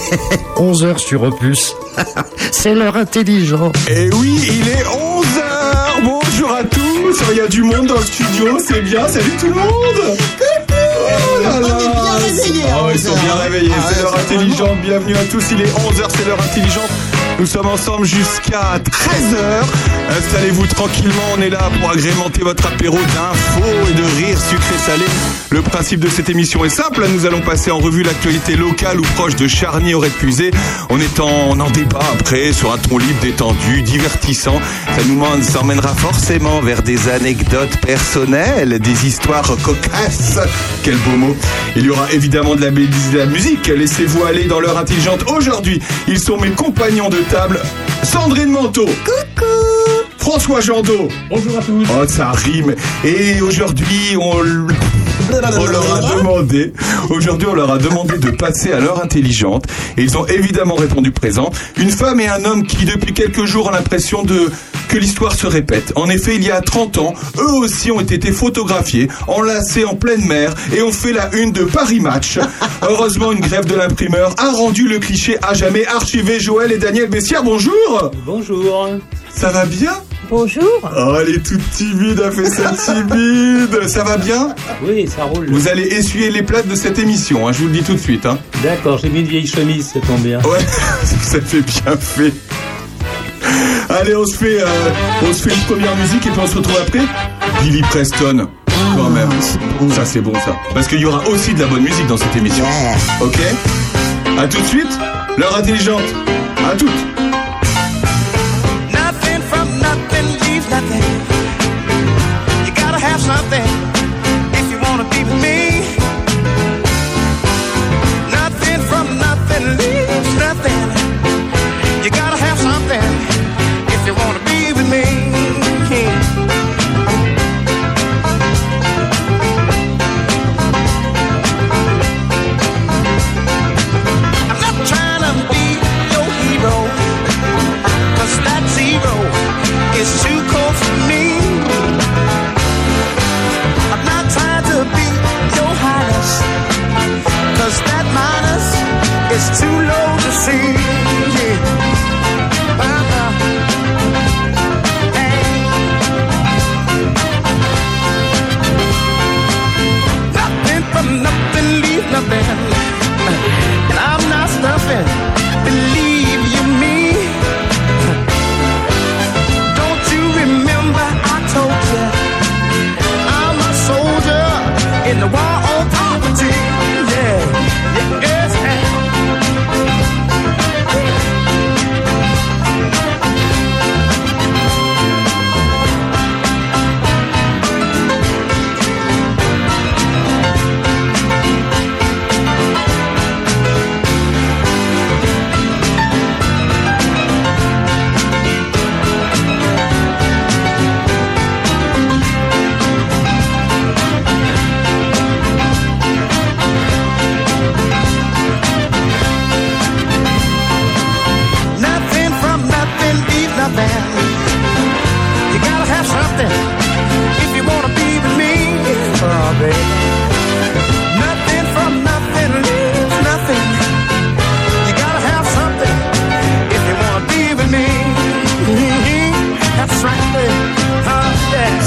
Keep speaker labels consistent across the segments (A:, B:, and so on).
A: 11h sur Opus. C'est l'heure intelligente.
B: Et Eh oui, il est 11h. Bonjour à tous. Il y a du monde dans le studio, c'est bien. Salut tout le monde. Oh là là.
C: On est bien réveillés,
B: Ah ouais, ils sont
C: 11
B: bien réveillés.
C: Ah
B: c'est l'heure intelligente. Bienvenue à tous. Il est 11h, c'est l'heure intelligente. Nous sommes ensemble jusqu'à 13h. Installez-vous tranquillement. On est là pour agrémenter votre apéro d'infos et de rires sucrés salés. Le principe de cette émission est simple. Nous allons passer en revue l'actualité locale ou proche de Charny aurait. On est en, en débat après sur un ton libre, détendu, divertissant. Ça nous emmènera forcément vers des anecdotes personnelles, des histoires cocasses. Quel beau mot. Il y aura évidemment de la, de la musique. Laissez-vous aller dans l'heure intelligente. Aujourd'hui, ils sont mes compagnons de table. Sandrine Manteau. Coucou. François Jandot.
A: Bonjour à tous.
B: Oh, ça rime. Et aujourd'hui, on leur a demandé, aujourd'hui, on leur a demandé de passer à l'heure intelligente. Et ils ont évidemment répondu présent. Une femme et un homme qui, depuis quelques jours, ont l'impression de, que l'histoire se répète. En effet, il y a 30 ans, eux aussi ont été photographiés, enlacés en pleine mer et ont fait la une de Paris Match. Heureusement, une grève de l'imprimeur a rendu le cliché à jamais archivé. Joël et Daniel Bessière, bonjour!
A: Bonjour.
B: Ça va bien?
D: Bonjour.
B: Oh, elle est toute timide, elle fait ça timide. Ça va bien?
A: Oui, ça roule.
B: Vous allez essuyer les plates de cette émission, hein, je vous le dis tout de suite. Hein.
A: D'accord, j'ai mis une vieille chemise, ça tombe bien.
B: Ouais, ça fait bien fait. Allez, on se fait, euh, on se fait une première musique et puis on se retrouve après. Billy Preston, quand même. Ça c'est bon ça. Parce qu'il y aura aussi de la bonne musique dans cette émission.
C: Yeah.
B: Ok? À tout de suite. L'heure intelligente. À toutes.
E: Nothing from nothing leaves nothing. You gotta have something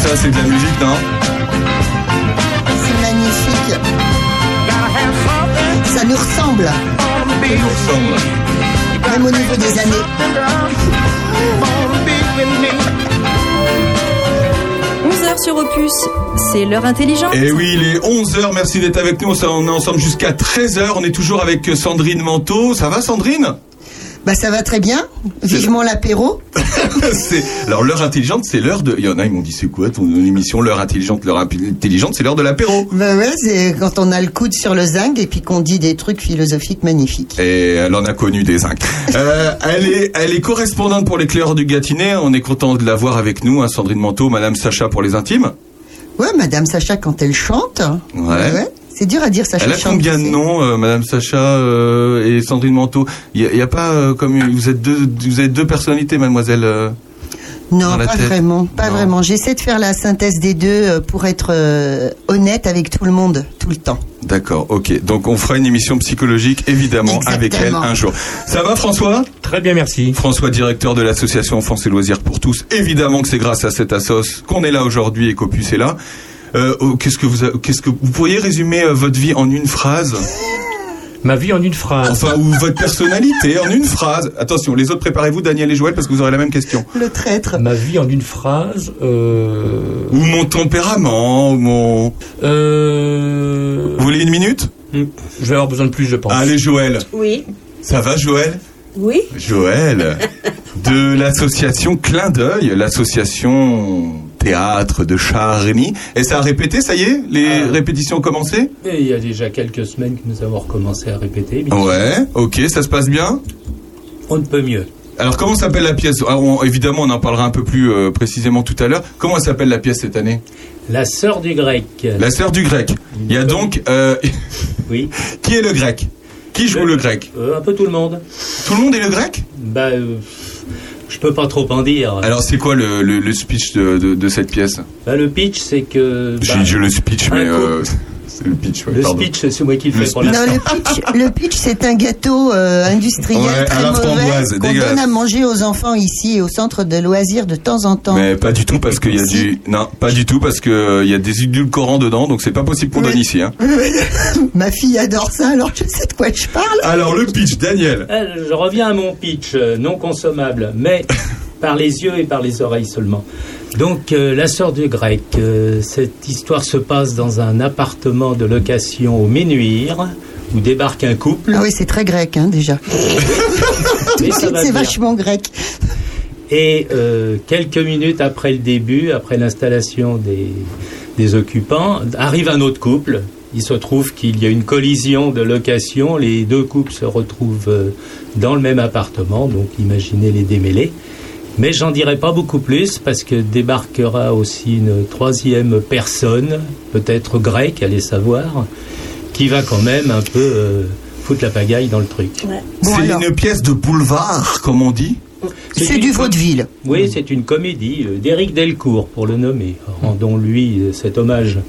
B: Ça c'est de la musique, non?
C: C'est magnifique.
E: Gotta have something,
C: Ça nous ressemble,
E: be
B: Nous
E: me.
C: même au niveau des années.
E: Something, girl, wanna be with me.
D: 11h sur Opus, c'est l'heure intelligente.
B: Et oui, il est 11h, merci d'être avec nous, on est ensemble jusqu'à 13h, on est toujours avec Sandrine Manteau. Ça va Sandrine?
C: Bah ça va très bien. Vivement l'apéro.
B: C'est- Alors l'heure intelligente, c'est l'heure de... Il y en a, ils m'ont dit c'est quoi ton émission L'heure intelligente, l'heure intelligente, c'est l'heure de l'apéro.
C: Bah ouais, c'est quand on a le coude sur le zinc et puis qu'on dit des trucs philosophiques magnifiques.
B: Et elle en a connu des zincs. Euh, elle, est, elle est correspondante pour l'éclaireur du Gâtinais, on est content de la voir avec nous, hein, Sandrine Manteau, Madame Sacha pour les intimes.
C: Ouais, Madame Sacha quand elle chante.
B: Ouais.
C: C'est dur à dire Sacha.
B: Elle a combien de noms, euh, Madame Sacha euh, et Sandrine Manteau Il y, a- pas euh, comme vous êtes deux, vous êtes deux personnalités, Mademoiselle. euh,
C: Non, pas
B: tête
C: vraiment, pas
B: Non.
C: vraiment. J'essaie de faire la synthèse des deux pour être euh, honnête avec tout le monde, tout le temps.
B: D'accord, ok. Donc on fera une émission psychologique, évidemment, avec elle un jour. Ça va François?
F: Très bien, merci.
B: François, directeur de l'association Enfance et Loisirs pour tous. Évidemment que c'est grâce à cette assos qu'on est là aujourd'hui et qu'Opus est là. Euh, oh, qu'est-ce que vous, qu'est-ce que vous pourriez résumer euh, votre vie en une phrase?
F: Ma vie en une phrase.
B: Enfin, ou votre personnalité en une phrase. Attention, les autres, préparez-vous, Daniel et Joël, parce que vous aurez la même question.
C: Le traître.
F: Ma vie en une phrase. Euh...
B: Ou mon tempérament, ou mon.
F: euh,
B: Vous voulez une minute?
F: Je vais avoir besoin de plus, je pense.
B: Allez, Joël.
G: Oui.
B: Ça va, Joël?
G: Oui.
B: Joël, de l'association Clin d'œil, l'association théâtre de Charny. Et ça a répété, ça y est Les
F: Ah.
B: répétitions ont commencé?
F: Et il y a déjà quelques semaines que nous avons recommencé à répéter. bien sûr.
B: Ouais, ok, ça se passe bien?
F: On ne peut mieux.
B: Alors comment s'appelle la pièce? On- Évidemment, on en parlera un peu plus euh, précisément tout à l'heure. Comment s'appelle la pièce cette année?
F: La sœur du grec.
B: La sœur du grec. Il y a donc... euh,
F: Oui.
B: qui est le grec? Qui joue le grec
F: Euh, un peu tout le monde.
B: Tout le monde est le grec
F: Bah, euh, je peux pas trop en dire.
B: Alors c'est quoi le, le- le speech de, de- de cette pièce
F: Bah, le pitch, c'est que. bah,
B: J'ai j'ai le speech, mais...
F: couple.
B: C'est le pitch, ouais,
F: le
B: pardon.
F: speech, c'est moi qui le
B: Le
F: fais pour.
C: Non, le pitch, le pitch, c'est un gâteau euh, industriel
B: Ouais, à
C: très
B: la
C: mauvais qu'on donne à manger aux enfants ici au centre de loisirs de temps en temps.
B: Mais pas du tout parce qu'il y a du non pas du tout parce que euh, y a des édulcorants dedans donc c'est pas possible qu'on donne ici hein.
C: Ma fille adore ça, alors je sais de quoi je parle.
B: Alors le pitch Daniel.
F: Euh, Je reviens à mon pitch non consommable, mais par les yeux et par les oreilles seulement. Donc, euh, la sœur du grec, euh, cette histoire se passe dans un appartement de location au Ménuire, où débarque un couple.
C: Ah oui, c'est très grec, hein, déjà. C'est vachement grec.
F: Et euh, quelques minutes après le début, après l'installation des, des occupants, arrive un autre couple. Il se trouve qu'il y a une collision de location. Les deux couples se retrouvent euh, dans le même appartement, donc imaginez les démêlés. Mais j'en dirai pas beaucoup plus parce que débarquera aussi une troisième personne, peut-être grecque, allez savoir, qui va quand même un peu euh, foutre la pagaille dans le truc.
C: Bon,
B: c'est
C: alors.
B: une pièce de boulevard comme on dit.
C: C'est du vaudeville.
F: Oui, c'est une comédie euh, d'Éric Delcourt, pour le nommer. Rendons-lui euh, cet hommage.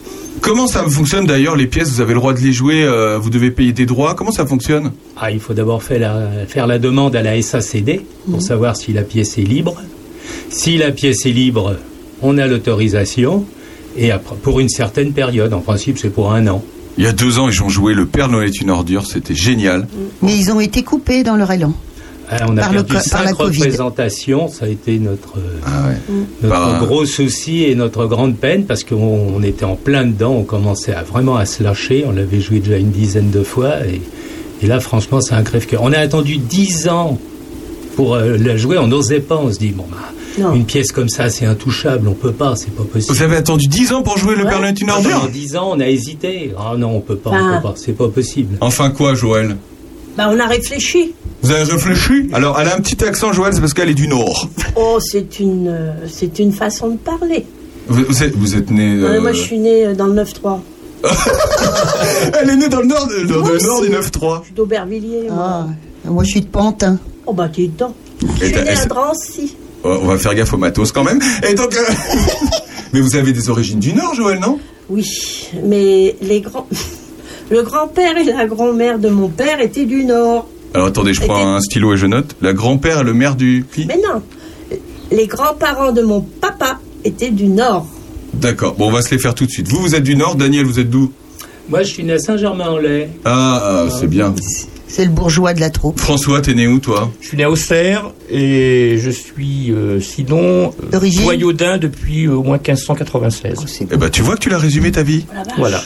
B: Comment ça fonctionne d'ailleurs les pièces? Vous avez le droit de les jouer, euh, vous devez payer des droits. Comment ça fonctionne?
F: Ah, il faut d'abord faire la, faire la demande à la SACD pour savoir si la pièce est libre. Si la pièce est libre, on a l'autorisation. Et après, pour une certaine période, en principe, c'est pour un an.
B: Il y a deux ans ils ont joué Le Père Noël est une ordure, c'était génial.
C: Mais ils ont été coupés dans leur élan.
F: Ah, on a
C: Par le
F: perdu cinq représentations. Ça a été notre,
B: Ah ouais.
F: notre gros souci et notre grande peine parce qu'on on était en plein dedans. On commençait à vraiment à se lâcher. On l'avait joué déjà une dizaine de fois. Et, et là, franchement, c'est un crève-cœur. On a attendu dix ans pour euh, la jouer. On n'osait pas. On se dit, bon, bah,
G: Non.
F: une pièce comme ça, c'est intouchable. On peut pas. C'est pas possible.
B: Vous avez attendu dix ans pour jouer Le Père Noël est une
F: Pendant
B: ordure
F: dix ans, on a hésité. Ah non, on peut pas. On
G: Ah.
F: peut pas. C'est pas possible.
B: Enfin quoi Joël?
G: Bah, on a réfléchi.
B: Vous avez réfléchi? Alors elle a un petit accent Joël, c'est parce qu'elle est du Nord.
G: Oh, c'est une, euh, c'est une façon de parler.
B: Vous, vous êtes, vous êtes né...
G: Ouais,
B: euh,
G: moi, je suis née euh, dans le 9-3.
B: Elle est née dans le Nord, de- dans
G: Moi
B: le Nord
G: aussi.
B: du 9-3.
G: Je suis d'Aubervilliers. moi.
C: Ah, moi, je suis de Pantin.
G: Oh, bah, t'es dedans. Je
B: Et
G: suis
B: t'as-
G: née à
B: c'est-
G: Drancy.
B: Oh, on va faire gaffe au matos quand même. Et donc, euh, mais vous avez des origines du Nord, Joël, non?
G: Oui, mais les grands. Le grand-père et la grand-mère de mon père étaient du Nord.
B: Alors attendez, je prends un stylo et je note. La grand-père et le maire du qui
G: Mais non, les grands-parents de mon papa étaient du Nord.
B: D'accord. Bon, on va se les faire tout de suite. Vous, vous êtes du Nord. Daniel, vous êtes d'où?
F: Moi, je suis né à Saint-Germain-en-Laye.
B: Ah, ah, c'est bien.
C: C'est le bourgeois de la troupe.
B: François, t'es né où, toi
H: Je suis né à Auxerre et je suis euh, sinon euh, Boyaudin depuis euh, au moins 1596.
C: Oh, c'est
B: Eh ben, tu vois que tu l'as résumé ta vie.
H: Voilà,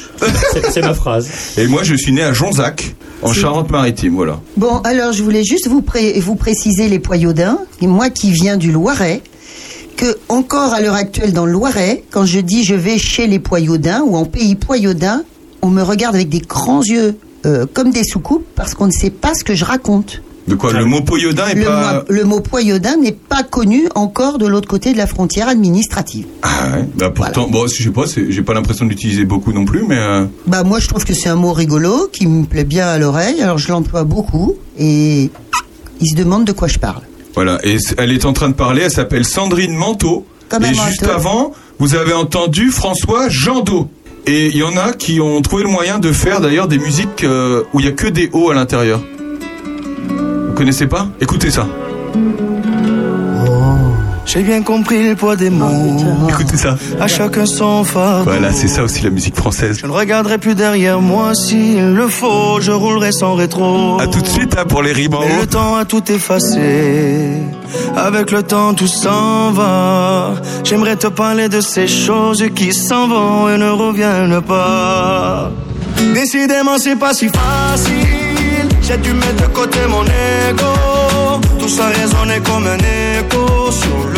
H: c'est c'est ma phrase.
B: Et moi, je suis né à Jonzac, en Charente-Maritime. Voilà.
C: Bon, alors je voulais juste vous, pré- vous préciser les Poyaudins, et moi qui viens du Loiret, que encore à l'heure actuelle dans le Loiret, quand je dis je vais chez les Poyaudins ou en pays Poyaudin, on me regarde avec des grands yeux euh, comme des soucoupes parce qu'on ne sait pas ce que je raconte.
B: De quoi Le mot poyodin est
C: Le,
B: pas.
C: le mot Poyaudin n'est pas connu encore de l'autre côté de la frontière administrative.
B: Ah ouais. Bah pourtant, bon, je sais pas, j'ai pas l'impression de l'utiliser beaucoup non plus, mais. euh,
C: Bah moi je trouve que c'est un mot rigolo qui me plaît bien à l'oreille, alors je l'emploie beaucoup et il se demande de quoi je parle.
B: Voilà, et elle est en train de parler, elle s'appelle Sandrine Manteau.
C: Comme
B: et
C: manteau.
B: juste avant, vous avez entendu François Jandot. Et il y en a qui ont trouvé le moyen de faire d'ailleurs des musiques euh, où il y a que des hauts à l'intérieur. Vous connaissez pas? Écoutez ça.
I: J'ai bien compris le poids des mots.
B: Écoutez ça.
I: À chacun son fardeau.
B: Voilà, c'est ça aussi la musique française.
I: Je ne regarderai plus derrière moi s'il le faut. Je roulerai sans rétro.
B: À tout de suite hein, pour les rimes en haut.
I: le temps a tout effacé. Avec le temps, tout s'en va. J'aimerais te parler de ces choses qui s'en vont et ne reviennent pas. Décidément, c'est pas si facile. J'ai dû mettre de côté mon ego. Tout ça résonnait comme un écho sur le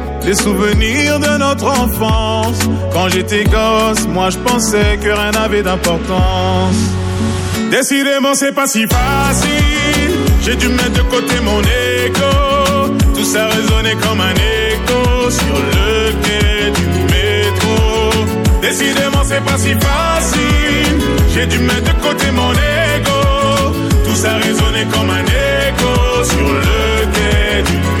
J: Les souvenirs de notre enfance. Quand j'étais gosse, moi je pensais que rien n'avait d'importance. Décidément c'est pas si facile. J'ai dû mettre de côté mon ego Tout ça résonnait comme un écho Sur le quai du métro. Décidément c'est pas si facile. J'ai dû mettre de côté mon ego Tout ça résonnait comme un écho Sur le quai du métro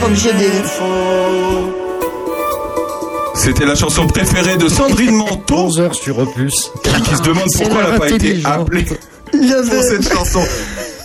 C: pas obligé de.
B: C'était la chanson préférée de Sandrine Manteau.
A: 11h sur Opus.
B: Qui se demande pourquoi elle n'a pas été appelée pour cette chanson.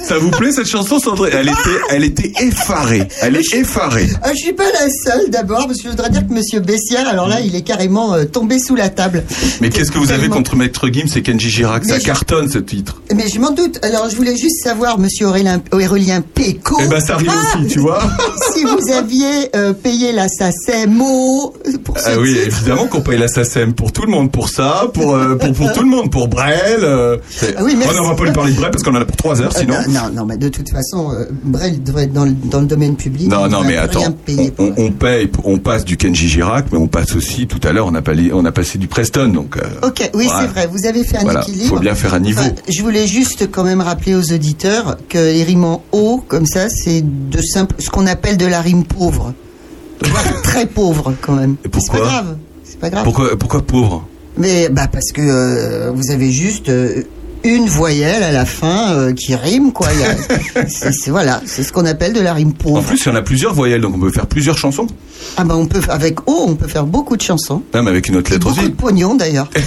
B: Ça vous plaît cette chanson, Sandrine? Elle était, elle était effarée. Elle est effarée.
C: Ah, je suis pas la seule d'abord, parce que je voudrais dire que Monsieur Bessière, alors là, il est carrément euh, tombé sous la table.
B: Mais qu'est-ce que vous avez contre Maître Gims? Et Kenji Girac Ça
C: je-
B: cartonne ce titre.
C: Mais je m'en doute. Alors, je voulais juste savoir, Monsieur Aurélien, Aurélien Péco.
B: Eh ben ça arrive aussi, tu vois.
C: si vous aviez euh, payé la SACEMO pour ce
B: Ah oui,
C: titre.
B: évidemment qu'on paye la SACEM pour tout le monde, pour ça, pour euh, pour, pour tout le monde, pour Brel. euh,
C: Ah oui,
B: on n'aura pas lui parler de Brel parce qu'on en a pour trois heures, sinon.
C: non, non, mais de toute façon, Brel devrait être dans le, dans le domaine public.
B: Non,
C: il
B: non, mais attends, on, on paye, on passe du Kenji Girac, mais on passe aussi, tout à l'heure, on a, parlé- on a passé du Preston, donc...
C: Ok, oui,
B: voilà.
C: c'est vrai. Vous avez fait un
B: Voilà,
C: équilibre.
B: faut bien faire un niveau.
C: Enfin, je voulais juste quand même rappeler aux auditeurs que les rimes en haut, comme ça, c'est de simple, ce qu'on appelle de la rime pauvre, très pauvre quand même.
B: Et
C: Mais C'est pas
B: pourquoi
C: grave. C'est pas grave.
B: Pourquoi, pourquoi pauvre
C: Mais bah parce que euh, vous avez juste euh, une voyelle à la fin euh, qui rime quoi. Il y a- c'est, c'est- voilà, c'est ce qu'on appelle de la rime
B: En
C: pauvre.
B: plus, il y en a plusieurs voyelles, donc on peut faire plusieurs chansons.
C: Ah ben on peut avec O, on peut faire beaucoup de chansons.
B: Mais avec une autre lettre
C: Beaucoup
B: aussi.
C: de pognon d'ailleurs.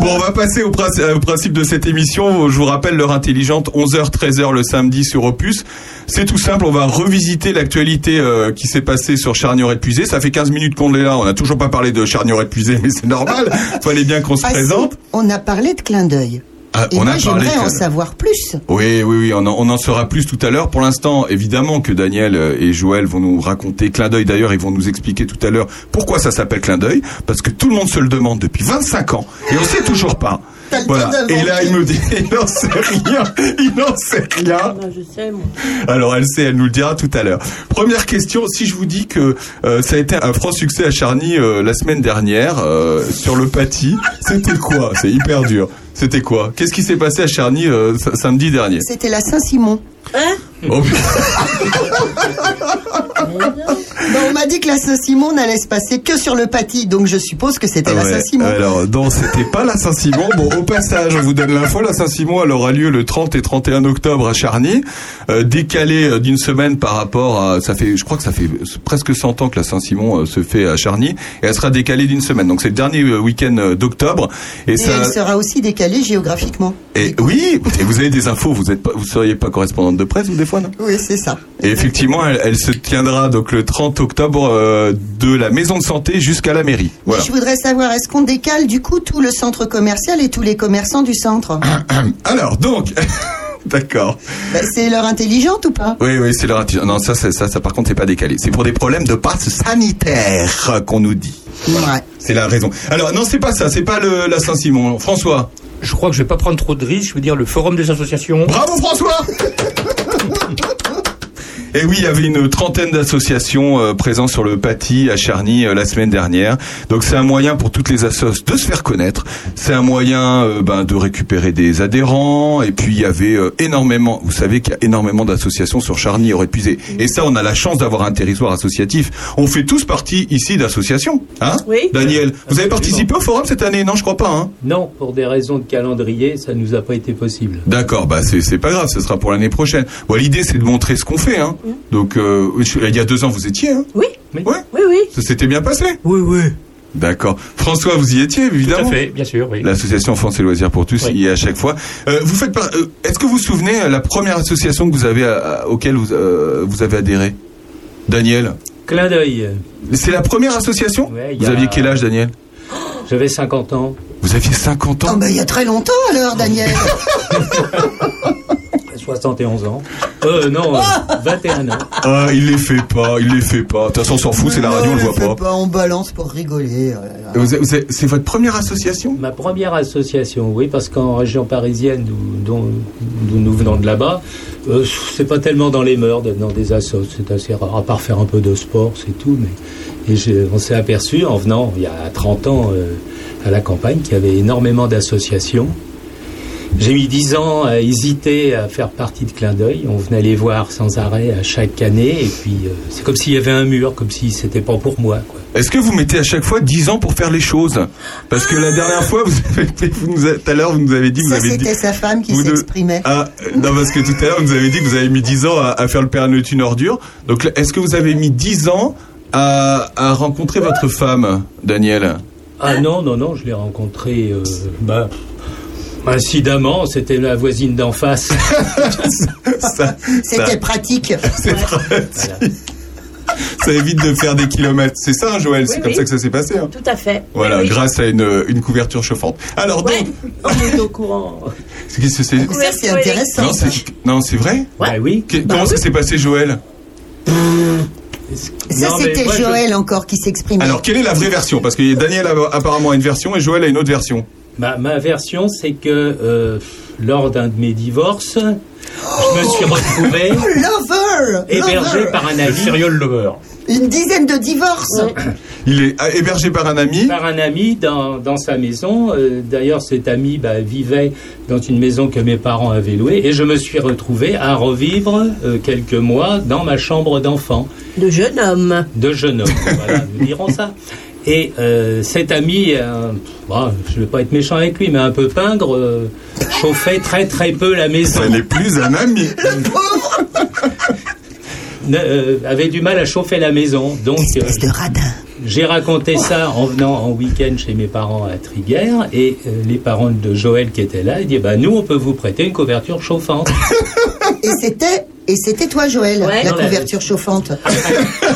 B: Bon, on va passer au, euh, au principe de cette émission. Je vous rappelle l'heure intelligente, 11h, 13h le samedi sur Opus. C'est tout simple, on va revisiter l'actualité euh, qui s'est passée sur Charnier épuisé. Ça fait 15 minutes qu'on est là, on n'a toujours pas parlé de Charnier épuisé, mais c'est normal. Fallait bien qu'on se
C: Ah, si,
B: présente.
C: on a parlé de clin d'œil.
B: Ah,
C: Et
B: on
C: moi
B: a parlé
C: j'aimerais en savoir plus.
B: Oui, oui, oui, on en, on en saura plus tout à l'heure. Pour l'instant, évidemment que Daniel euh, et Joël vont nous raconter clin d'œil. D'ailleurs, ils vont nous expliquer tout à l'heure pourquoi ça s'appelle clin d'œil. Parce que tout le monde se le demande depuis 25 ans et on sait toujours pas. Voilà. Et là, il me dit, il n'en sait rien. Il n'en sait rien.
G: Moi, je sais, moi.
B: Alors, elle sait, elle nous le dira tout à l'heure. Première question, si je vous dis que euh, ça a été un franc succès à Charny euh, la semaine dernière euh, sur le Paty, c'était quoi? C'est hyper dur. C'était quoi? Qu'est-ce qui s'est passé à Charny euh, samedi dernier?
C: C'était la Saint-Simon.
G: Hein
B: Oh,
C: Ben, on m'a dit que la Saint-Simon n'allait se passer que sur le Paty, donc je suppose que c'était la
B: Ouais,
C: Saint-Simon.
B: Alors, non, c'était pas la Saint-Simon. Bon, au passage, on vous donne l'info. La Saint-Simon, elle aura lieu le 30 et 31 octobre à Charny, euh, décalé euh, d'une semaine par rapport à. Ça fait, je crois que ça fait presque 100 ans que la Saint-Simon euh, se fait à Charny, et elle sera décalée d'une semaine. Donc c'est le dernier euh, week-end d'octobre, et,
C: Et
B: ça.
C: elle sera aussi décalée géographiquement.
B: Et oui, et vous avez des infos. Vous êtes pas, vous seriez pas de presse, vous des fois, non?
C: Oui, c'est ça.
B: Et effectivement, elle, elle se tiendra donc le 30 octobre euh, de la maison de santé jusqu'à la mairie. Voilà.
C: Je voudrais savoir, est-ce qu'on décale du coup tout le centre commercial et tous les commerçants du centre?
B: Alors donc, d'accord.
C: Ben, C'est l'heure intelligente ou pas?
B: Oui, oui, c'est leur attitude. Non, ça, ça, ça, ça, par contre, c'est pas décalé. C'est pour des problèmes de passe sanitaire qu'on nous dit.
C: Ouais.
B: C'est la raison. Alors, non, c'est pas ça. C'est pas le, la Saint-Simon. François?
H: Je crois que je vais pas prendre trop de risques. Je veux dire le forum des associations.
B: Bravo, François Et oui, il y avait une trentaine d'associations euh, présentes sur le Paty à Charny euh, la semaine dernière. Donc c'est un moyen pour toutes les assos de se faire connaître. C'est un moyen euh, ben, de récupérer des adhérents. Et puis il y avait euh, énormément, vous savez qu'il y a énormément d'associations sur Charny et épuisé. Et ça, on a la chance d'avoir un territoire associatif. On fait tous partie ici d'associations. Hein
G: Oui.
B: Daniel, vous avez participé au forum cette année? Non, je crois pas. Hein
F: Non, pour des raisons de calendrier, ça nous a pas été possible.
B: D'accord, bah c'est c'est pas grave, ce sera pour l'année prochaine. Bon, l'idée c'est de montrer ce qu'on fait, hein. Donc euh, il y a deux ans vous étiez, hein.
G: Oui,
F: Oui.
B: Ouais.
G: oui, oui.
B: Ça s'était bien passé.
H: Oui, oui.
B: D'accord. François, vous y étiez
H: Tout
B: évidemment.
H: à fait, bien sûr. Oui.
B: L'association France et Loisirs pour tous
H: Oui.
B: y est à chaque fois. Euh, vous faites pas. euh, Est-ce que vous vous souvenez la première association que vous avez à- à- auquel vous, euh, vous avez adhéré? Daniel?
F: Clin d'œil.
B: C'est la première association?
F: Ouais,
B: Vous
F: a-
B: aviez quel âge, Daniel?
F: J'avais 50 ans.
B: Vous aviez 50
C: Oh,
B: ans.
C: ben, il y a très longtemps alors, Daniel.
F: 71 ans. Euh, non, euh, 21 ans.
B: Ah, il les fait pas, il les fait pas. De toute façon, on s'en fout, c'est la radio, on le voit
C: fais
B: pas.
C: On balance pour rigoler. oh
B: C'est votre première association?
F: Ma première association, oui, parce qu'en région parisienne, d'où nous venons de là-bas, euh, c'est pas tellement dans les mœurs d'être dans des assos. C'est assez rare, à part faire un peu de sport, c'est tout. Mais et on s'est aperçu en venant il y a 30 ans euh, à la campagne qu'il y avait énormément d'associations. J'ai mis 10 ans à hésiter à faire partie de Clin d'œil. On venait les voir sans arrêt à chaque année, et puis euh, c'est comme s'il y avait un mur, comme si c'était pas pour moi. Quoi.
B: Est-ce que vous mettez à chaque fois 10 ans pour faire les choses? Parce que la dernière fois, vous avez, vous nous avez- tout à l'heure, vous nous avez dit, vous
C: Ça,
B: avez dit.
C: c'était sa femme qui s'exprimait.
B: Ah, euh, non, parce que tout à l'heure, vous avez dit que vous avez mis 10 ans à, à faire le Père Noël une ordure. Donc, est-ce que vous avez mis 10 ans à, à rencontrer votre femme, Daniel
F: Ah non, non, non, je l'ai rencontré euh, bah, incidemment, c'était la voisine d'en face.
C: C'était pratique.
B: c'est pratique. Ça évite de faire des kilomètres. C'est ça, Joël C'est comme
G: oui.
B: ça que ça s'est passé. hein
G: Tout à fait.
B: voilà,
G: Oui,
B: grâce à une, une couverture chauffante. Alors,
G: Ouais,
B: donc,
G: on est au courant.
B: qu'est-ce que c'est
C: Ça, c'est intéressant.
B: Non, c'est vrai
F: Bah oui.
B: Comment ça s'est passé, Joël?
C: Ça, c'était
F: je-
C: Joël encore qui s'exprimait.
B: Alors, quelle est la vraie version? Parce que Daniel a apparemment une version et Joël a une autre version.
F: Ma, ma version, c'est que euh, lors d'un de mes divorces, je me suis retrouvé
C: Lover
F: hébergé
C: Lover.
F: par un
H: serial lover.
C: Une dizaine de divorces.
B: Il est ah, hébergé par un ami.
F: par un ami dans, dans sa maison. Euh, D'ailleurs, cet ami bah, vivait dans une maison que mes parents avaient louée et je me suis retrouvé à revivre euh, quelques mois dans ma chambre d'enfant
G: De jeune homme.
F: de jeune homme. voilà, nous dirons ça. Et euh, cet ami, euh, bon, je ne vais pas être méchant avec lui, mais un peu pingre, euh, chauffait très très peu la maison.
B: Ça n'est plus un ami.
F: ne- euh, avait du mal à chauffer la maison. Donc, euh,
C: Espèce de radin.
F: j'ai raconté ça en venant en week-end chez mes parents à Triguères et euh, les parents de Joël qui étaient là, ils disaient bah nous on peut vous prêter une couverture chauffante.
C: Et c'était, et c'était toi, Joël,
G: Ouais.
C: la couverture chauffante.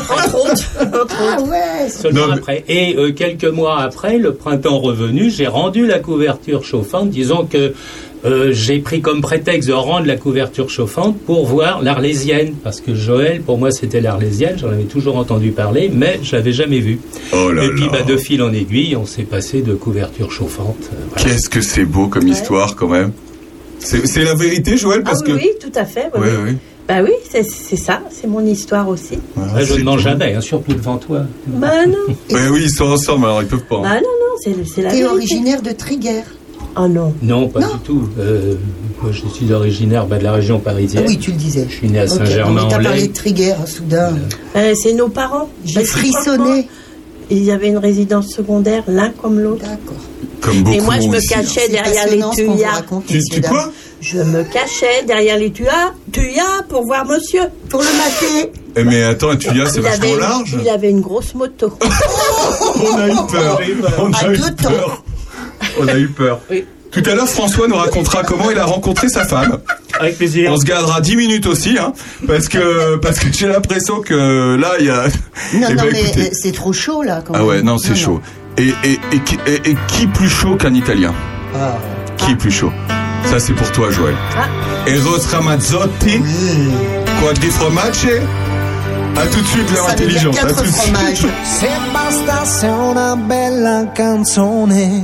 G: Entre autres. Entre
C: Ah ouais.
F: Seulement
B: Non, mais-
F: après. Et euh, quelques mois après, le printemps revenu, j'ai rendu la couverture chauffante. Disons que euh, j'ai pris comme prétexte de rendre la couverture chauffante pour voir l'Arlésienne. Parce que Joël, pour moi, c'était l'Arlésienne. J'en avais toujours entendu parler, mais je l'avais jamais vu.
B: Oh là
F: Et puis,
B: là.
F: bah, de fil en aiguille, on s'est passé de couverture chauffante. euh, voilà.
B: Qu'est-ce que c'est beau comme histoire quand même. C'est la vérité, Joël,
G: Ah
B: parce
G: oui,
B: que.
G: oui, tout à fait. oui,
B: Ouais,
G: oui.
B: ouais.
G: Bah oui, c'est ça, c'est mon histoire aussi.
B: Ouais,
F: je ne mens jamais, hein, surtout devant toi.
G: Bah non,
B: oui, ils sont ensemble, alors ils peuvent pas. hein.
G: bah non, non, c'est c'est la
C: T'es originaire de Triguères.
G: Oh non.
F: Non, pas
C: Non.
F: du tout. Euh, moi, je suis originaire bah, de la région
C: Ah
F: parisienne.
C: oui, tu le disais.
F: Je suis né à
C: Ok, non, mais
F: Saint-Germain-en-Laye.
C: T'as parlé de Triguères, soudain.
G: Euh, c'est nos parents.
C: J'ai
G: que
C: frissonné.
G: Ils avaient une résidence secondaire, l'un comme l'autre.
C: D'accord.
B: Comme beaucoup
G: Et moi, je me
B: hein.
G: cachais
C: C'est
G: derrière les tuyas.
B: Tu, tu quoi
G: Je me cachais derrière les tuyas, tuyas pour voir monsieur.
C: Pour le mater.
B: Eh, Mais attends, tu dis, c'est
G: Il
B: vachement
G: avait,
B: large.
G: il avait une grosse moto.
B: On a eu peur. On
C: À
B: a eu
C: deux temps.
B: peur. On a eu peur.
G: Oui.
B: Tout à l'heure, François nous racontera comment il a rencontré sa femme.
H: Avec plaisir.
B: On se gardera 10 minutes aussi, hein, parce que parce que j'ai l'impression que là, il y a.
C: Non,
B: Eh
C: non,
B: ben,
C: mais
B: écoutez.
C: euh, c'est trop chaud, là, quand
B: Ah ouais, non, c'est chaud. Et, et, et, qui- et- et qui plus chaud qu'un Italien?
C: Ah.
B: Qui plus chaud? Ça, c'est pour toi, Joël.
G: Ah.
B: Eros Ramazzotti, Quadri Fromaggi. À tout de suite, intelligente. À
C: quatre
B: tout de suite.
C: fromages.
K: Se bastasse una bella canzone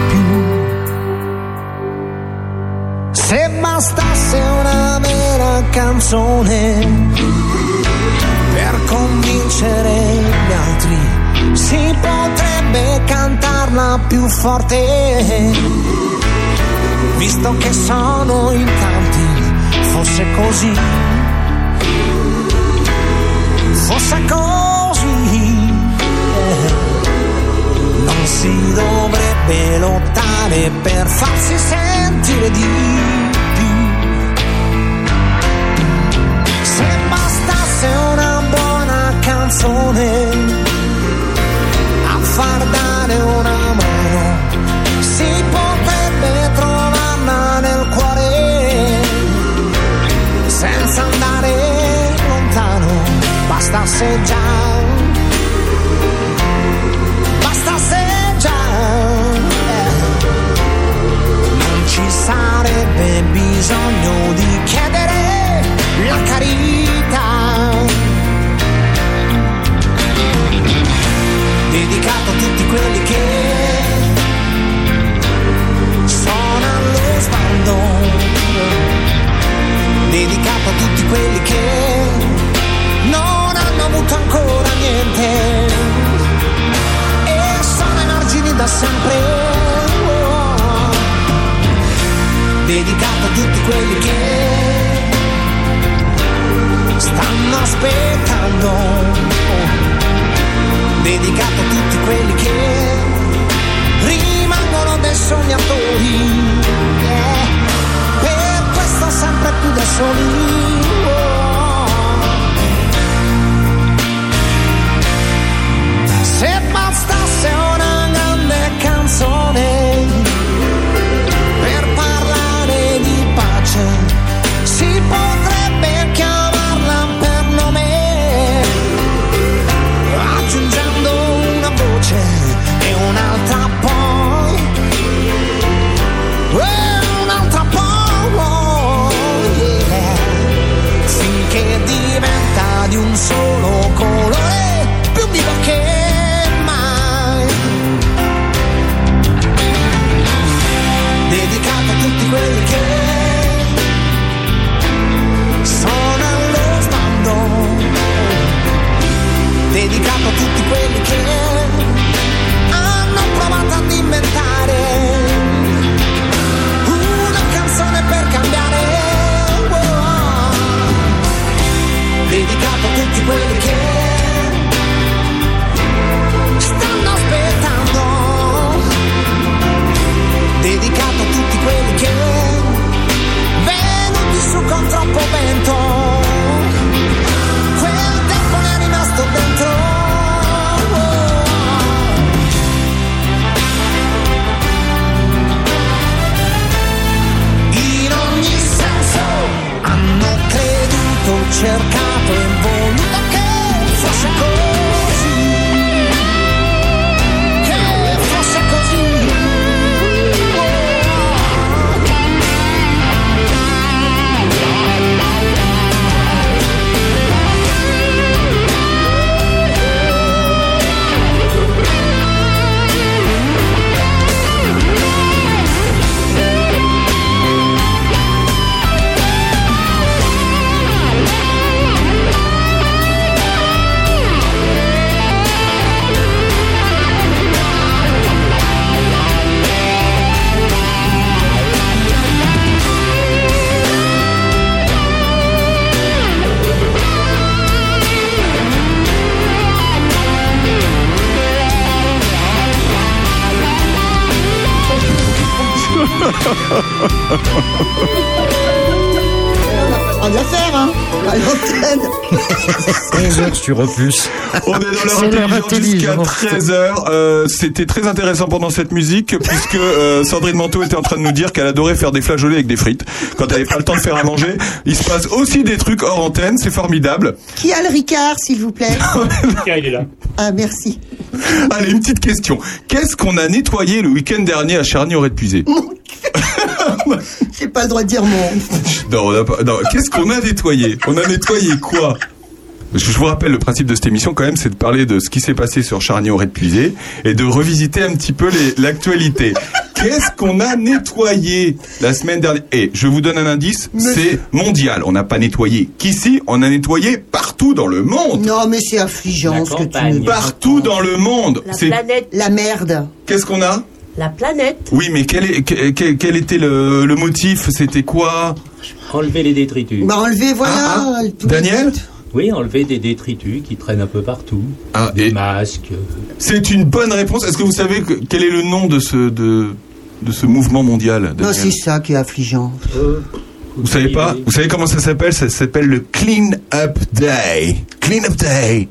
K: Se bastasse una vera canzone per convincere gli altri, si potrebbe cantarla più forte. Visto che sono in tanti, fosse così fosse così dovrebbe lottare per farsi sentire di più. Se bastasse una buona canzone a far dare una mano si potrebbe trovarla nel cuore senza andare lontano, bastasse già, bisogno di chiedere la carità. Dedicato a tutti quelli che sono allo sbando dedicato a tutti quelli che non hanno avuto ancora niente e sono ai margini da sempre. Dedicato a tutti quelli che stanno aspettando. Oh. Dedicato a tutti quelli che rimangono dei sognatori. Yeah per questo sempre più da soli. Oh. care. cercato in e
E: volo che fosse
C: On va faire, hein, à l'antenne.
A: 11h sur Opus.
B: On est dans l'heure intelligente jusqu'à
A: intelligente.
B: 13h. Euh, C'était très intéressant pendant cette musique puisque euh, Sandrine Manteau était en train de nous dire qu'elle adorait faire des flageolets avec des frites. Quand elle n'avait pas le temps de faire à manger, il se passe aussi des trucs hors antenne, c'est formidable.
C: Qui a le Ricard, s'il vous plaît?
H: Tiens, il est là.
C: Ah, merci.
B: Allez, une petite question. Qu'est-ce qu'on a nettoyé le week-end dernier à charny aurait puisé
C: J'ai pas le droit de dire mon.
B: Non, on a pas- non. Qu'est-ce qu'on a nettoyé On a nettoyé quoi je vous rappelle, le principe de cette émission, quand même, c'est de parler de ce qui s'est passé sur aurait puisé et de revisiter un petit peu les- l'actualité. Qu'est-ce qu'on a nettoyé la semaine dernière? Et je vous donne un indice, c'est mondial. On n'a pas nettoyé qu'ici, on a nettoyé partout dans le monde.
C: Non, mais c'est affligeant ce que tu me dis.
B: Partout dans le monde.
G: La
B: C'est
G: planète.
C: La merde.
B: qu'est-ce qu'on a?
G: La planète.
B: Oui, mais quel, est, quel, quel- quel était le, le motif? C'était quoi?
F: Enlever les détritus.
C: Bah, enlevez, voilà.
B: Ah, ah. Daniel?
F: Oui, enlever des détritus qui traînent un peu partout.
B: Ah,
F: des
B: et-
F: masques.
B: C'est une bonne réponse. Est-ce que vous savez que- quel est le nom de ce de de ce mouvement mondial
C: Non, c'est ça qui est affligeant.
F: euh,
B: Vous savez pas? Vous savez comment ça s'appelle? Ça s'appelle le Clean Up Day. Clean Up Day.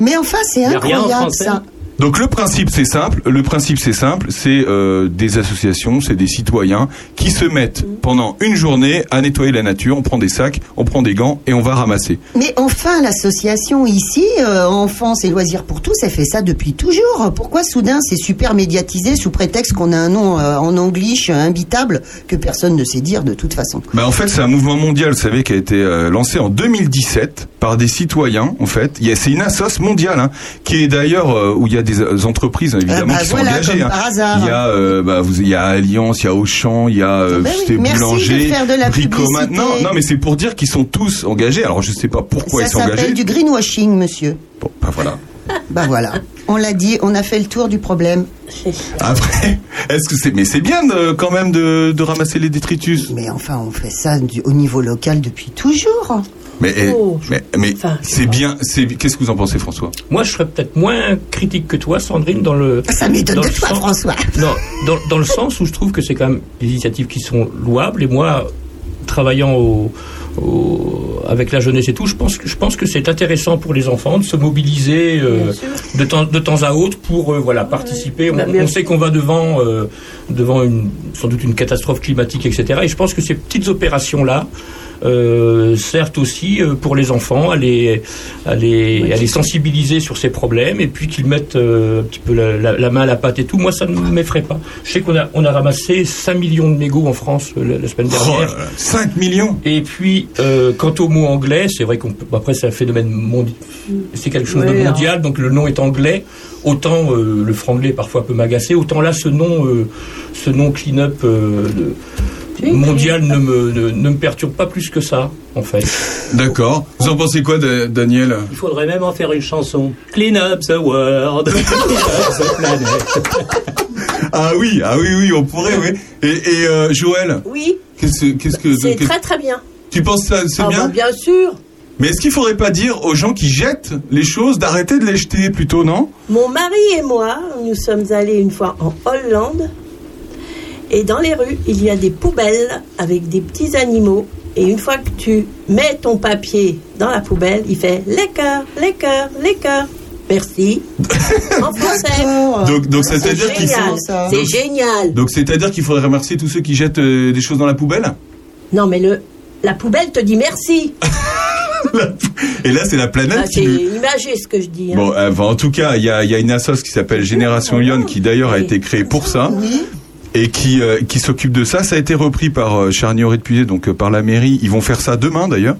C: Mais enfin, c'est incroyable ça.
B: Donc le principe c'est simple, le principe c'est simple, c'est euh, des associations, c'est des citoyens qui se mettent pendant une journée à nettoyer la nature, on prend des sacs, on prend des gants et on va ramasser.
C: Mais enfin, l'association ici, euh, Enfance et Loisirs pour tous, elle fait ça depuis toujours. Pourquoi soudain c'est super médiatisé sous prétexte qu'on a un nom euh, en anglish euh, imbitable que personne ne sait dire de toute façon?
B: Bah en fait, c'est un mouvement mondial, vous savez, qui a été lancé en 2017 par des citoyens. En fait, c'est une assoce mondiale hein, qui est d'ailleurs où il y a des euh, entreprises évidemment
C: Ah bah
B: qui sont
C: voilà,
B: engagées. hein.
C: hasard.
B: Il y a euh, bah, vous, il y a Alliance, il y a Auchan, il y a euh,
C: bah oui,
B: Boulanger, Bricoman. Non, non, mais c'est pour dire qu'ils sont tous engagés. Alors je sais pas pourquoi
C: Ça
B: ils sont engagés.
C: s'appelle du greenwashing, monsieur.
B: Bon, bah voilà.
C: Bah voilà, on l'a dit, on a fait le tour du problème.
B: Après, est-ce que c'est mais c'est bien de, quand même de, de ramasser les détritus.
C: Mais enfin, on fait ça du- au niveau local depuis toujours.
B: Mais
G: Oh,
B: mais, mais
G: enfin, sais
B: c'est bien. C'est qu'est-ce que vous en pensez, François?
H: Moi, je serais peut-être moins critique que toi, Sandrine, dans le.
C: Ça m'étonne
H: dans
C: de
H: le
C: toi,
H: sens-
C: François.
H: Non, dans, dans le sens où je trouve que c'est quand même des initiatives qui sont louables. Et moi, travaillant au, au- avec la jeunesse et tout, je pense que je pense que c'est intéressant pour les enfants de se mobiliser euh, de temps de temps à autre pour euh, voilà participer.
G: Bah,
H: on, sait qu'on va devant euh, devant une sans doute une catastrophe climatique, etc. Et je pense que ces petites opérations là. Euh, certes aussi euh, pour les enfants, à les, à, les, à les sensibiliser sur ces problèmes et puis qu'ils mettent euh, un petit peu la, la- la main à la pâte et tout. Moi, ça ne m'effraie pas. Je sais qu'on a, on a ramassé 5 millions de mégots en France la, la semaine
B: Oh
H: dernière.
B: là là, 5 millions.
H: Et puis, quant au mot anglais, c'est vrai qu'on peut, après c'est un phénomène mondial, c'est quelque chose de mondial, donc le nom est anglais. Autant le franglais parfois peut m'agacer, autant là ce nom, ce nom clean-up de-
G: Oui,
H: mondial ne me, ne, ne me perturbe pas plus que ça, en fait.
B: D'accord. Vous en pensez quoi, Da- Daniel
F: Il faudrait même en faire une chanson. Clean up the world. Clean up the planet.
B: Ah oui, ah oui, oui, on pourrait, oui. Et, et euh, Joël,
G: Oui,
B: qu'est-ce qu'est-ce que
G: c'est
B: que-
G: très très bien.
B: tu penses ça c'est
G: Ah
B: bien
G: bah, bien sûr.
B: Mais est-ce qu'il faudrait pas dire aux gens qui jettent les choses d'arrêter de les jeter plutôt, non?
G: Mon mari et moi, nous sommes allés une fois en Hollande. Et dans les rues, il y a des poubelles avec des petits animaux. Et une fois que tu mets ton papier dans la poubelle, il fait les cœurs, les cœurs, les cœurs. Merci. En français.
B: Donc donc
G: C'est
B: c'est-à-dire qu'il faut
G: génial.
C: ça.
G: C'est génial.
B: donc c'est-à-dire qu'il faudrait remercier tous ceux qui jettent euh, des choses dans la poubelle?
G: Non, mais le, la poubelle te dit merci.
B: Et là, c'est la planète
G: Ah,
B: qui
G: c'est imagé ce que je dis. hein.
B: Bon, euh, en tout cas, il y a, il y a une assoce qui s'appelle Génération Lyon qui d'ailleurs a été créée pour ça. Et qui, euh, qui s'occupe de ça. Ça a été repris par euh, Charnier Puisé, donc euh, par la mairie. Ils vont faire ça demain d'ailleurs.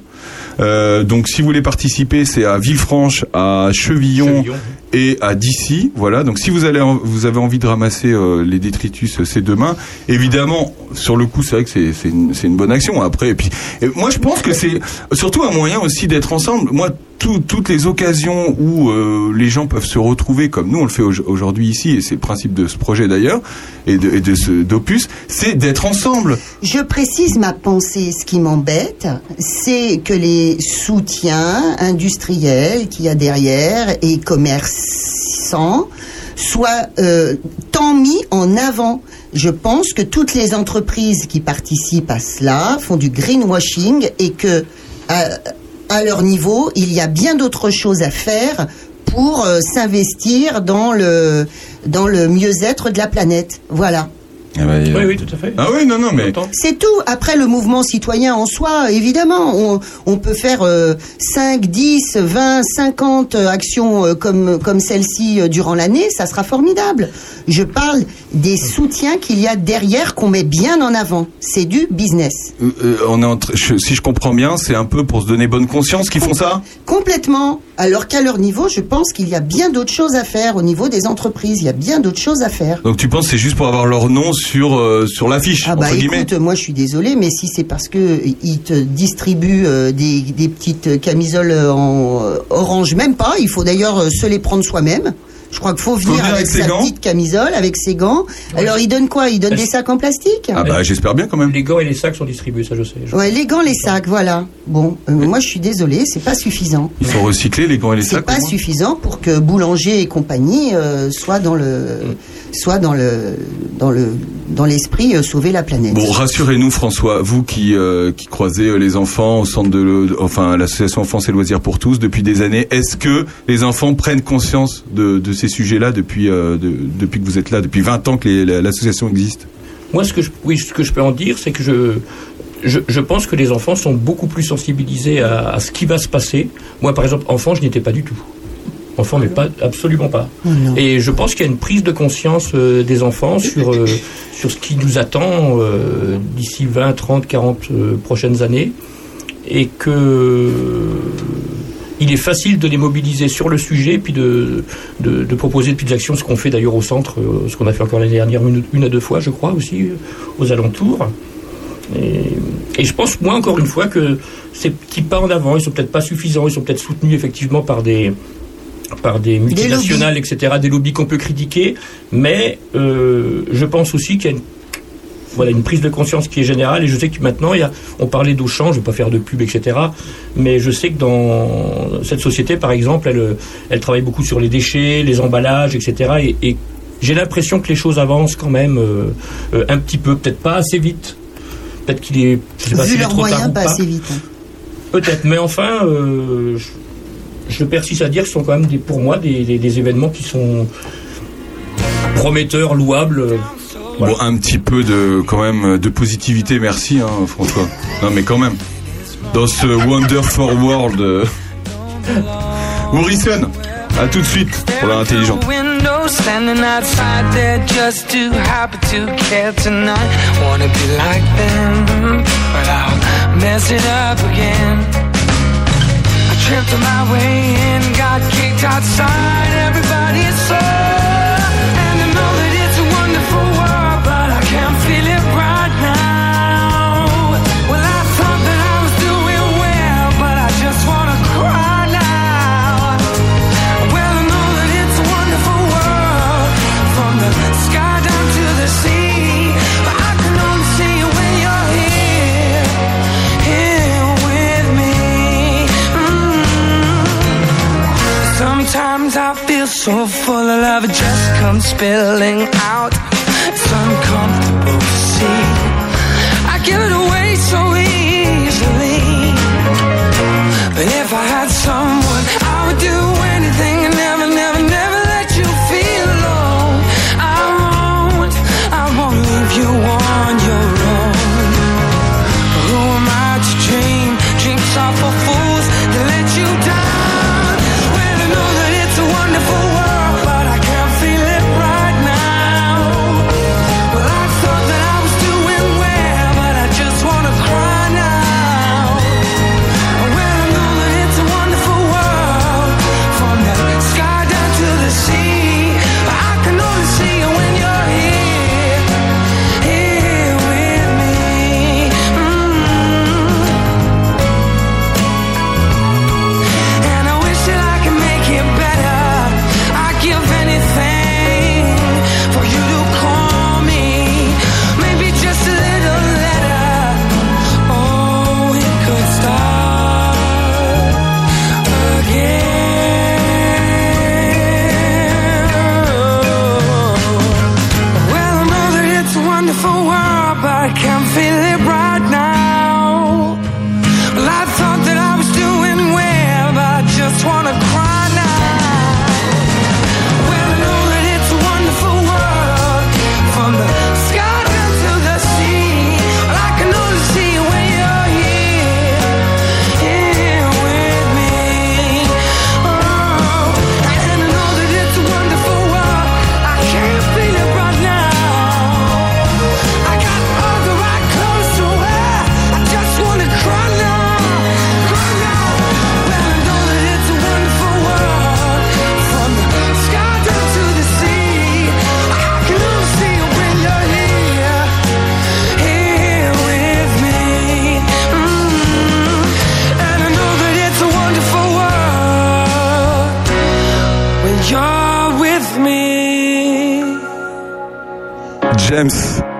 B: Euh, donc si vous voulez participer, c'est à Villefranche, à Chevillon,
H: Chevillon.
B: et à Dissy. Voilà. Donc si vous allez, en- vous avez envie de ramasser euh, les détritus, c'est demain. Évidemment, sur le coup, c'est vrai que c'est c'est une, c'est une bonne action. Après, et puis et moi je pense que c'est surtout un moyen aussi d'être ensemble. Moi, tout- toutes les occasions où euh, les gens peuvent se retrouver, comme nous on le fait au- aujourd'hui ici, et c'est le principe de ce projet d'ailleurs et de, d'opus, c'est d'être ensemble.
C: Je précise ma pensée. Ce qui m'embête, c'est que les soutiens industriels qu'il y a derrière et commerçants soient euh, tant mis en avant. Je pense que toutes les entreprises qui participent à cela font du greenwashing et que à, à leur niveau, il y a bien d'autres choses à faire pour euh, s'investir dans le dans le mieux-être de la planète. Voilà.
H: Oui, oui, tout à fait.
B: Ah oui, non, non, mais
C: C'est tout. Après, le mouvement citoyen en soi, évidemment, on, on peut faire euh, 5, 10, 20, 50 actions euh, comme, comme celle-ci euh, durant l'année, ça sera formidable. Je parle des soutiens qu'il y a derrière qu'on met bien en avant. C'est du business.
B: Euh, euh, on est en tra- je- si je comprends bien, c'est un peu pour se donner bonne conscience qu'ils font ça?
C: Complètement. Alors qu'à leur niveau, je pense qu'il y a bien d'autres choses à faire au niveau des entreprises. Il y a bien d'autres choses à faire.
B: Donc tu penses que c'est juste pour avoir leur nom sur euh, sur l'affiche
C: Ah bah
B: entre guillemets.
C: écoute, moi je suis désolée, mais si c'est parce que ils te distribuent euh, des, des petites camisoles en euh, orange, même pas. Il faut d'ailleurs euh, se les prendre soi-même. Je crois qu'il faut venir,
B: venir
C: avec,
B: avec ses
C: sa
B: gants
C: petite camisole, avec ses gants. Alors ils donnent quoi? Ils donnent des sacs en plastique?
B: Ah bah j'espère bien quand même.
H: Les gants et les sacs sont distribués, ça je sais. Je-
C: Ouais, les gants, les sacs, voilà. Bon, euh, moi je suis désolée, c'est pas suffisant.
B: Ils sont recyclés les gants et les
C: C'est
B: sacs.
C: pas
B: au moins
C: suffisant pour que boulanger et compagnie euh, soient dans le, soit dans le, dans le, dans l'esprit euh, sauver la planète.
B: Bon, rassurez-nous, François, vous qui euh, qui croisez euh, les enfants au centre de, le- enfin l'association Enfance et Loisirs pour tous depuis des années, est-ce que les enfants prennent conscience de, de ces sujets-là depuis euh, de- depuis que vous êtes là, depuis 20 ans que l'association existe
H: Moi, ce que je, oui, ce que je peux en dire, c'est que je, je, je pense que les enfants sont beaucoup plus sensibilisés à, à ce qui va se passer. Moi, par exemple, enfant, je n'y étais pas du tout. Enfant, mais pas, absolument pas. Et je pense qu'il y a une prise de conscience euh, des enfants sur, euh, sur ce qui nous attend euh, d'ici 20, 30, 40 euh, prochaines années. Et que il est facile de les mobiliser sur le sujet, puis de, de, de proposer de petites actions, ce qu'on fait d'ailleurs au centre, euh, ce qu'on a fait encore l'année dernière une, une à deux fois, je crois, aussi, euh, aux alentours. Et, et je pense, moi, encore une fois, que ces petits pas en avant, ils sont peut-être pas suffisants, ils sont peut-être soutenus effectivement par des par des multinationales, etc., des lobbies qu'on peut critiquer, mais euh, je pense aussi qu'il y a une, voilà, une prise de conscience qui est générale, et je sais que maintenant, il y a, on parlait d'Auchan, je ne vais pas faire de pub, etc., mais je sais que dans cette société, par exemple, elle, elle travaille beaucoup sur les déchets, les emballages, etc., et, et j'ai l'impression que les choses avancent quand même euh, euh, un petit peu, peut-être pas assez vite, peut-être qu'il est, je sais pas
C: Vu
H: est
C: leurs moyens, pas
H: pas.
C: assez vite. hein.
H: Peut-être, mais enfin, euh, je, je persiste à dire que ce sont quand même des, pour moi des, des- des événements qui sont prometteurs, louables. Euh,
B: Bon, un petit peu de quand même de positivité, merci hein, François. Non mais quand même, dans ce Wonderful World, euh, Morrison, à tout de suite pour l'heure intelligente.
L: standing outside there just too happy to care tonight. Wanna be like them, but I'll mess it up again. I tripped on my way in, got kicked outside. Everybody's so, Sometimes I feel so full of love, it just comes spilling out. It's uncomfortable to see. I give it away so easily.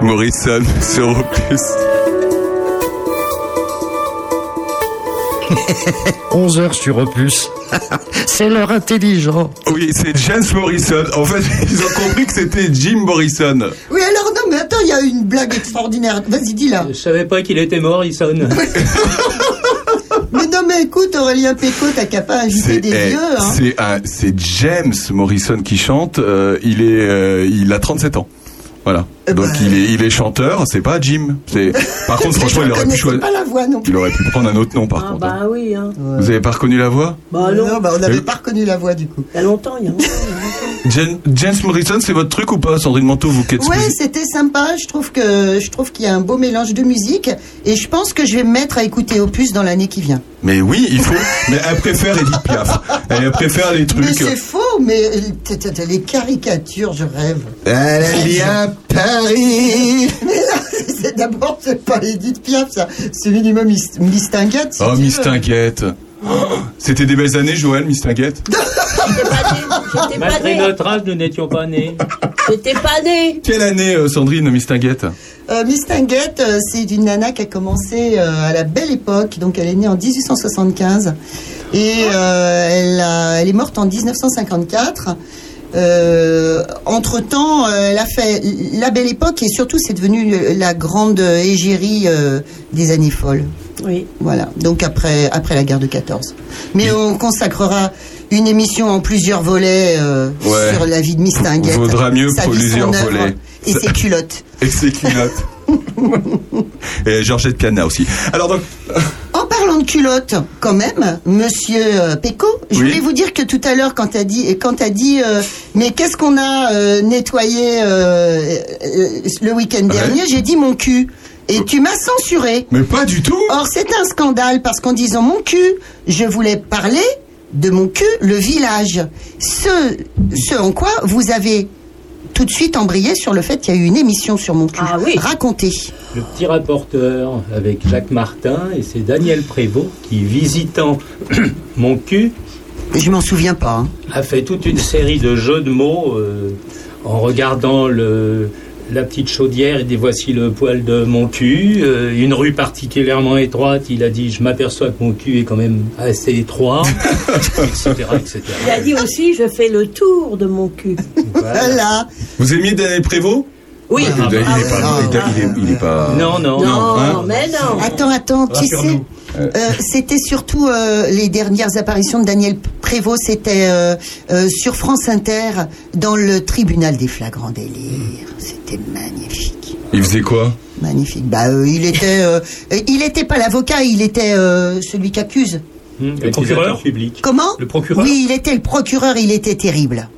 B: Morrison sur Opus.
A: 11h sur Opus. C'est l'heure intelligent.
B: Oui, c'est James Morrison. En fait, ils ont compris que c'était Jim Morrison.
C: Oui, alors non, mais attends, il y a une blague extraordinaire. Vas-y, dis-la.
F: Je savais pas qu'il était Morrison.
C: Mais non, mais écoute, Aurélien Péco, t'as qu'à pas inviter des
B: eh,
C: vieux, hein.
B: c'est James Morrison qui chante. euh, il est, euh, il a 37 ans. Voilà.
C: Eh
B: Donc
C: ben,
B: il est, il est chanteur. C'est pas Jim. C'est. Par contre, franchement, il aurait pu choisir.
C: pas la voix non plus.
B: Il aurait pu prendre un autre nom, par
G: Ah
B: contre. hein.
G: bah oui, hein.
B: Vous avez pas reconnu la voix?
G: Bah non.
C: bah, on n'avait
B: Euh,
C: pas reconnu la voix du coup.
G: Il y a longtemps, il y a longtemps.
B: Jen- James Morrison, c'est votre truc ou pas, Sandrine Manteau, vous qui êtes
C: Ouais, c'était sympa. Je trouve que je trouve qu'il y a un beau mélange de musique et je pense que je vais me mettre à écouter Opus dans l'année qui vient.
B: Mais oui, il faut. mais elle préfère Edith Piaf. Elle préfère les
C: Mais
B: trucs.
C: c'est faux, mais les caricatures, je rêve.
B: Elle bien Paris.
C: Mais là, c'est d'abord c'est pas Edith Piaf, ça. C'est minimum Miss, Tinguette, si
B: Oh, Miss. Tinguette. Oh, C'était des belles années, Joël, Miss Tinguette.
G: J'étais pas
F: Malgré
G: née.
F: notre âge, nous n'étions pas nés.
G: J'étais pas née.
B: Quelle année, euh, Sandrine, Miss Tinguette
C: Euh, Miss Tinguette, euh, c'est une nana qui a commencé euh, à la belle époque, donc elle est née en 1875 et euh, elle, a- elle est morte en 1954. Entre temps, elle a fait la belle époque et surtout c'est devenu euh, la grande égérie euh, des années folles.
G: Oui.
C: Voilà. Donc après après la guerre de 14. Mais on consacrera une émission en plusieurs volets euh,
B: Ouais.
C: sur la vie de Miss Tinguette.
B: Vaudra mieux
C: vie,
B: plusieurs volets.
C: Et
B: Ça-
C: ses culottes.
B: Et ses culottes. Et Georgette Piana aussi. Alors donc,
C: En parlant de culottes, quand même, Monsieur euh, Péco, je
B: Oui.
C: voulais vous dire que tout à l'heure, quand t'as dit, quand t'as dit, euh, mais qu'est-ce qu'on a euh, nettoyé euh, le week-end dernier, j'ai dit mon cul. Et tu m'as censuré.
B: mais pas du tout.
C: Or, c'est un scandale parce qu'en disant mon cul, je voulais parler de mon cul, le village. Ce, ce en quoi vous avez tout de suite embrayé sur le fait qu'il y a eu une émission sur mon cul.
G: Ah oui.
C: Racontez.
F: Le petit rapporteur avec Jacques Martin et c'est Daniel Prévost qui, visitant mon cul,
C: Je m'en souviens pas. hein.
F: a fait toute une série de jeux de mots euh, en regardant le, la petite chaudière et dit voici le poil de mon cul. Euh, une rue particulièrement étroite, il a dit je m'aperçois que mon cul est quand même assez étroit, etc., etc.
G: Il a dit aussi, je fais le tour de mon cul.
C: Voilà.
B: vous aimez Daniel Prévost
G: Oui.
B: il, est, il est pas.
F: Non, non,
G: Non,
B: hein
G: mais non.
C: Attends, attends, tu sais. Euh, c'était surtout euh, les dernières apparitions de Daniel Prévost, c'était euh, euh, sur France Inter, dans le tribunal des flagrants délires. C'était magnifique.
B: Il faisait quoi?
C: Magnifique. Bah, euh, il était, il était pas l'avocat, il était euh, celui qui accuse.
F: Hum,
H: Le procureur
F: public.
C: Comment?
H: Le procureur?
C: Oui, il était le procureur, il était terrible.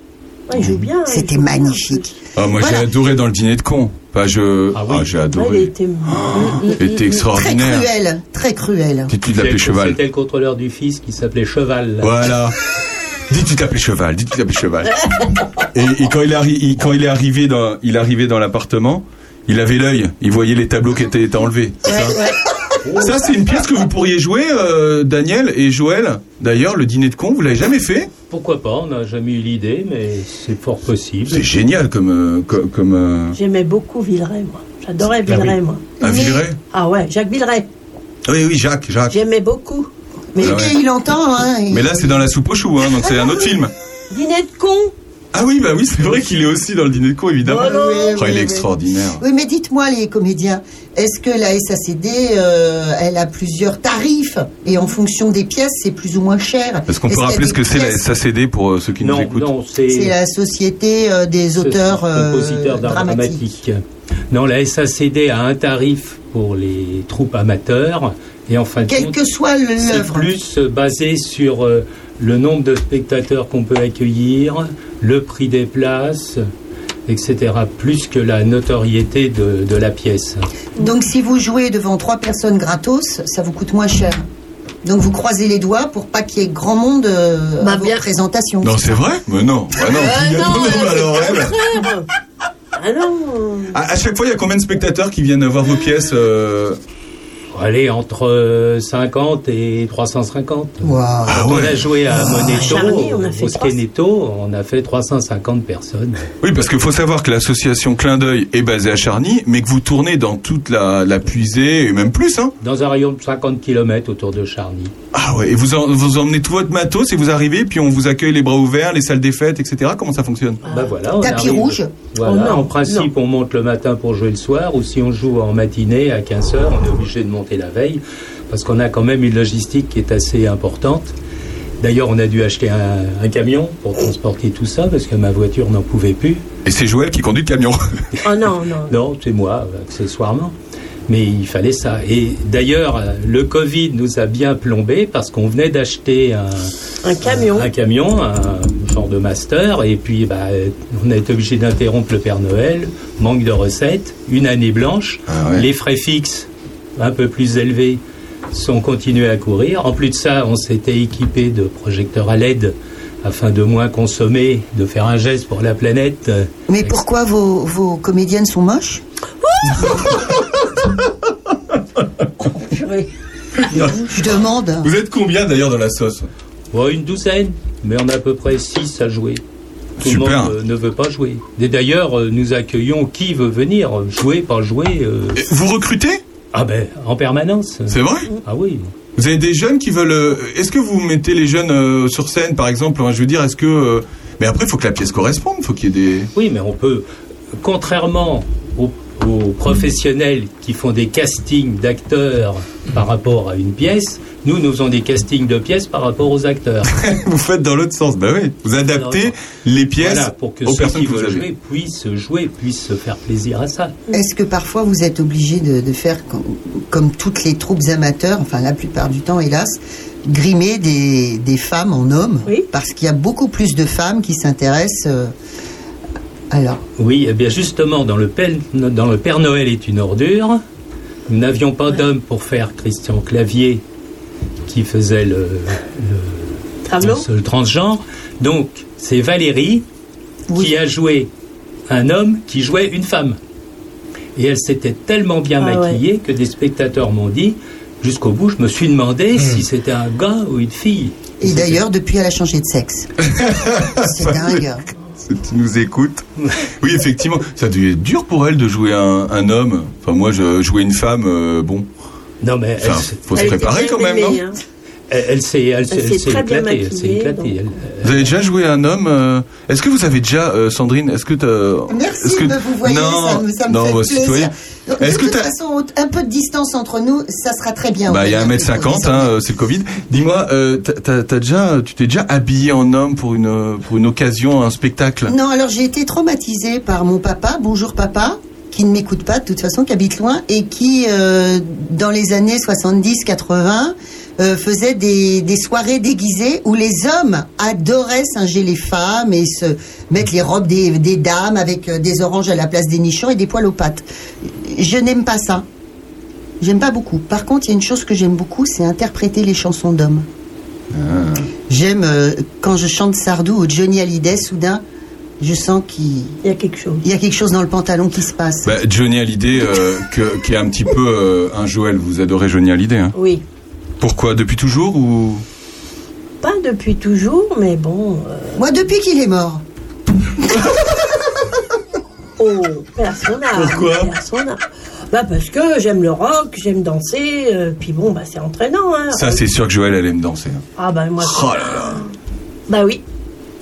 G: Ouais, il joue bien. il
C: C'était magnifique.
B: Ah, moi
C: Voilà.
B: j'ai adoré dans le dîner de con. Je.
F: Ah oui.
B: j'ai
G: Ouais, il
B: adoré.
G: était.
B: Il était
C: Très
B: extraordinaire.
C: cruel, très cruel.
B: Dis-tu de l'appeler cheval.
F: C'était le contrôleur du fils qui s'appelait Cheval. là.
B: Voilà. Dis-tu de l'appeler cheval. Dis-tu de l'appeler cheval. Et, et quand il est arri- il- quand il est arrivé dans, il l'appartement, il avait l'œil. Il voyait les tableaux qui étaient, étaient enlevés.
G: Ouais, ouais.
B: Ça, c'est une pièce que vous pourriez jouer, euh, Daniel et Joël. D'ailleurs, le dîner de con, vous l'avez jamais fait
F: Pourquoi pas On n'a jamais eu l'idée, mais c'est fort possible.
B: C'est génial comme euh, comme, comme, euh,
G: J'aimais beaucoup Villeray, moi. J'adorais
F: Ah
G: Villeray,
F: oui.
G: moi.
B: un Villeray.
G: Ah ouais, Jacques Villeray.
B: Oui, oui, Jacques, Jacques.
G: J'aimais beaucoup. Mais
B: Ah ouais.
C: Et il entend, hein. il-
B: Mais là, c'est dans la soupe aux choux, hein, donc c'est un autre film.
G: dîner de con.
B: Ah oui, bah oui, c'est vrai qu'il est aussi dans le dîner de con, évidemment.
C: Oui, oui,
B: Oh, il est extraordinaire.
C: Oui, mais dites-moi, les comédiens, est-ce que la SACD, euh, elle a plusieurs tarifs et en fonction des pièces, c'est plus ou moins cher?
B: Est-ce qu'on peut rappeler ce que c'est la SACD pour euh, ceux qui nous écoutent?
F: non,
C: C'est
F: c'est
C: la société euh, des auteurs
F: compositeurs d'art
C: dramatiques.
F: dramatique. Non, la SACD a un tarif pour les troupes amateurs et en fin de
C: Quelle
F: compte,
C: que soit le-
F: c'est
C: l'œuvre.
F: plus basé sur euh, le nombre de spectateurs qu'on peut accueillir, le prix des places, etc., plus que la notoriété de, de la pièce.
C: Donc, si vous jouez devant trois personnes gratos, ça vous coûte moins cher. Donc, vous croisez les doigts pour pas qu'il y ait grand monde euh,
G: Bah,
C: à vos
G: bien.
C: présentations.
B: Non, c'est vrai Mais non. Ah non,
G: Ah
B: il y a-
G: non,
B: non, alors, elle.
G: Ah non.
B: À, à chaque fois, il y a combien de spectateurs qui viennent voir vos pièces euh,
F: Aller entre euh, 50 et 350.
C: Waouh.
F: Quand on a joué à Moneto,
G: Charny, on a fait
F: au Skeneto, on a fait 350 personnes.
B: Oui, parce qu'il faut savoir que l'association Clin d'œil est basée à Charny, mais que vous tournez dans toute la, la puisée, et même plus, hein
F: Dans un rayon de 50 km autour de Charny.
B: Ah ouais, et vous, en- vous emmenez tout votre matos et vous arrivez, puis on vous accueille les bras ouverts, les salles des fêtes, etc. Comment ça fonctionne?
F: Bah voilà, on
C: Tapis
F: arrive.
C: rouge
F: Voilà,
G: Oh
F: en principe, on monte le matin pour jouer le soir, ou si on joue en matinée à 15h, on est obligé de monter la veille, parce qu'on a quand même une logistique qui est assez importante. D'ailleurs, on a dû acheter un, un camion pour transporter tout ça, parce que ma voiture n'en pouvait plus.
B: Et c'est Joël qui conduit le camion.
G: Oh non, non.
F: Non, c'est moi, accessoirement. Mais il fallait ça. Et d'ailleurs, le Covid nous a bien plombé parce qu'on venait d'acheter un,
G: Un camion.
F: un camion, un genre de master, et puis bah, on a été obligé d'interrompre le Père Noël, manque de recettes, une année blanche,
B: Ah ouais.
F: les frais fixes un peu plus élevés sont continués à courir. En plus de ça, on s'était équipé de projecteurs à LED afin de moins consommer, de faire un geste pour la planète.
C: Mais pourquoi vos, vos comédiennes sont moches?
G: Purée.
C: Je demande.
B: Vous êtes combien d'ailleurs dans la sauce?
F: Ouais, une douzaine, mais on a à peu près six à jouer. Tout
B: Super.
F: le monde euh, ne veut pas jouer. Et d'ailleurs, euh, nous accueillons qui veut venir, jouer, pas jouer. euh,
B: Vous recrutez?
F: Ah ben, en permanence.
B: C'est vrai
F: Ah oui.
B: Vous avez des jeunes qui veulent. euh, Est-ce que vous mettez les jeunes euh, sur scène, par exemple hein, Je veux dire, est-ce que. euh, Mais après, il faut que la pièce corresponde. Il faut qu'il y ait des.
F: Oui, mais on peut, contrairement aux, professionnels qui font des castings d'acteurs par rapport à une pièce, nous, nous faisons des castings de pièces par rapport aux acteurs.
B: vous faites dans l'autre sens. Oui. Vous adaptez les pièces
F: voilà, pour que
B: aux
F: ceux
B: personnes
F: qui veulent jouer puissent jouer, puissent se faire plaisir à ça.
C: Est-ce que parfois vous êtes obligé de, de faire com- comme toutes les troupes amateurs, enfin la plupart du temps hélas, grimer des, des femmes en hommes?
G: Oui.
C: Parce qu'il y a beaucoup plus de femmes qui s'intéressent. euh, alors,
F: Oui, eh bien justement, dans le, Père, dans le Père Noël est une ordure, nous n'avions pas d'homme pour faire Christian Clavier qui faisait le, le,
G: Tableau
F: le transgenre. Donc, c'est Valérie qui a joué un homme qui jouait une femme. Et elle s'était tellement bien
G: Ah ouais.
F: maquillée que des spectateurs m'ont dit, jusqu'au bout, je me suis demandé si c'était un gars ou une fille.
C: et d'ailleurs, depuis, elle a changé de sexe. C'est dingue.
B: Tu nous écoutes Oui, effectivement. Ça a dû être dur pour elle de jouer un, un homme. Enfin, moi, je jouais une femme. euh, bon.
F: Non, mais elle,
B: Enfin,
F: s-
B: faut se
G: Elle
B: préparer quand même, non?
G: hein.
F: Elle, s'est éclatée. Éclatée.
B: Vous avez déjà joué un homme euh, Est-ce que vous avez déjà, euh, Sandrine Est-ce que t'as.
C: Merci
B: que...
C: de vous voyez,
B: non,
C: ça me, ça me
B: non,
C: fait
B: bah,
C: plaisir. Donc, de
B: que
C: toute façon, un peu de distance entre nous, ça sera très bien.
B: Bah, il y a
C: Aurélien,
B: 1m50,
C: plutôt,
B: hein, euh, c'est le Covid. Dis-moi, euh, déjà, tu t'es déjà habillé en homme pour une, pour une occasion, un spectacle?
C: Non, alors j'ai été traumatisée par mon papa, bonjour papa, qui ne m'écoute pas de toute façon, qui habite loin, et qui, euh, dans les années 70-80, euh, faisait des, des soirées déguisées où les hommes adoraient singer les femmes et se mettre les robes des, des dames avec euh, des oranges à la place des nichons et des poils aux pattes. Je n'aime pas ça. J'aime pas beaucoup. Par contre, il y a une chose que j'aime beaucoup, c'est interpréter les chansons d'hommes. J'aime euh, quand je chante Sardou ou Johnny Hallyday, soudain, je sens qu'il
G: Il y a quelque chose.
C: il y a quelque chose dans le pantalon qui se passe.
B: bah, Johnny Hallyday, euh, que- qui est un petit peu euh, un Joël. Vous adorez Johnny Hallyday, hein?
G: Oui.
B: Pourquoi Depuis toujours ou?
G: Pas depuis toujours, mais bon. euh,
C: Moi, depuis qu'il est mort.
G: Oh, personnage.
B: Pourquoi?
G: personnage. Bah parce que j'aime le rock, j'aime danser, euh, puis bon, bah c'est entraînant. Hein.
B: Ça, c'est sûr que Joël, elle aime danser. hein.
G: Ah bah moi.
B: Oh là là
G: Bah oui.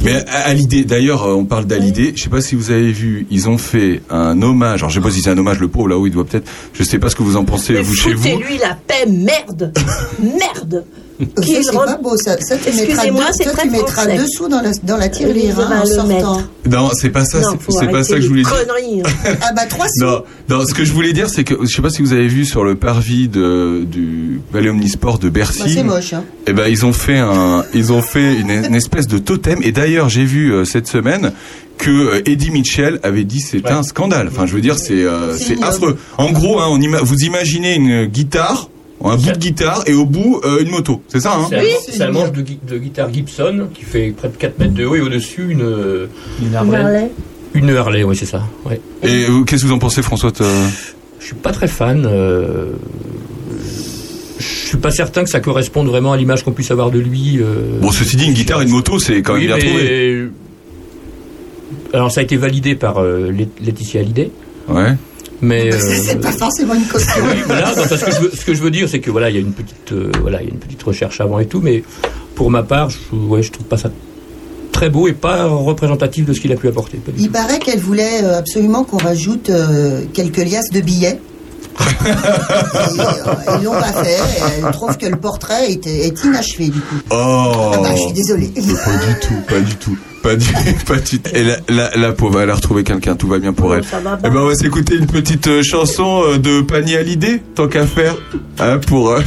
B: Mais à- Hallyday, d'ailleurs, euh, on parle d'Hallyday. Je sais pas si vous avez vu, ils ont fait un hommage. Alors, je sais pas si c'est un hommage, le pauvre là-haut, il doit peut-être. Je sais pas ce que vous en pensez
G: Mais
B: vous chez vous.
G: foutez-lui la paix, merde, merde.
C: Ça,
G: Qu'il
C: c'est
G: re-
C: pas beau. Ça, ça tu mettras,
G: Excusez-moi,
C: deux-
G: très
C: tu mettras
G: français.
C: dessous dans la, dans la
G: Oui,
C: tirelire
G: ça
C: hein, en sortant.
B: Non, c'est pas ça. C'est- pas ça que je voulais dire.
G: hein.
C: Ah bah trois sous.
B: Non, non, ce que je voulais dire, c'est que je sais pas si vous avez vu sur le parvis de, du Palais Omnisport de Bercy.
C: Bah, c'est moche. Hein.
B: Eh ben, ils ont fait un, ils ont fait une, une espèce de totem. Et d'ailleurs, j'ai vu euh, cette semaine que euh, Eddie Mitchell avait dit c'est un scandale. Enfin, je veux dire, c'est euh, affreux. En gros, hein, on ima- vous imaginez une guitare, un bout de guitare, et au bout euh, une moto. C'est ça, hein
H: C'est un, c'est un manche de, gui- de guitare Gibson qui fait près de 4 mètres de haut et au-dessus une,
F: Une
G: Harley. Harley.
H: une Harley, oui c'est ça. Ouais.
B: Et euh, qu'est-ce que vous en pensez, François euh,
H: Je suis pas très fan. euh, je suis pas certain que ça corresponde vraiment à l'image qu'on puisse avoir de lui. euh,
B: Bon, ceci dit, une guitare et une moto, c'est quand même
H: oui,
B: bien
H: mais-
B: trouvé.
H: Alors ça a été validé par euh, Laetitia Hallyday.
B: Ouais.
H: Mais euh,
C: C'est pas forcément une caution.
H: oui, voilà. donc, parce que je veux- ce que je veux dire, c'est que voilà, il y a une petite, euh, voilà, il y a une petite recherche avant et tout, mais pour ma part, je, ouais, je trouve pas ça très beau et pas représentatif de ce qu'il a pu apporter.
C: Il paraît qu'elle voulait euh, absolument qu'on rajoute euh, quelques liasses de billets. et, euh, ils l'ont pas fait. et Elle trouve que le portrait est, est inachevé du coup.
B: Oh
C: Ah bah, je suis désolée.
B: Pas du tout, pas du tout. Pas du, pas du tout. Et la, la, la pauvre, elle a retrouvé quelqu'un, tout va bien pour elle.
G: ça va
B: Eh ben, on va s'écouter une petite euh, chanson euh, de Panier à l'idée, tant qu'à faire. Hein, pour. euh,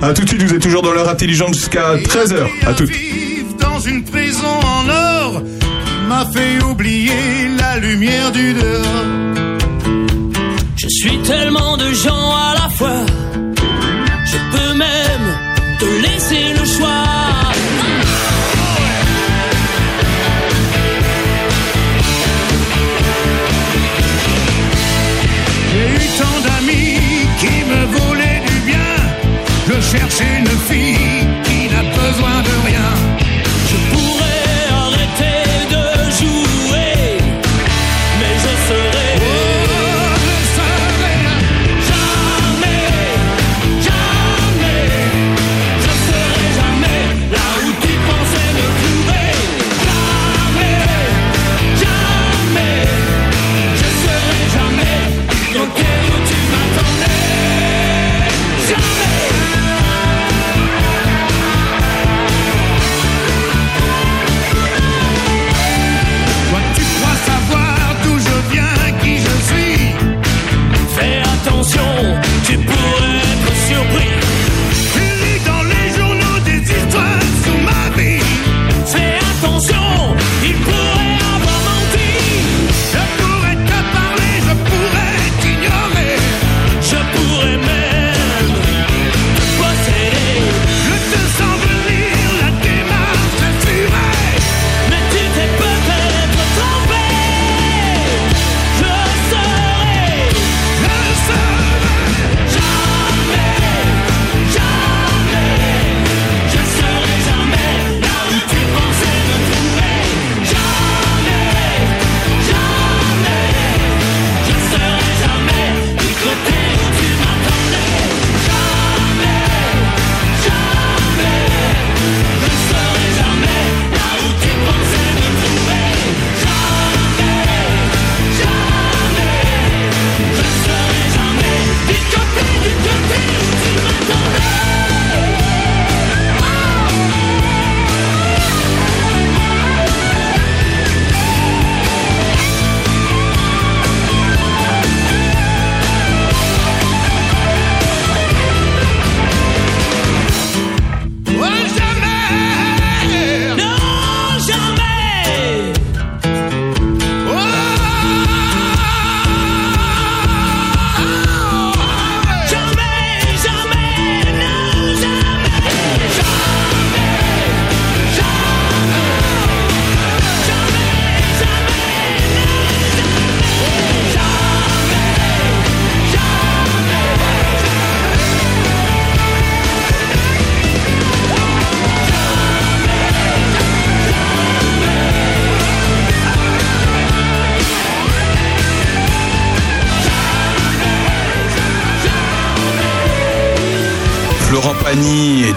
B: À tout de suite, vous êtes toujours dans l'heure intelligente jusqu'à 13h. À tout.
M: vivre dans une prison en or qui m'a fait oublier la lumière du dehors.
J: Je suis tellement de gens à la fois. Je peux même te laisser le choix.
M: Tant d'amis qui me volaient du bien. Je cherchais une fille qui n'a besoin de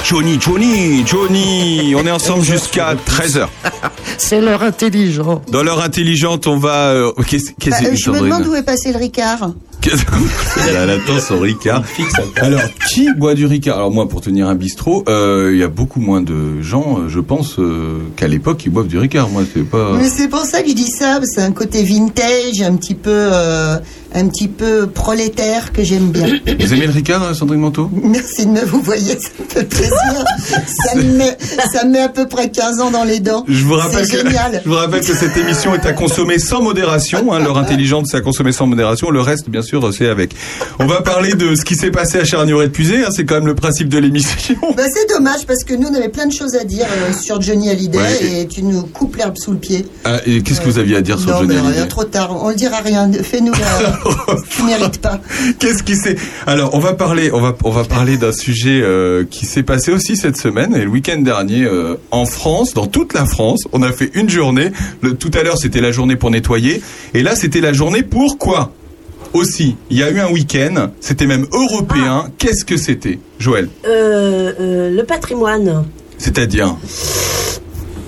B: Johnny, Johnny, Johnny. On est ensemble jusqu'à 13h.
A: C'est l'heure intelligente.
B: Dans l'heure intelligente, on va. euh, Qu'est-ce
C: Bah,
B: qu'est-ce
C: euh, je me demande où est passé le Ricard.
B: Qu'est-ce- Elle attend son Ricard. Alors, qui boit du Ricard? Alors moi, pour tenir un bistrot, euh, il y a beaucoup moins de gens, je pense, euh, qu'à l'époque, qui boivent du Ricard. Moi, c'est pas.
C: Mais c'est pour ça que je dis ça, c'est un côté vintage, un petit peu, euh, un petit peu prolétaire que j'aime bien.
B: Vous aimez le Ricard, Sandrine Manteau?
C: Merci de me vous voyez, fait plaisir. ça, me met, ça me met à peu près 15 ans dans les dents.
B: Je vous rappelle
C: C'est
B: que,
C: génial.
B: je vous rappelle que cette émission est à consommer sans modération. Hein, L'heure intelligente, c'est à consommer sans modération. Le reste, bien sûr, c'est avec. On va parler de ce qui s'est passé à Charnier et Puisé. Hein, c'est quand même le principe de l'émission.
C: Bah, c'est dommage parce que nous on avait plein de choses à dire euh, sur Johnny Hallyday
B: Ouais.
C: et tu nous coupes l'herbe sous le pied.
B: Ah, et qu'est-ce que vous aviez à dire sur
C: non,
B: Johnny Hallyday
C: trop tard. On le dira rien. Fais-nous la, Tu mérites pas.
B: Qu'est-ce qui s'est Alors, on va parler, on va, on va parler d'un sujet euh, qui s'est passé aussi cette semaine et le week-end dernier euh, en France, dans toute la France. On a fait une journée. Le- tout à l'heure, c'était la journée pour nettoyer, et là, c'était la journée pour quoi? Aussi, il y a eu un week-end. C'était même européen. Qu'est-ce que c'était, Joël?
G: Euh, euh, le patrimoine.
B: C'est-à-dire?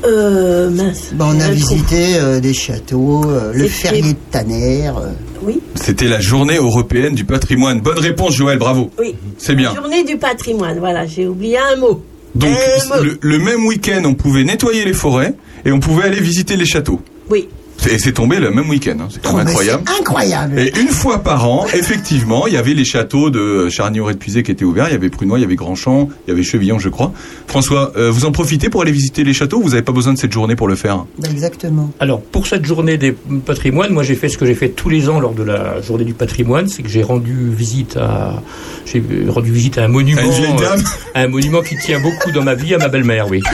G: Euh, mince.
C: Bon, on a
G: trou.
C: visité euh, des châteaux, euh, le ferrier de Tanner. euh.
G: Oui.
B: C'était la journée européenne du patrimoine. Bonne réponse, Joël. Bravo.
G: Oui.
B: C'est bien.
G: Journée du patrimoine. Voilà, j'ai oublié un mot.
B: Donc,
G: Un mot.
B: le, le même week-end, on pouvait nettoyer les forêts et on pouvait aller visiter les châteaux.
G: Oui.
B: Et c'est tombé le même week-end. hein. C'est
C: Oh,
B: incroyable.
C: incroyable.
B: Et une fois par an, effectivement, il y avait les châteaux de Charnier et de Puisé qui étaient ouverts. Il y avait Prunois, il y avait Grandchamp, il y avait Chevillon, je crois. François, euh, vous en profitez pour aller visiter les châteaux ou vous n'avez pas besoin de cette journée pour le faire?
C: Bah, exactement.
H: Alors, pour cette journée des patrimoines, moi j'ai fait ce que j'ai fait tous les ans lors de la journée du patrimoine, c'est que j'ai rendu visite à, j'ai rendu visite à un monument,
B: À une vieille dame
H: euh, à un monument qui tient beaucoup dans ma vie, à ma belle-mère, oui.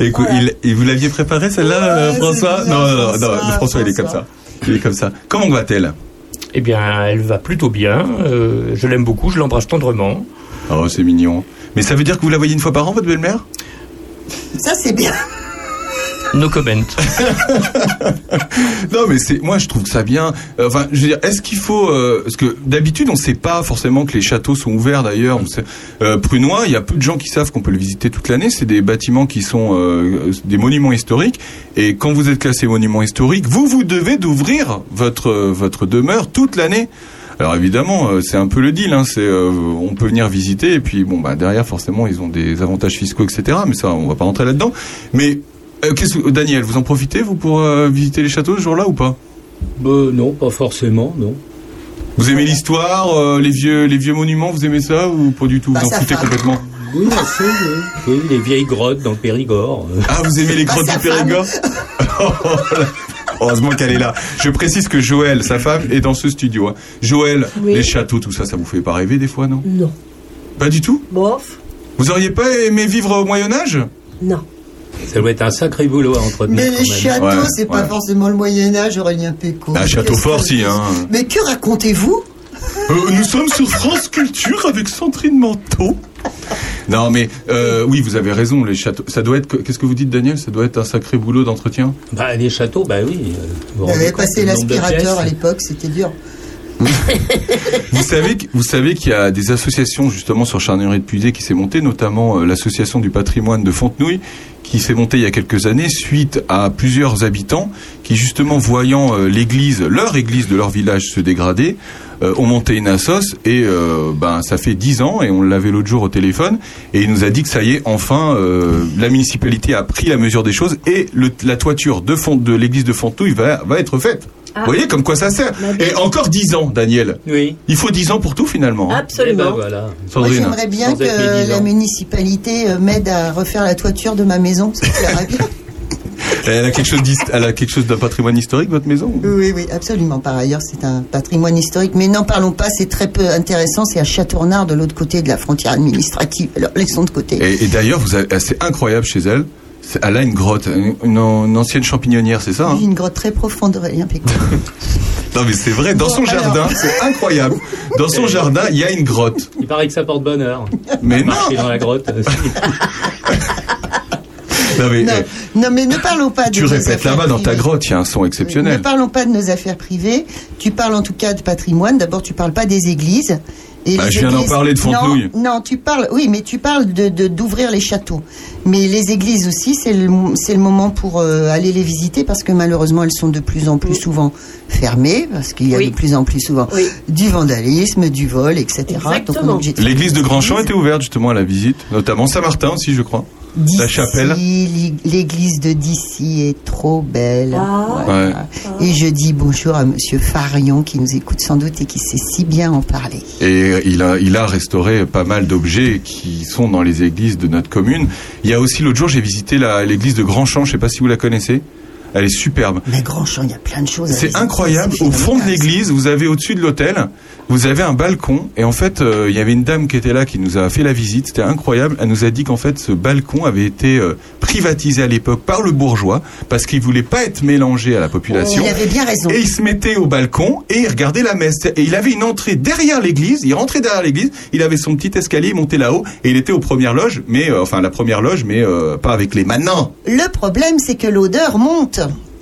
B: Écoute, il- vous l'aviez préparé celle-là, euh, François?
C: bien,
B: non, non, non, non,
C: François,
B: François, il est comme ça. Il est comme ça. Comment va-t-elle?
H: Eh bien, elle va plutôt bien. euh, je l'aime beaucoup, je l'embrasse tendrement.
B: Oh, c'est mignon. Mais ça veut dire que vous la voyez une fois par an, votre belle-mère?
C: Ça, c'est bien.
H: No comment.
B: Non, mais c'est moi je trouve ça vient. euh, Enfin, je veux dire, est-ce qu'il faut euh, parce que d'habitude on sait pas forcément que les châteaux sont ouverts. D'ailleurs, euh, Prunois, il y a peu de gens qui savent qu'on peut le visiter toute l'année. C'est des bâtiments qui sont euh, des monuments historiques. Et quand vous êtes classé monument historique, vous vous devez d'ouvrir votre votre demeure toute l'année. Alors évidemment, c'est un peu le deal. Hein, on peut venir visiter et puis bon bah derrière forcément ils ont des avantages fiscaux etc. Mais ça on va pas rentrer là-dedans. Mais euh, qu'est-ce que Daniel, vous en profitez vous pour euh, visiter les châteaux ce jour-là ou pas?
F: Bah, non, pas forcément, non.
B: Vous aimez l'histoire, euh, les vieux les vieux monuments, vous aimez ça ou pas du tout?
C: Bah,
B: Vous en
C: sa
B: foutez
C: femme.
B: complètement?
F: Oui, assez, oui. Oui, les vieilles grottes dans le Périgord. euh.
B: Ah, vous aimez les grottes du Périgord? Heureusement qu'elle est là. Je précise que Joël, sa femme, est dans ce studio. hein. Joël,
G: Oui.
B: les châteaux, tout ça, ça vous fait pas rêver des fois, non?
G: Non.
B: Pas du tout?
G: Bof.
B: Vous auriez pas aimé vivre au Moyen Âge?
G: Non.
F: Ça doit être un sacré boulot à entretenir.
C: Mais les châteaux,
B: Ouais,
C: c'est pas forcément le Moyen-Âge, Aurélien Péco.
B: Ah, château
C: Qu'est-ce
B: fort, si, hein.
C: Mais que racontez-vous?
B: Euh, Nous sommes sur France Culture avec Sandrine Manteau. Non, mais euh, oui, vous avez raison. Les châteaux, ça doit être. que- Qu'est-ce que vous dites, Daniel? Ça doit être un sacré boulot d'entretien?
F: Bah, les châteaux, bah oui. euh, vous compte
C: passé l'aspirateur à l'époque, c'était dur.
B: Vous savez, vous savez qu'il y a des associations justement sur Charnier et de Puisé qui s'est montée, notamment l'association du patrimoine de Fontenouille, qui s'est montée il y a quelques années suite à plusieurs habitants qui justement voyant euh, l'église, leur église de leur village se dégrader, euh, ont monté une assoce et euh, ben ça fait dix ans et on l'avait l'autre jour au téléphone et il nous a dit que ça y est enfin la municipalité a pris la mesure des choses et le- la toiture de, Font- de l'église de Fontenouille va, va être faite.
G: Ah.
B: Vous voyez comme quoi ça sert.
G: Bah.
B: Et encore dix ans, Daniel.
F: Oui.
B: Il faut 10 ans pour tout finalement. hein.
F: Eh
G: Absolument.
F: ben, voilà.
C: Moi, j'aimerais bien que la municipalité euh, m'aide à refaire la toiture de ma maison. Ça me plairait bien.
B: Elle a quelque chose elle a quelque chose d'un patrimoine historique votre maison
C: Oui, oui, absolument. Par ailleurs, c'est un patrimoine historique. Mais n'en parlons pas, c'est très peu intéressant. C'est à Châteaurnard, de l'autre côté de la frontière administrative. Alors, laissons de côté.
B: Et, et d'ailleurs, vous avez- c'est incroyable chez elle. Elle a une grotte, une, ancienne champignonnière, c'est ça hein
C: Oui, une grotte très profonde, Aurélien.
B: Non mais c'est vrai, dans
C: Bon,
B: son
C: alors.
B: jardin, c'est incroyable. Dans son jardin, il y a une grotte.
F: Il paraît que ça porte bonheur.
B: Mais non,
F: Marcher dans la grotte. euh,
B: non mais
C: Non, non, mais ne parlons pas de
B: tu
C: nos
B: répètes là-bas dans ta grotte, il y a un son
C: Ne
B: exceptionnel.
C: parlons pas de nos affaires privées. Tu parles en tout cas de patrimoine. D'abord, tu parles pas des églises. Et
B: Bah,
C: les
B: je viens d'en parler de Fontenouille.
C: Non, non, tu parles. Oui, mais tu parles de de- d'ouvrir les châteaux. Mais les églises aussi, c'est le c'est le moment pour euh, aller les visiter parce que malheureusement, elles sont de plus en plus souvent fermées parce qu'il y a
G: Oui.
C: de plus en plus souvent
G: Oui.
C: du vandalisme, du vol, etc.
B: L'église de Grandchamp était ouverte justement à la visite, notamment Saint-Martin aussi, je crois. La chapelle.
C: D'ici, L'église de d'ici est trop belle.
G: Ah.
C: Voilà. Et je dis bonjour à Monsieur Farion qui nous écoute sans doute et qui sait si bien en parler.
B: Et il a, il a restauré pas mal d'objets qui sont dans les églises de notre commune. Il y a aussi l'autre jour, j'ai visité l'église de Grandchamp, je sais pas si vous la connaissez. Elle est superbe.
C: Mais Grandchamp, il y a plein de choses. à
B: C'est incroyable. Au fond de l'église, vous avez au-dessus de l'hôtel, vous avez un balcon. Et en fait, euh, il y avait une dame qui était là, qui nous a fait la visite. C'était incroyable. Elle nous a dit qu'en fait, ce balcon avait été euh, privatisé à l'époque par le bourgeois parce qu'il voulait pas être mélangé à la population.
C: Il avait bien raison.
B: Et il se mettait au balcon et il regardait la messe. Et il avait une entrée derrière l'église. Il rentrait derrière l'église. Il avait son petit escalier, il montait là-haut et il était aux premières loges, mais euh, enfin la première loge, mais pas avec les manants.
C: Le problème, c'est que l'odeur monte.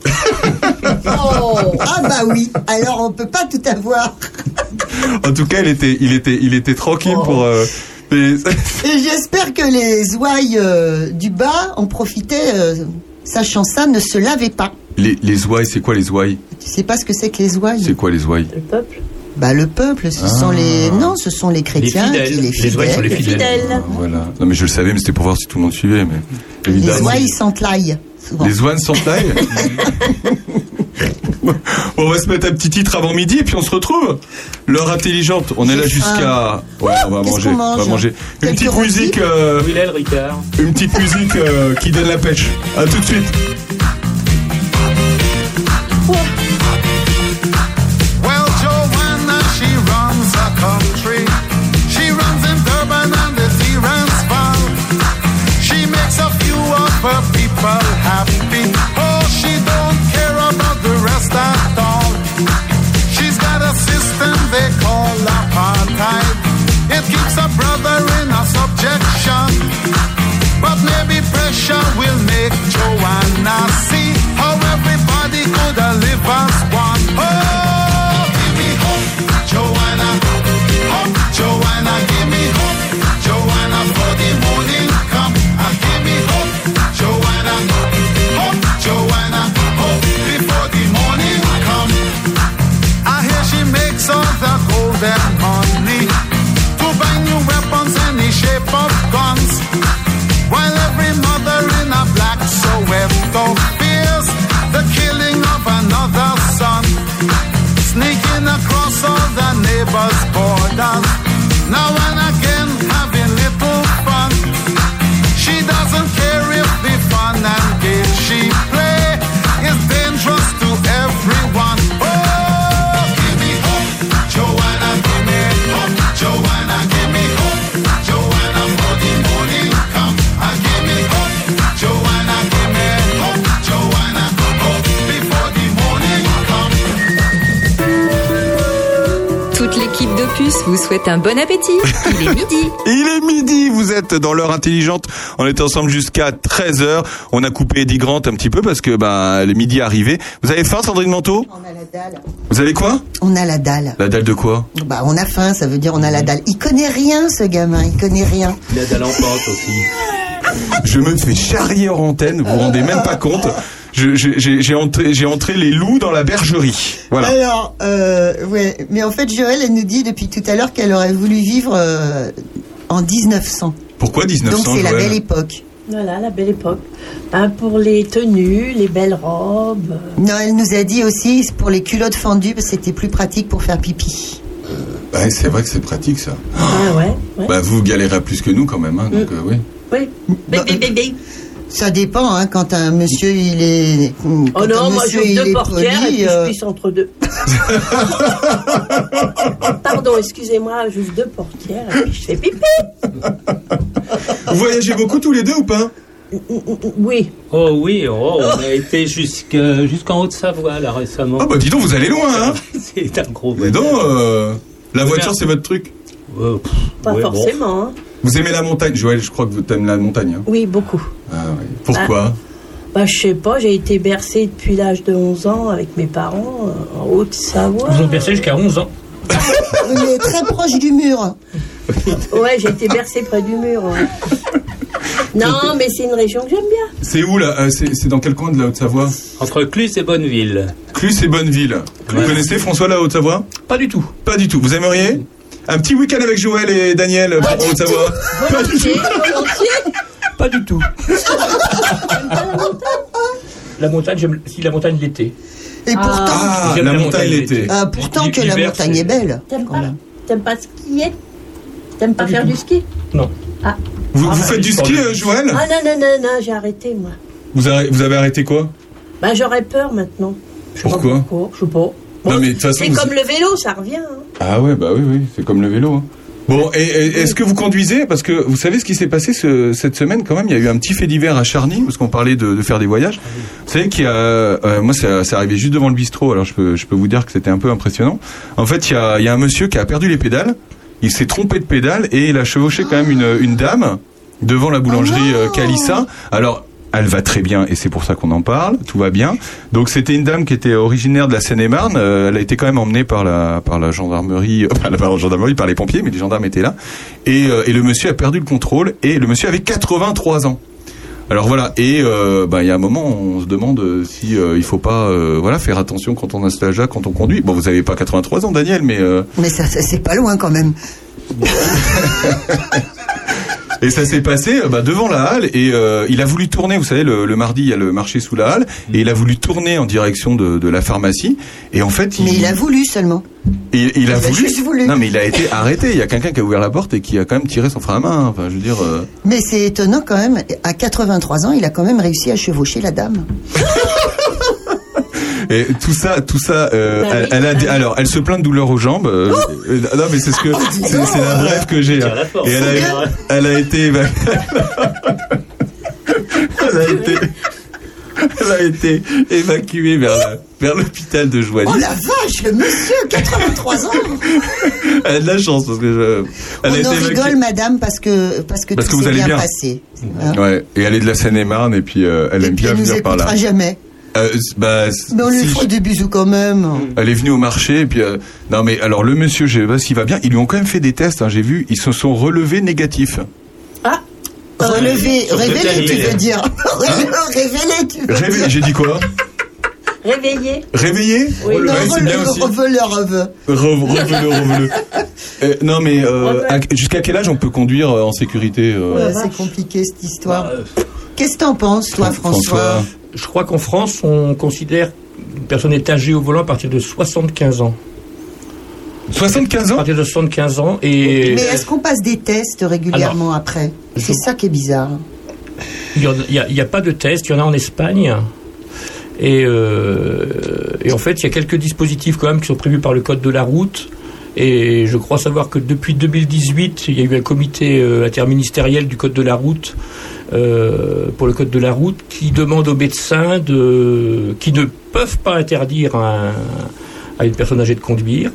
C: oh, ah bah oui. Alors on peut pas tout avoir.
B: En tout cas, il était, il était, il était tranquille pour. euh, mais-
C: Et j'espère que les ouailles euh, du bas en profitaient, euh, sachant ça, ne se lavaient pas.
B: les, les ouailles, c'est quoi les ouailles?
C: Tu sais pas ce que c'est que les ouailles?
B: C'est quoi les ouailles?
G: Le peuple.
C: Bah le peuple, ce
B: Ah.
C: sont les non, ce sont les chrétiens,
B: fidèles.
C: qui- les
B: Les
C: fidèles.
B: ouailles sont les
G: Les fidèles.
B: Voilà. Non, mais je le savais, mais c'était pour voir si tout le monde suivait. Mais
C: Les
B: évidemment.
C: ouailles sentent l'ail. Souvent.
B: Les ouanes sont taille. On va se mettre un petit titre avant midi et puis on se retrouve. L'heure intelligente. On est là jusqu'à. Ouais, on va manger. On va manger. Une petite musique. euh, une petite musique euh, qui donne la pêche. À tout de suite.
J: People happy. Oh, she don't care about the rest at all. She's got a system they call apartheid. It keeps a brother in a subjection. But maybe pressure will make Joanna see us, borders
D: vous souhaite un bon appétit. Il est midi.
B: Il est midi, vous êtes dans l'heure intelligente. On était ensemble jusqu'à 13h. On a coupé Eddie Grant un petit peu parce que ben le midi est arrivé. Vous avez faim, Sandrine Manteau?
C: On a la dalle.
B: Vous avez quoi?
C: On a la dalle.
B: La dalle de quoi?
C: Bah on a faim, ça veut dire on a la dalle. Il connaît rien ce gamin, il connaît rien.
F: Il a dalle en pente aussi.
B: Je me fais charrier en antenne, vous vous rendez même pas compte. Je- je- J'ai entré, j'ai entré les loups dans la bergerie. Voilà.
C: Alors, euh, ouais, mais en fait Joël, elle nous dit depuis tout à l'heure qu'elle aurait voulu vivre euh, en 1900.
B: Pourquoi 1900
C: Donc c'est la belle époque.
G: Voilà, la belle époque. Ben, pour les tenues, les belles robes.
C: Non, elle nous a dit aussi pour les culottes fendues, parce que c'était plus pratique pour faire pipi.
B: Ouais, c'est vrai que c'est pratique ça.
G: Ah ouais, ouais.
B: Bah vous galérez plus que nous quand même, hein, donc euh, oui.
G: Oui. Bé.
C: Ça dépend, hein, quand un monsieur il est.
G: Oh
C: quand
G: non, moi
C: il
G: deux portières
C: poli,
G: et puis
C: euh,
G: je pisse entre deux. Pardon, excusez-moi, j'ouvre deux portières et puis je fais pipi.
B: Vous voyagez beaucoup tous les deux ou pas?
G: Oui.
F: Oh oui, oh, on a été jusqu'en Haute-Savoie là récemment.
B: Ah bah dis donc, vous allez loin, hein
F: C'est un gros
B: Mais donc, euh, la voiture c'est votre truc.
F: Euh, pff,
G: Pas
F: ouais, bon.
G: forcément. hein.
B: Vous aimez la montagne, Joël Je crois que vous aimez la montagne. hein.
G: Oui, beaucoup.
B: Ah, oui. Pourquoi
G: Bah, je sais pas, j'ai été bercée depuis l'âge de 11 ans avec mes parents euh, en Haute-Savoie.
H: Vous ont bercé jusqu'à 11 ans.
C: il est très proche du mur.
G: Ouais, j'ai été bercée près du mur. ouais. Non, mais c'est une région que j'aime bien.
B: C'est où là Euh, C'est c'est dans quel coin de la Haute-Savoie?
F: Entre Clus et Bonneville.
B: Clus et Bonneville. Vous
F: Ouais.
B: connaissez François la Haute-Savoie?
H: Pas du tout.
B: Pas du tout. Vous aimeriez? Un petit week-end avec Joël et Daniel pour la Haute-Savoie
G: Volontiers, volontiers.
H: Pas du tout. La montagne, j'aime si la montagne l'été.
C: Et pourtant,
B: Ah,
H: J'aime
B: la
H: la
B: montagne l'été.
C: ah, pourtant que la montagne est belle.
G: T'aimes pas, t'aimes pas skier T'aimes pas
H: du
G: faire
H: tout.
G: du ski
H: Non.
G: Ah.
B: Vous,
H: Ah,
B: vous
H: bah,
B: faites du ski, euh, Joël
G: Ah non, non, non, non, j'ai arrêté moi.
B: vous, avez, vous avez arrêté quoi?
G: Bah j'aurais peur maintenant. Je sais pas
B: Pourquoi?
G: pourquoi, Je sais pas. Bon,
B: Non, mais de toute façon,
G: c'est
B: vous-
G: comme le vélo, ça revient. hein.
B: Ah ouais, bah oui, oui, c'est comme le vélo. hein. Bon, et, et est-ce que vous conduisez? Parce que vous savez ce qui s'est passé ce- cette semaine quand même. Il y a eu un petit fait divers à Charny, parce qu'on parlait de, de faire des voyages. Vous savez qu'il y a, euh, moi, c'est c'est arrivé juste devant le bistrot. Alors je peux, je peux vous dire que c'était un peu impressionnant. En fait, il y a, il y a un monsieur qui a perdu les pédales. Il s'est trompé de pédale et il a chevauché quand même une, une dame devant la boulangerie euh, Calissa. Alors. Elle va très bien et c'est pour ça qu'on en parle. Tout va bien. Donc c'était une dame qui était originaire de la Seine-et-Marne. Euh, elle a été quand même emmenée par la par la gendarmerie, euh, pas la gendarmerie, par les pompiers, mais les gendarmes étaient là. Et, euh, et le monsieur a perdu le contrôle et le monsieur avait 83 ans. Alors voilà, et euh, bah, il y a un moment, on se demande si il faut pas voilà faire attention quand on a cet âge-là, quand on conduit. Bon, vous avez pas 83 ans, Daniel, mais
C: Mais ça, ça, c'est pas loin quand même.
B: et ça s'est passé euh, bah, devant la halle et euh, il a voulu tourner. Vous savez, le, le mardi il y a le marché sous la halle et il a voulu tourner en direction de, de la pharmacie et en fait
C: Mais il a voulu seulement.
B: il, il a
C: il a
B: voulu.
C: juste voulu.
B: Non, mais il a été arrêté. Il y a quelqu'un qui a ouvert la porte et qui a quand même tiré son frein à main. Enfin, je veux dire. euh,
C: Mais c'est étonnant quand même. À 83 ans, il a quand même réussi à chevaucher la dame.
B: Et tout ça, tout ça, euh,
C: Bah
B: elle, elle a,
C: bah
B: dit- alors, elle se plaint de douleur aux jambes. euh, euh, non, mais c'est ce que, c'est c'est la rêve que j'ai. hein. Et elle a, elle a été, éva- elle a été, elle a été évacuée vers la- vers l'hôpital de Joigny.
C: Oh la vache, monsieur, 83 ans
B: Elle a de la chance parce que je, elle
C: On
B: a été
C: en
B: évacuée.
C: rigole, madame, parce que, parce que
B: Parce
C: tout
B: que vous
C: s'est
B: allez
C: bien,
B: bien.
C: passé. Hein.
B: Ouais, et elle est de la Seine-et-Marne et puis euh, elle aime
C: Puis
B: bien
C: elle nous
B: venir par là.
C: jamais.
B: Euh, bah,
C: Mais on lui
B: si je-
C: des bisous quand même.
B: Elle est venue au marché et puis euh, non mais alors le monsieur, je sais pas s'il va bien. Ils lui ont quand même fait des tests. hein, J'ai vu, ils se sont relevés négatifs.
F: Sur le
C: révéler, tu veux dire. révéler, tu veux
B: Réveillé,
C: dire.
B: j'ai dit quoi
G: Réveillé.
B: Réveillé
G: Oui.
C: Non,
B: Ouais, c'est bien aussi. Euh, non mais euh, jusqu'à quel âge on peut conduire euh, en sécurité euh,
C: Ouais, c'est compliqué cette histoire.
F: Bah, euh,
C: Qu'est-ce que t'en penses, toi, François,
H: Je crois qu'en France, on considère une personne est âgée au volant à partir de 75 ans.
B: 75
H: À
B: ans
H: partir de 75 ans et
C: Mais est-ce qu'on passe des tests régulièrement après C'est ça qui est bizarre.
H: il n'y a, il y a pas de test, il y en a en Espagne. Et, euh, et en fait, il y a quelques dispositifs quand même qui sont prévus par le code de la route. Et je crois savoir que depuis 2018, il y a eu un comité euh, interministériel du code de la route euh, pour le code de la route qui demande aux médecins de, qui ne peuvent pas interdire à, un- à une personne âgée de conduire.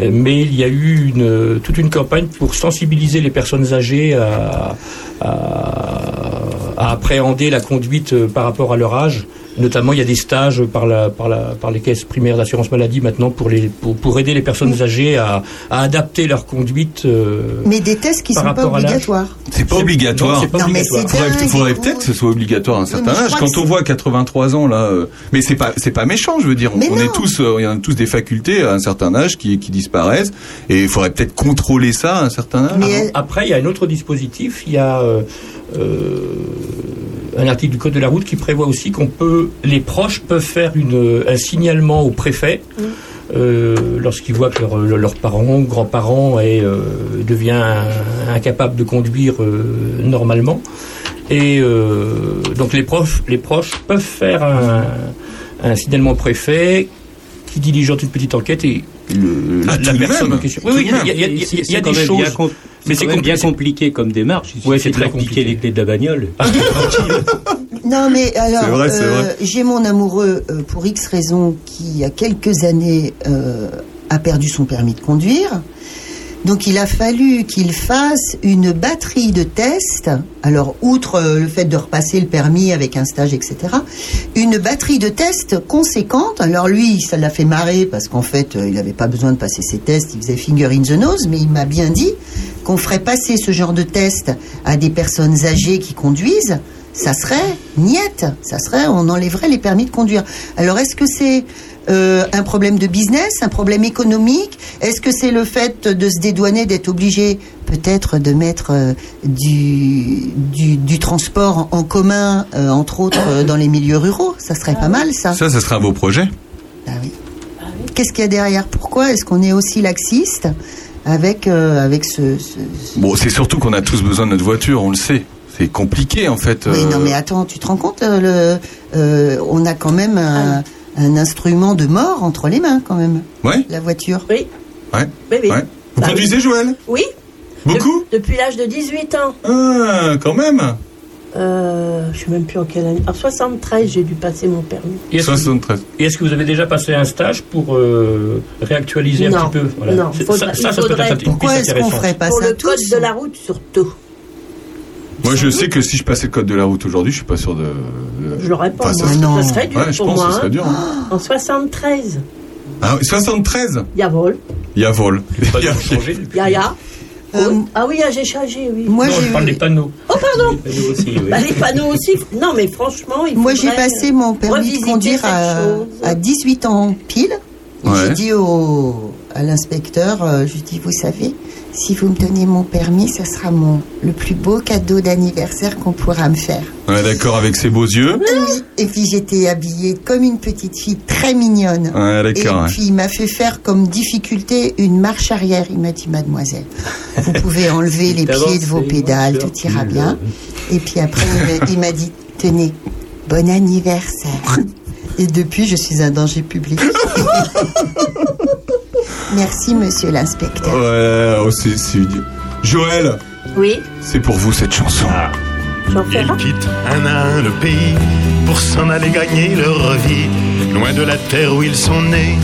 H: Euh, Mais il y a eu une, toute une campagne pour sensibiliser les personnes âgées à, à- à appréhender la conduite euh, par rapport à leur âge. Notamment, il y a des stages par, la, par, la, par les caisses primaires d'assurance maladie maintenant pour, les, pour, pour aider les personnes âgées à, à adapter leur conduite. euh,
C: Mais des tests qui sont pas obligatoires.
B: C'est pas obligatoire.
H: Non, c'est pas
C: Non, mais
H: obligatoire.
C: c'est
B: Faudrait, peut-être que ce soit obligatoire à un certain âge. Quand on voit 83 ans là, euh, mais c'est pas c'est pas méchant, je veux dire. On,
C: Mais
B: on
C: non.
B: est tous, euh, il y en a tous des facultés à un certain âge qui, qui disparaissent et il faudrait peut-être contrôler ça à un certain âge.
C: Mais
H: Après, il y a un autre dispositif. Il y a euh, euh, un article du Code de la route qui prévoit aussi qu'on peut, les proches peuvent faire une, un signalement au préfet euh, lorsqu'ils voient que leur, leurs parents, grands-parents est, euh, devient incapable de conduire euh, normalement. Et euh, donc les proches, les proches peuvent faire un, un signalement au préfet qui diligente une petite enquête et le-
B: Ah,
H: la, la personne
B: même.
H: en question. Oui, oui, il y a- y
F: Et
H: y y des choses. Mais
F: c'est bien
H: compli-
F: compliqué comme démarche. Suffit
H: c'est très compliqué.
F: les clés de la bagnole.
C: Non, mais alors, euh, j'ai mon amoureux, euh, pour X raisons, qui, il y a quelques années, euh, a perdu son permis de conduire. Donc, il a fallu qu'il fasse une batterie de tests. Alors, outre euh, le fait de repasser le permis avec un stage, etc., une batterie de tests conséquente. Alors, lui, ça l'a fait marrer parce qu'en fait, euh, il n'avait pas besoin de passer ses tests. Il faisait finger in the nose, mais il m'a bien dit qu'on ferait passer ce genre de test à des personnes âgées qui conduisent ça serait niette, ça serait, on enlèverait les permis de conduire. Alors est-ce que c'est euh, un problème de business, un problème économique Est-ce que c'est le fait de se dédouaner, d'être obligé peut-être de mettre euh, du, du, du transport en commun, euh, entre autres euh, dans les milieux ruraux? Ça serait pas mal ça.
B: Ça, ça serait un beau projet.
C: Ah oui. Qu'est-ce qu'il y a derrière? Pourquoi est-ce qu'on est aussi laxiste avec, euh, avec ce, ce- ce-
B: Bon, c'est surtout qu'on a tous besoin de notre voiture, on le sait. C'est compliqué en fait.
C: Oui, non, mais attends, tu te rends compte, euh, le, euh, on a quand même un, un instrument de mort entre les mains, quand même,
B: Ouais,
C: la voiture.
G: Oui.
B: ouais,
G: Oui, oui.
B: ouais. Vous
G: Bah
B: conduisez, Joël?
G: Oui.
B: Beaucoup
G: Depuis l'âge de 18 ans.
B: Ah, quand même
G: Euh, je sais même plus en quelle année. En 73, j'ai dû passer mon permis.
H: Et est-ce que- Et est-ce que vous avez déjà passé un stage pour euh, réactualiser un petit peu?
G: Non, faudrait-
H: ça, ça, ça peut
G: faudrait-
H: être une
G: Pourquoi est-ce qu'on
C: ferait pas
G: Pour
C: ça
G: le code de la route, surtout.
B: Moi, je sais que si je passais le code de la route aujourd'hui, je suis pas sûr de.
G: Je l'aurais pas.
B: Enfin, ça-
G: Ça serait dur
B: Ouais, je
G: pour
B: pense
G: moi.
B: que ce serait
G: hein.
B: dur. hein.
G: En 73,
B: Ah, oui, 73
G: il y a vol.
B: Il y a vol. Il y a
G: Il y a, il y a. Ah oui, ah, j'ai changé, oui.
C: Euh, Moi,
H: Non,
C: j'ai
H: je parle des panneaux.
G: Oh, pardon
F: Les panneaux aussi, oui.
G: Bah, les panneaux aussi. Non, mais franchement, il
C: Moi, j'ai passé mon permis de conduire
G: cette
C: à,
G: chose.
C: à 18 ans pile.
B: Ouais.
C: J'ai dit au, à l'inspecteur, euh, je lui dis, vous savez, si vous me donnez mon permis, ce sera mon, le plus beau cadeau d'anniversaire qu'on pourra me faire.
B: Ouais, d'accord, avec ses beaux yeux?
C: Oui. Et puis j'étais habillée comme une petite fille très mignonne.
B: Ouais, d'accord,
C: Et
B: ouais.
C: puis il m'a fait faire comme difficulté une marche arrière. Il m'a dit, mademoiselle, vous pouvez enlever les pieds de vos pédales, tout ira bien. Et puis après, il m'a dit, tenez, bon anniversaire. Et depuis, je suis un danger public. Merci, monsieur l'inspecteur.
B: Ouais, oh, c'est idiot. Joël,
G: Oui,
B: c'est pour vous cette chanson.
G: fais
N: Ils
G: un.
N: quittent un à un le pays pour s'en aller gagner leur vie, loin de la terre où ils sont nés.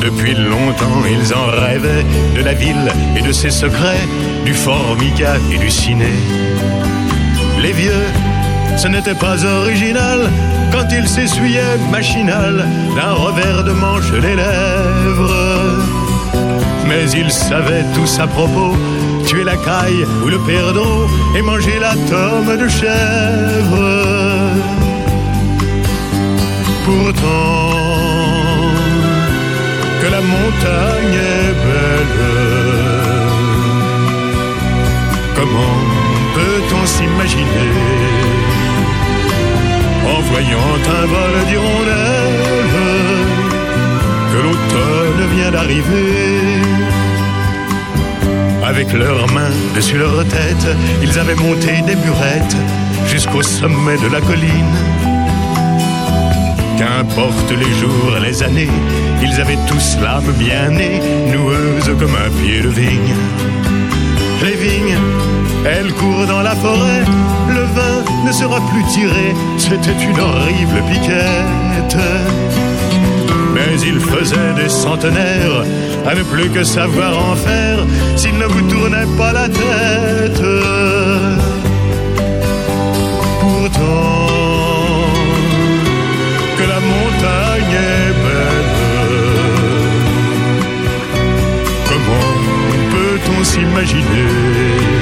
N: Depuis longtemps, ils en rêvaient de la ville et de ses secrets, du formica et du ciné. Les vieux, ce n'était pas original quand ils s'essuyaient machinal d'un revers de manche les lèvres. Mais ils savaient tous à propos tuer la caille ou le perdreau et manger la tome de chèvre. Pourtant, que la montagne est belle, comment peut-on s'imaginer en voyant un vol d'hirondelles que l'automne vient d'arriver. Avec leurs mains dessus leur tête, ils avaient monté des burettes jusqu'au sommet de la colline. Qu'importe les jours, les années, ils avaient tous l'âme bien née, noueuse comme un pied de vigne. Les vignes, elles courent dans la forêt, le vin ne sera plus tiré, c'était une horrible piquette. Mais il faisait des centenaires à ne plus que savoir en faire s'il ne vous tournait pas la tête. Pourtant, que la montagne est belle, comment peut-on s'imaginer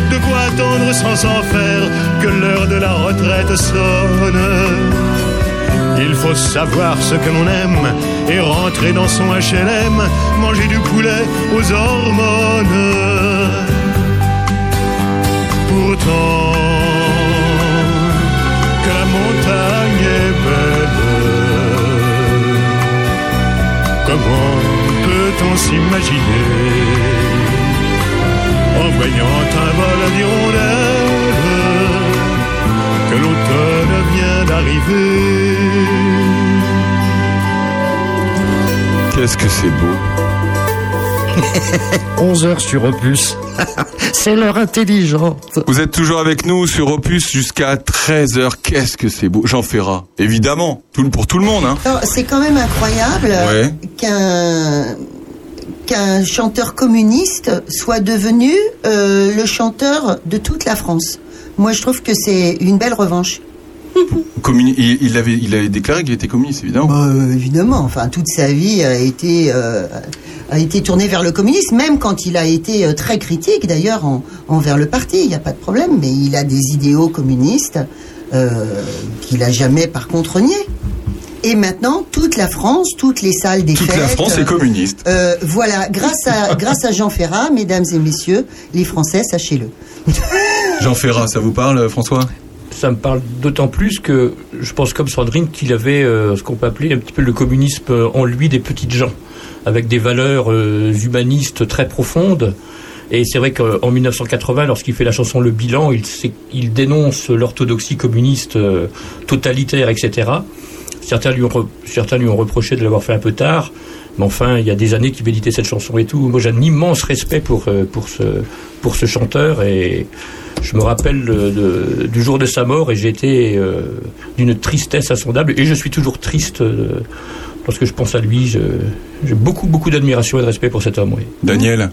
N: de quoi attendre sans s'en faire que l'heure de la retraite sonne. Il faut savoir ce que l'on aime et rentrer dans son HLM, manger du poulet aux hormones. Pourtant, que la montagne est belle, comment peut-on s'imaginer en voyant un vol d'hirondelles que l'automne vient d'arriver.
B: Qu'est-ce que c'est beau
A: 11 heures sur Opus. C'est l'heure intelligente.
B: Vous êtes toujours avec nous sur Opus jusqu'à 13h. Qu'est-ce que c'est beau Jean Ferrat, évidemment, tout, pour tout le monde. Hein.
C: C'est quand même incroyable
B: Ouais.
C: qu'un qu'un chanteur communiste soit devenu euh, le chanteur de toute la France. Moi, je trouve que c'est une belle revanche.
B: Communi- il, il avait, il avait déclaré qu'il était communiste, évidemment.
C: Bah, euh, évidemment, enfin, toute sa vie a été euh, a été tournée vers le communisme, même quand il a été très critique, d'ailleurs, en- envers le parti. Il n'y a pas de problème, mais il a des idéaux communistes qu'il a jamais, par contre, nié. Et maintenant, toute la France, toutes les salles des
B: Toute
C: fêtes.
B: la France est communiste.
C: euh, voilà, grâce à, grâce à Jean Ferrat, mesdames et messieurs, les Français, sachez-le.
B: Jean Ferrat, ça vous parle, François?
H: Ça me parle d'autant plus que je pense comme Sandrine qu'il avait euh, ce qu'on peut appeler un petit peu le communisme euh, en lui des petites gens, avec des valeurs euh, humanistes très profondes. Et c'est vrai qu'en 1980, lorsqu'il fait la chanson Le Bilan, il, s'est- il dénonce l'orthodoxie communiste euh, totalitaire, etc. Certains lui, ont re- certains lui ont reproché de l'avoir fait un peu tard, mais enfin, il y a des années qu'il méditait cette chanson et tout. Moi, j'ai un immense respect pour, euh, pour, ce, pour ce chanteur et je me rappelle de- de- du jour de sa mort et j'ai été euh, d'une tristesse insondable et je suis toujours triste euh, lorsque je pense à lui. J'ai beaucoup, beaucoup d'admiration et de respect pour cet homme. Oui.
B: Daniel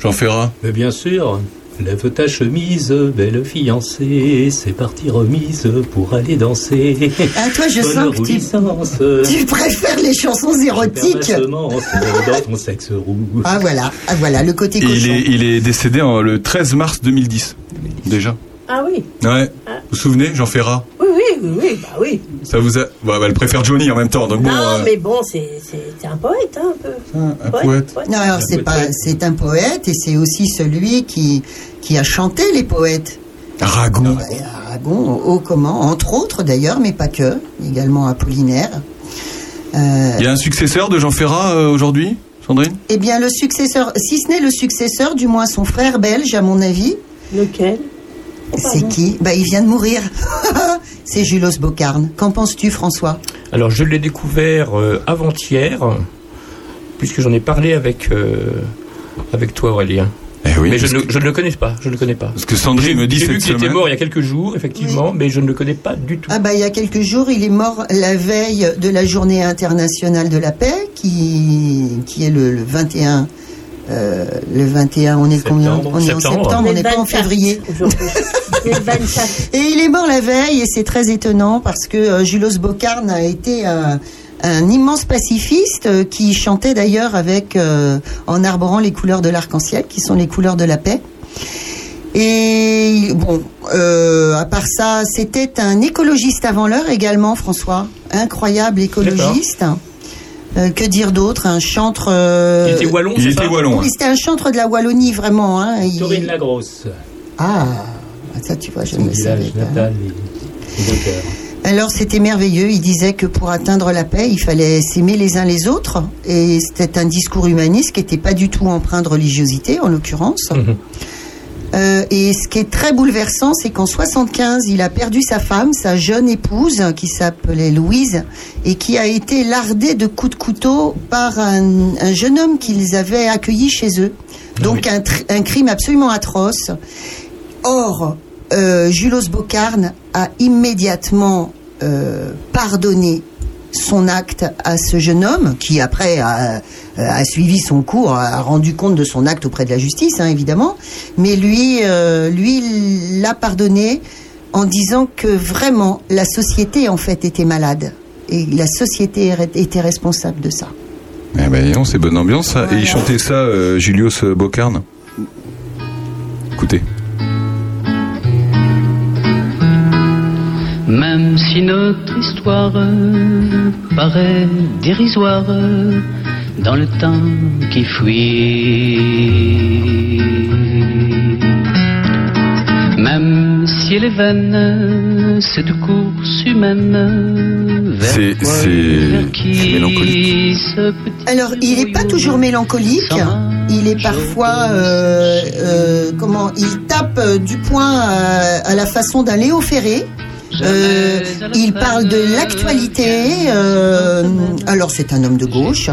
B: Jean Ferrat
F: Mais bien sûr. Lève ta chemise, belle fiancée, c'est parti remise pour aller danser.
C: Ah, toi, je
F: Bonne
C: sens que tu, tu préfères les chansons érotiques.
F: Dans ton sexe roux.
C: Ah voilà, ah voilà, le côté cochon.
B: il est, il est décédé en- le 13 mars 2010. Déjà.
G: Ah oui.
B: Ouais. Vous vous souvenez, Jean Ferrat?
G: Oui, oui, oui, oui, bah oui.
B: Ça vous a. Bah, bah, elle préfère Johnny en même temps, donc bon.
G: non,
B: euh,
G: mais bon, c'est un poète, hein, un peu.
B: un poète.
C: Non, alors c'est pas, c'est un poète et c'est aussi celui qui qui a chanté les poètes.
B: Aragon.
C: Aragon, au comment, entre autres d'ailleurs, mais pas que, également Apollinaire. Euh,
B: Il y a un successeur de Jean Ferrat euh, aujourd'hui, Sandrine?
C: Eh bien, le successeur, si ce n'est le successeur, du moins son frère belge, à mon avis.
G: Lequel?
C: C'est qui Bah, il vient de mourir. c'est Julos Bocarne. Qu'en penses-tu, François
H: Alors, je l'ai découvert euh, avant-hier, puisque j'en ai parlé avec, euh, avec toi, Aurélien.
B: Eh oui,
H: mais je ne,
B: que-
H: je ne le connais pas. Je ne le connais pas.
B: Parce que Sandrine me dit
H: vu qu'il était mort il y a quelques jours, effectivement, mais je ne le connais pas du tout.
C: Ah bah il y a quelques jours, il est mort la veille de la journée internationale de la paix, qui, qui est le, le 21. Euh, le 21, on est combien On est en septembre, on n'est pas en février. Et il est mort la veille et c'est très étonnant parce que euh, Julos Bocarne a été un, un immense pacifiste euh, qui chantait d'ailleurs avec euh, en arborant les couleurs de l'arc-en-ciel qui sont les couleurs de la paix. Et bon, euh, à part ça, c'était un écologiste avant l'heure également, François. Incroyable écologiste. Euh, que dire d'autre Un chantre. euh,
H: Il était wallon,
B: Il était wallon,
C: Oui, c'était un chantre de la Wallonie vraiment. Hein. Il-
F: Taurine
C: Ah, ça tu vois, je ne le savais
F: village
C: pas.
F: et.
C: Alors c'était merveilleux. Il disait que pour atteindre la paix, il fallait s'aimer les uns les autres. Et c'était un discours humaniste qui n'était pas du tout empreint de religiosité, en l'occurrence. Euh, et ce qui est très bouleversant, c'est qu'en 75, il a perdu sa femme, sa jeune épouse, qui s'appelait Louise, et qui a été lardée de coups de couteau par un, un jeune homme qu'ils avaient accueilli chez eux. Donc un, tr- un crime absolument atroce. Or, euh, Julos Bocarne a immédiatement euh, pardonné son acte à ce jeune homme, qui après a, a suivi son cours, a rendu compte de son acte auprès de la justice, hein, évidemment, mais lui, euh, lui l'a pardonné en disant que vraiment la société en fait était malade et la société était responsable de ça.
B: Eh ben, non, c'est bonne ambiance, ça. Et il chantait ça, euh, Julius Bocarne? Écoutez.
O: Même si notre histoire paraît dérisoire dans le temps qui fuit. Même si elle est vaine, cette course humaine vers
B: C'est- mélancolique.
O: ce petit
C: Alors, il n'est pas toujours mélancolique. Il est parfois, euh, euh, comment, il tape euh, du poing à, à la façon d'un Léo Ferré. Euh, il parle de l'actualité. euh, alors, c'est un homme de gauche.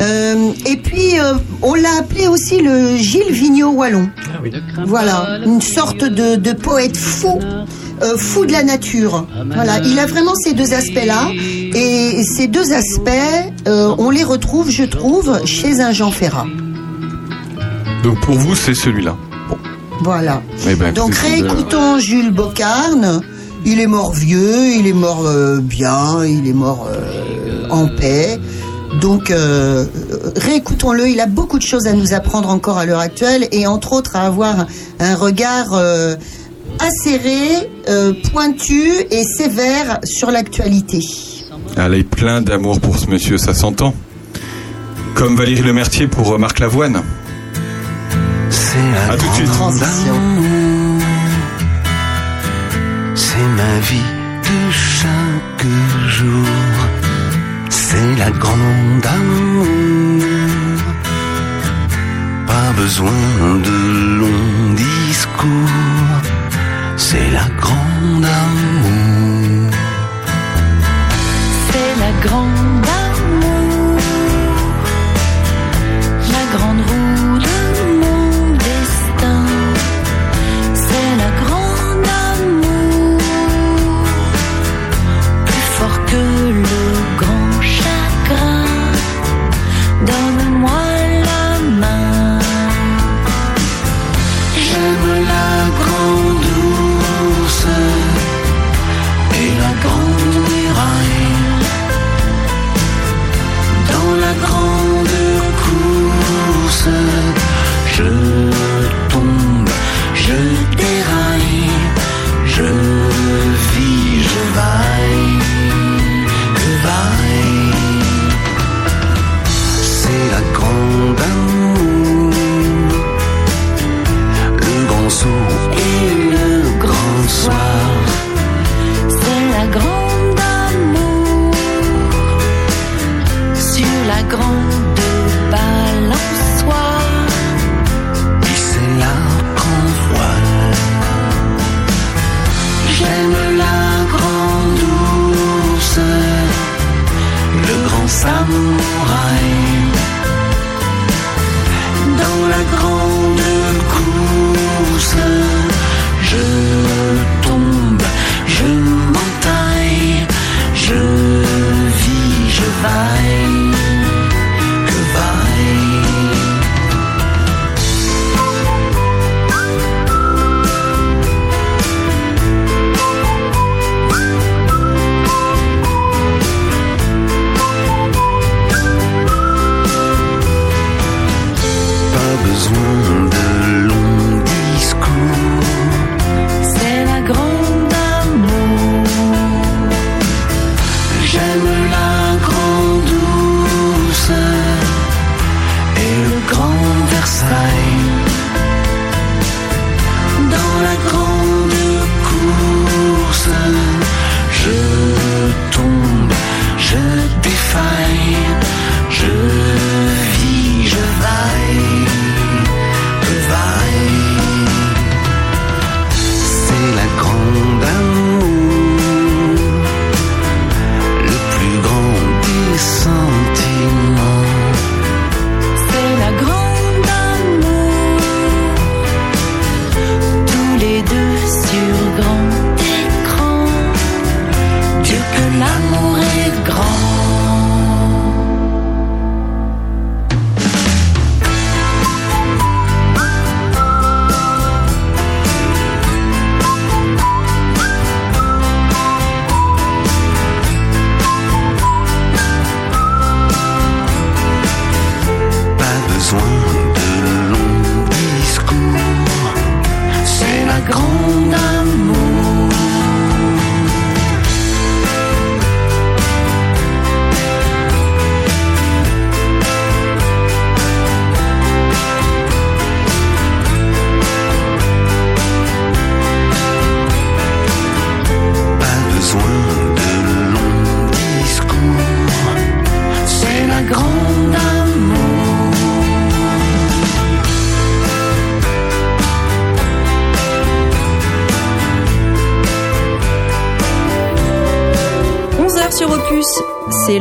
C: Euh, et puis, euh, on l'a appelé aussi le Gilles Vigneault wallon. Voilà, une sorte de, de poète fou, euh, fou de la nature. Voilà, il a vraiment ces deux aspects-là. Et ces deux aspects, euh, on les retrouve, je trouve, chez un Jean Ferrat.
B: Donc pour vous, c'est celui-là.
C: Voilà.
B: Eh ben,
C: Donc réécoutons Jules Bocarne. Il est mort vieux, il est mort euh, bien, il est mort euh, en paix. Donc euh, réécoutons-le. Il a beaucoup de choses à nous apprendre encore à l'heure actuelle et entre autres à avoir un regard euh, acéré, euh, pointu et sévère sur l'actualité.
B: Elle a plein d'amour pour ce monsieur, ça s'entend. Comme Valérie Lemercier pour Marc Lavoine.
C: C'est la
B: À tout de suite.
C: amour. C'est ma vie de chaque jour. C'est la grande amour. Pas besoin de longs discours. C'est la grande amour.
P: C'est la grande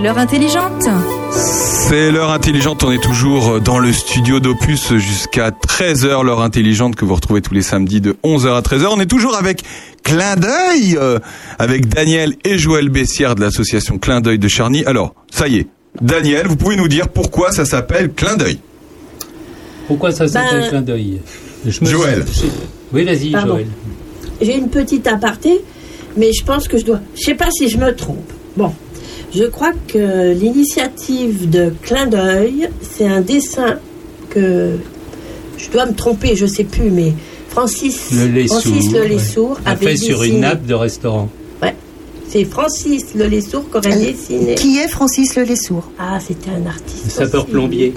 D: l'heure intelligente.
B: C'est l'heure intelligente, on est toujours dans le studio d'Opus jusqu'à 13h, l'heure intelligente que vous retrouvez tous les samedis de 11h à 13h. On est toujours avec Clin d'œil, euh, avec Daniel et Joël Bessière de l'association Clin d'œil de Charny. Alors, ça y est, Daniel, vous pouvez nous dire pourquoi ça s'appelle Clin d'œil?
F: Pourquoi ça s'appelle
G: Ben-
F: clin d'œil?
B: Joël.
F: Oui, vas-y. Joël.
G: J'ai une petite aparté, mais je pense que je dois. Je sais pas si je me trompe. Bon, je crois que l'initiative de Clin d'œil, c'est un dessin que je dois me tromper, je sais plus, mais Francis
F: Le lait
G: Francis Le
F: ouais.
G: Avait
F: fait sur une nappe de restaurant.
G: Ouais, c'est Francis Le Lessour qui aurait dessiné.
C: Qui est Francis Le Lessour?
G: Ah, c'était un artiste.
F: Sapeur-plombier.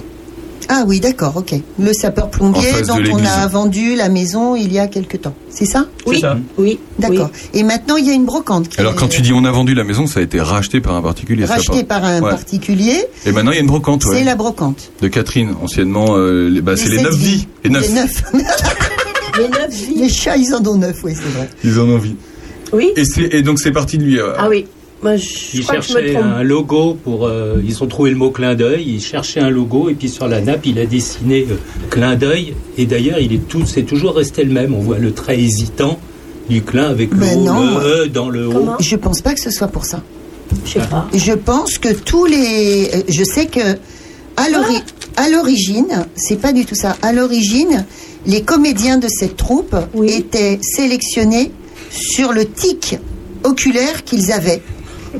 C: Ah oui, d'accord, ok. Le sapeur-plombier dont on a vendu la maison il y a quelque temps. C'est ça
G: Oui, oui.
C: D'accord. Et maintenant, il y a une brocante qui
B: Alors
C: est
B: quand tu dis on a vendu la maison, ça a été racheté par un particulier. pas-
C: par un
B: Ouais.
C: particulier.
B: Et maintenant il y a une brocante, ouais.
C: C'est la brocante.
B: De Catherine, anciennement, euh, les- bah, c'est les neuf vies. Les neuf.
C: Les neuf.
G: Les neuf vies.
C: Les chats, ils en ont neuf, oui, c'est vrai.
B: Ils en ont envie.
G: Oui.
B: Et, c'est- et donc c'est parti de lui. euh,
G: Ah oui. Moi, je
F: Ils
G: je
F: cherchaient un logo pour. euh, ils ont trouvé le mot clin d'œil. Ils cherchaient un logo et puis sur la nappe, il a dessiné euh, clin d'œil. Et d'ailleurs, il est tout, c'est toujours resté le même. On voit le trait hésitant du clin avec le,
C: Ben non.
F: le E dans le haut.
C: Je pense pas que ce soit pour ça.
G: Je sais pas.
C: Je pense que tous les. euh, Je sais que à l'ori- à l'origine, c'est pas du tout ça. À l'origine, les comédiens de cette troupe étaient sélectionnés sur le tic oculaire qu'ils avaient.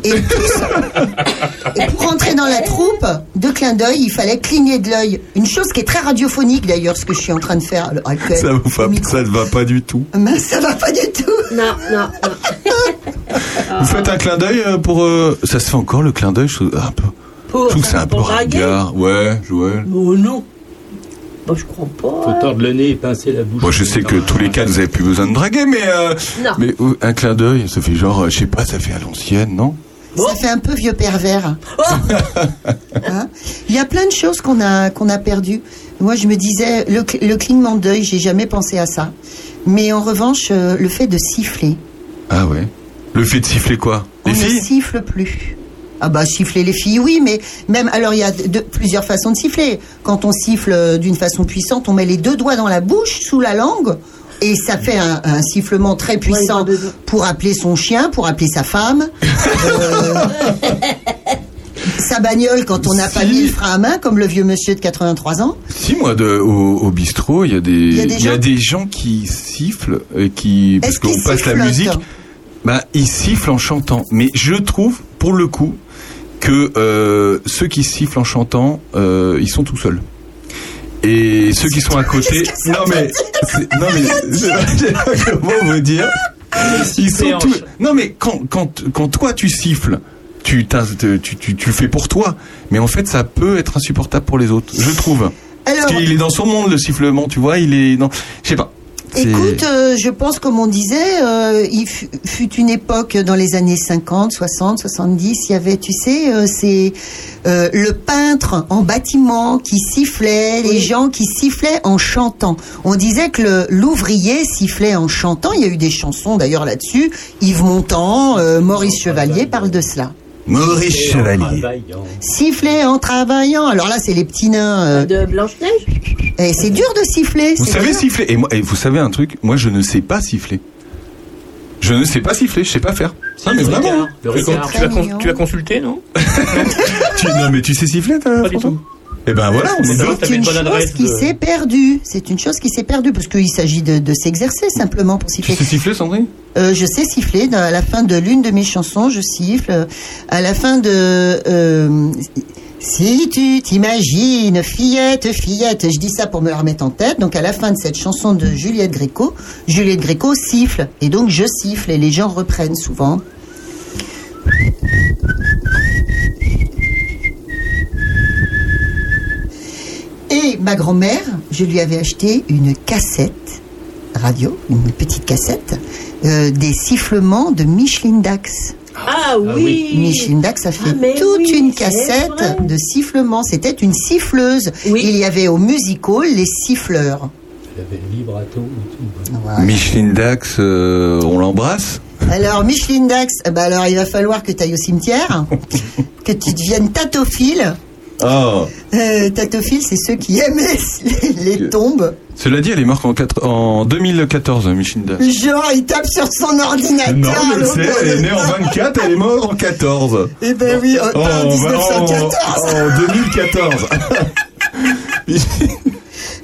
C: Et, pour entrer dans la troupe de clin d'œil, il fallait cligner de l'œil. Une chose qui est très radiophonique d'ailleurs, ce que je suis en train de faire.
B: Ça, vous va, ça ne va pas du tout.
C: Mais ça va pas du tout.
G: Non, non, non.
B: Vous faites un clin d'œil euh, pour. euh, Ça se fait encore le clin d'œil je trouve- un peu.
G: Pour,
B: Je trouve c'est un peu ringard. Ouais, Joël.
G: Oh non. Bah, je crois pas.
F: Faut tordre le nez et pincer la bouche.
B: Moi, je sais que tous les cas, vous avez plus besoin de draguer, mais euh,
G: Non.
B: mais euh, un clin d'œil, ça fait genre, euh, je sais pas, ça fait à l'ancienne, non?
C: Ça fait un peu vieux pervers. Hein Il y a plein de choses qu'on a qu'on a perdues. Moi, je me disais le, le clignement d'œil, j'ai jamais pensé à ça. Mais en revanche, euh, le fait de siffler,
B: Ah ouais. Le fait de siffler quoi?
C: On
B: Les
C: ne
B: filles?
C: siffle plus. Ah bah siffler les filles, oui, mais même alors il y a de, de- plusieurs façons de siffler. Quand on siffle euh, d'une façon puissante, on met les deux doigts dans la bouche, sous la langue, et ça fait un, un sifflement très puissant pour appeler son chien, pour appeler sa femme. Euh, sa bagnole quand on n'a pas mis le frein à main, comme le vieux monsieur de 83 ans.
B: Si moi, de, au, au bistrot, il y a des,
C: Il y a des
B: il y a
C: gens-
B: des gens qui sifflent, et qui parce qu'on passe la musique. Bah, ils sifflent en chantant. Mais je trouve, pour le coup, que euh, ceux qui sifflent en chantant, euh, ils sont tout seuls. Et ceux qui sont à côté, non mais, non mais, je sais pas comment vous dire, ils sont tous. Non mais quand quand quand toi tu siffles, tu tu, tu, tu le fais pour toi, mais en fait ça peut être insupportable pour les autres, je trouve.
C: Alors-
B: Parce qu'il est dans son monde le sifflement, tu vois, il est dans, je sais pas.
C: Écoute, euh, je pense comme on disait, euh, il fut, une époque dans les années 50, 60, 70, il y avait, tu sais, euh, c'est euh, le peintre en bâtiment qui sifflait, les gens qui sifflaient en chantant. On disait que le- l'ouvrier sifflait en chantant. Il y a eu des chansons d'ailleurs là-dessus. Yves Montand, euh, Maurice Chevalier parlent de cela.
B: Maurice Chevalier.
C: Siffler en travaillant. Alors là, c'est les petits nains. euh,
G: De Blanche-Neige?
C: Et c'est dur de siffler.
B: Vous
C: c'est
B: savez
C: dur.
B: siffler et, moi, et vous savez un truc, moi je ne sais pas siffler. Je ne sais pas siffler, je sais pas faire. Non mais vraiment.
H: Tu as- tu as con- tu as consulté, non?
B: Tu, non mais tu sais siffler toi
H: Pas du tout.
B: Eh ben voilà, on est.
C: C'est une chose qui s'est perdue. C'est une chose qui s'est perdue parce qu'il s'agit de, de s'exercer simplement pour
B: Tu
C: siffler.
B: sais siffler Sandrine?
C: Euh, je sais siffler. À la fin de l'une de mes chansons, je siffle. À la fin de euh, Si tu t'imagines, fillette, fillette, je dis ça pour me la remettre en tête. Donc à la fin de cette chanson de Juliette Gréco, Juliette Gréco siffle et donc je siffle et les gens reprennent souvent. Et ma grand-mère, je lui avais acheté une cassette radio, une petite cassette, euh, des sifflements de Micheline Dax.
G: Ah oui.
C: Micheline Dax a fait
G: Ah,
C: toute
G: oui,
C: une cassette de sifflements. C'était une siffleuse. Il y avait au musical les siffleurs.
F: Il avait le vibrato.
B: Micheline Dax, euh, on l'embrasse?
C: Alors, Micheline Dax, eh ben alors il va falloir que tu ailles au cimetière, que tu deviennes tatophile.
B: Oh
C: Euh, tatophile, c'est ceux qui aimaient les, les tombes.
B: Cela dit, elle est morte en, quatre- en 2014, Micheline Dax.
C: Genre, il tape sur son ordinateur.
B: Non, sais,
C: l'autre
B: elle est née en 24, elle est morte en 14.
C: Eh ben oui, en,
B: Oh,
C: en
B: en-
C: 1914.
B: en 2014.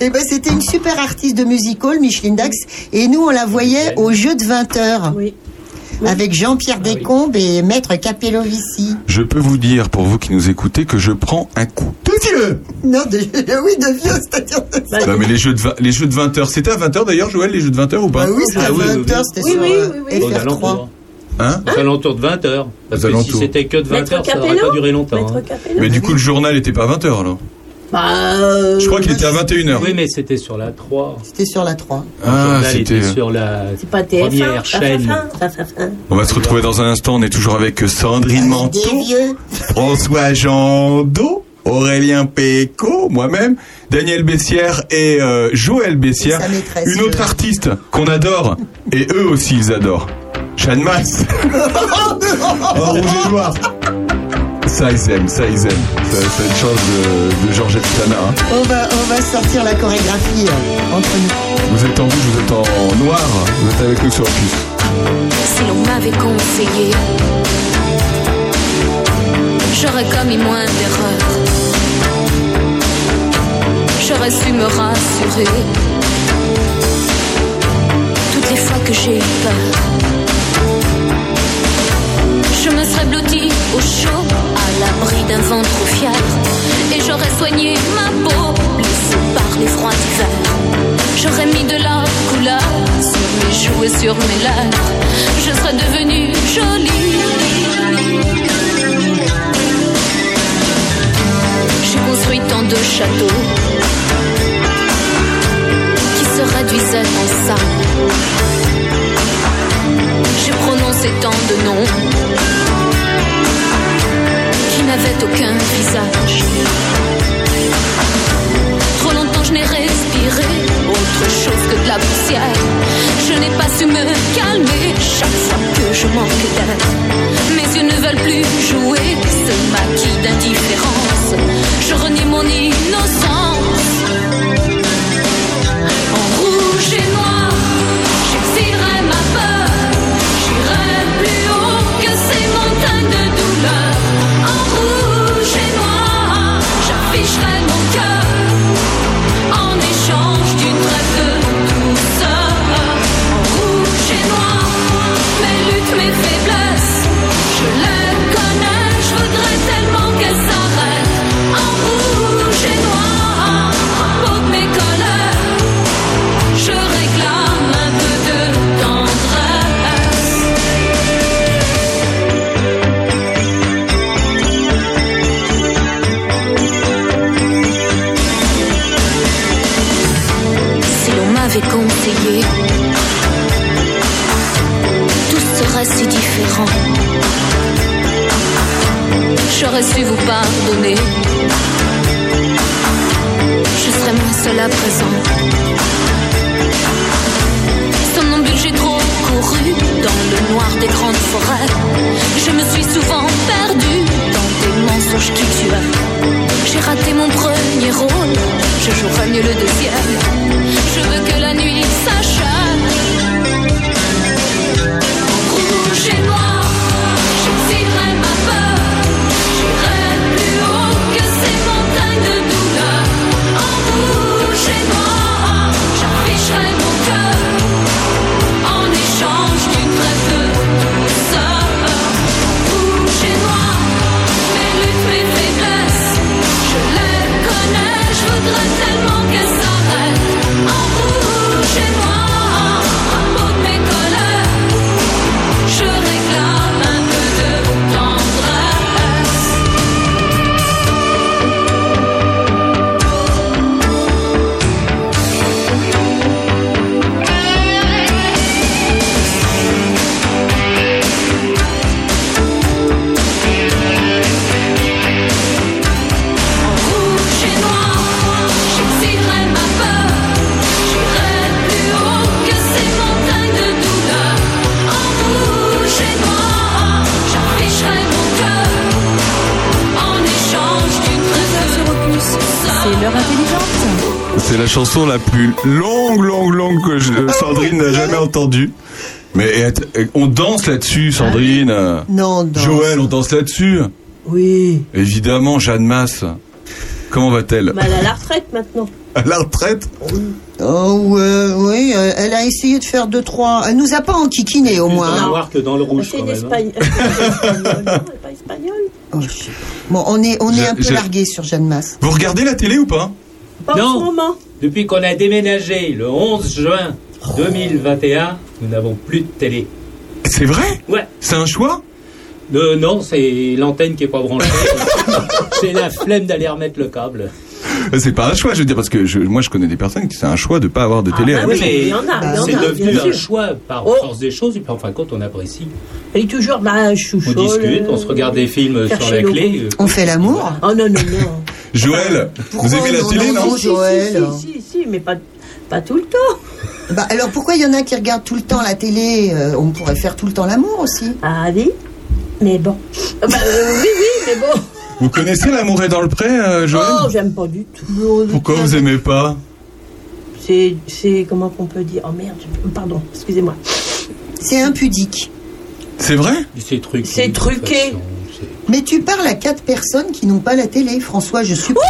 C: Eh ben, c'était une super artiste de musical, Micheline Dax, et nous, on la voyait au jeu de 20 Avec Jean-Pierre Descombes et Maître Capellovici.
B: Je peux vous dire, pour vous qui nous écoutez, que je prends un coup de vieux.
C: Non, de, oui, de vieux, c'est-à-dire de
G: Bah,
B: Non, mais les jeux de, vingt- les jeux de 20 heures, c'était à 20 heures d'ailleurs, Joël, les jeux de 20 heures ou pas?
C: Bah oui, c'était à 20 heures, c'était sur euh,
F: Oh,
C: FR3.
B: Hein
F: Aux alentours de 20 heures. Parce
B: Aux
F: que si c'était que de 20
G: Maître
F: heures, ça n'aurait pas duré longtemps. Hein.
B: Mais du coup, le journal était pas à 20h alors
G: Bah, euh,
B: Je crois qu'il était à 21h.
F: Oui, mais c'était sur la 3.
C: C'était sur la 3.
F: Le
B: Ah, c'était.
F: sur la
G: c'est pas TF1.
F: première chaîne.
G: ça, ça, ça, ça.
B: On va se retrouver dans un instant. On est toujours avec Sandrine Manteau. François Jandot, Aurélien Péco, moi-même, Daniel Bessière et euh, Joël Bessière.
C: Et sa maîtresse,
B: Une autre
C: euh.
B: artiste qu'on adore. Et eux aussi, ils adorent. Jeanne Masse. en rouge et noir. Ça, ils aiment, ça, ils aiment. Cette chose de, de Georgette Sana. hein.
C: On va, on va sortir la chorégraphie euh, entre nous.
B: Vous êtes en rouge, vous êtes en noir. Vous êtes avec nous sur Opus.
Q: Si l'on m'avait conseillé, j'aurais commis moins d'erreurs. J'aurais su me rassurer. Toutes les fois que j'ai eu peur, je me serais blottie au chaud, à l'abri d'un vent trop fier. Et j'aurais soigné ma peau, blessée par les froids d'hiver. J'aurais mis de la couleur sur mes joues et sur mes lèvres. Je serais devenue jolie. J'ai construit tant de châteaux qui se réduisaient en ça. J'ai prononcé tant de noms qui n'avaient aucun visage. Trop longtemps je n'ai respiré autre chose que de la poussière. Je n'ai pas su me calmer chaque fois que je manque d'air. Mes yeux ne veulent plus jouer ce maquis d'indifférence. Je renie mon innocence. En rouge et noir, J'aurais su vous pardonner. Je serais moins seule à présent. Somnambule, j'ai trop couru dans le noir des grandes forêts. Je me suis souvent perdue dans des mensonges qui tuent. J'ai raté mon premier rôle, je jouerai mieux le deuxième. Je veux que la nuit s'achève. Rouge et noir,
B: chanson la plus longue, longue, longue que je- Sandrine n'a jamais entendue. Mais on danse là-dessus, Sandrine.
C: Non, non.
B: Joël, on danse là-dessus.
G: Oui.
B: Évidemment, Jeanne Masse. Comment va-t-elle
G: Mais elle a la retraite maintenant.
B: À la retraite
C: Oh, euh, oui, euh, elle a essayé de faire deux, trois. Elle nous a pas enquiquiné au moins. hein.
F: noir que dans le rouge même. hein.
G: Espagne- espagnole. Non, elle est pas espagnole.
C: Oh. Bon, on est, on est
B: Je-
C: un peu
B: je-
C: largué sur Jeanne Masse.
B: Vous regardez la télé ou pas?
G: Pas en ce
F: Non,
G: moment.
F: Depuis qu'on a déménagé le 11 juin 2021, nous n'avons plus de télé.
B: C'est vrai?
F: Ouais.
B: C'est un choix?
F: Euh, non, c'est l'antenne qui est pas branchée. c'est la flemme d'aller remettre le câble.
B: C'est pas un choix, je veux dire, parce que je- moi je connais des personnes qui c'est un choix de pas avoir de télé. à la
F: Ah oui,
B: maison.
F: mais
G: il y en a, il y en
F: c'est devenu un
G: sûr.
F: choix par
G: Oh.
F: force des choses, et puis en fin de compte, on apprécie.
G: Et toujours, bah, suis
F: On discute,
G: le-
F: on se regarde des films sur la clé. euh,
C: On fait l'amour
G: Oh non, non, non.
B: Joël, vous aimez la
C: non,
B: télé,
C: non,
B: non
C: non, Joël.
G: Si, si, si, si, mais pas, pas tout le temps.
C: Bah, alors pourquoi il y en a qui regardent tout le temps la télé euh, On pourrait faire tout le temps l'amour aussi.
G: Ah oui Mais bon. Bah, euh, oui, oui, mais bon.
B: Vous connaissez L'amour est dans le pré, euh, Joël
G: Oh, j'aime pas du tout.
B: Pourquoi vous aimez pas
G: C'est, c'est, comment qu'on peut dire? Oh merde, pardon, excusez-moi.
C: C'est impudique.
B: C'est vrai?
F: C'est truqué.
G: C'est
F: de toute
G: truqué.
C: Mais tu parles à quatre personnes qui n'ont pas la télé, François, je suppose.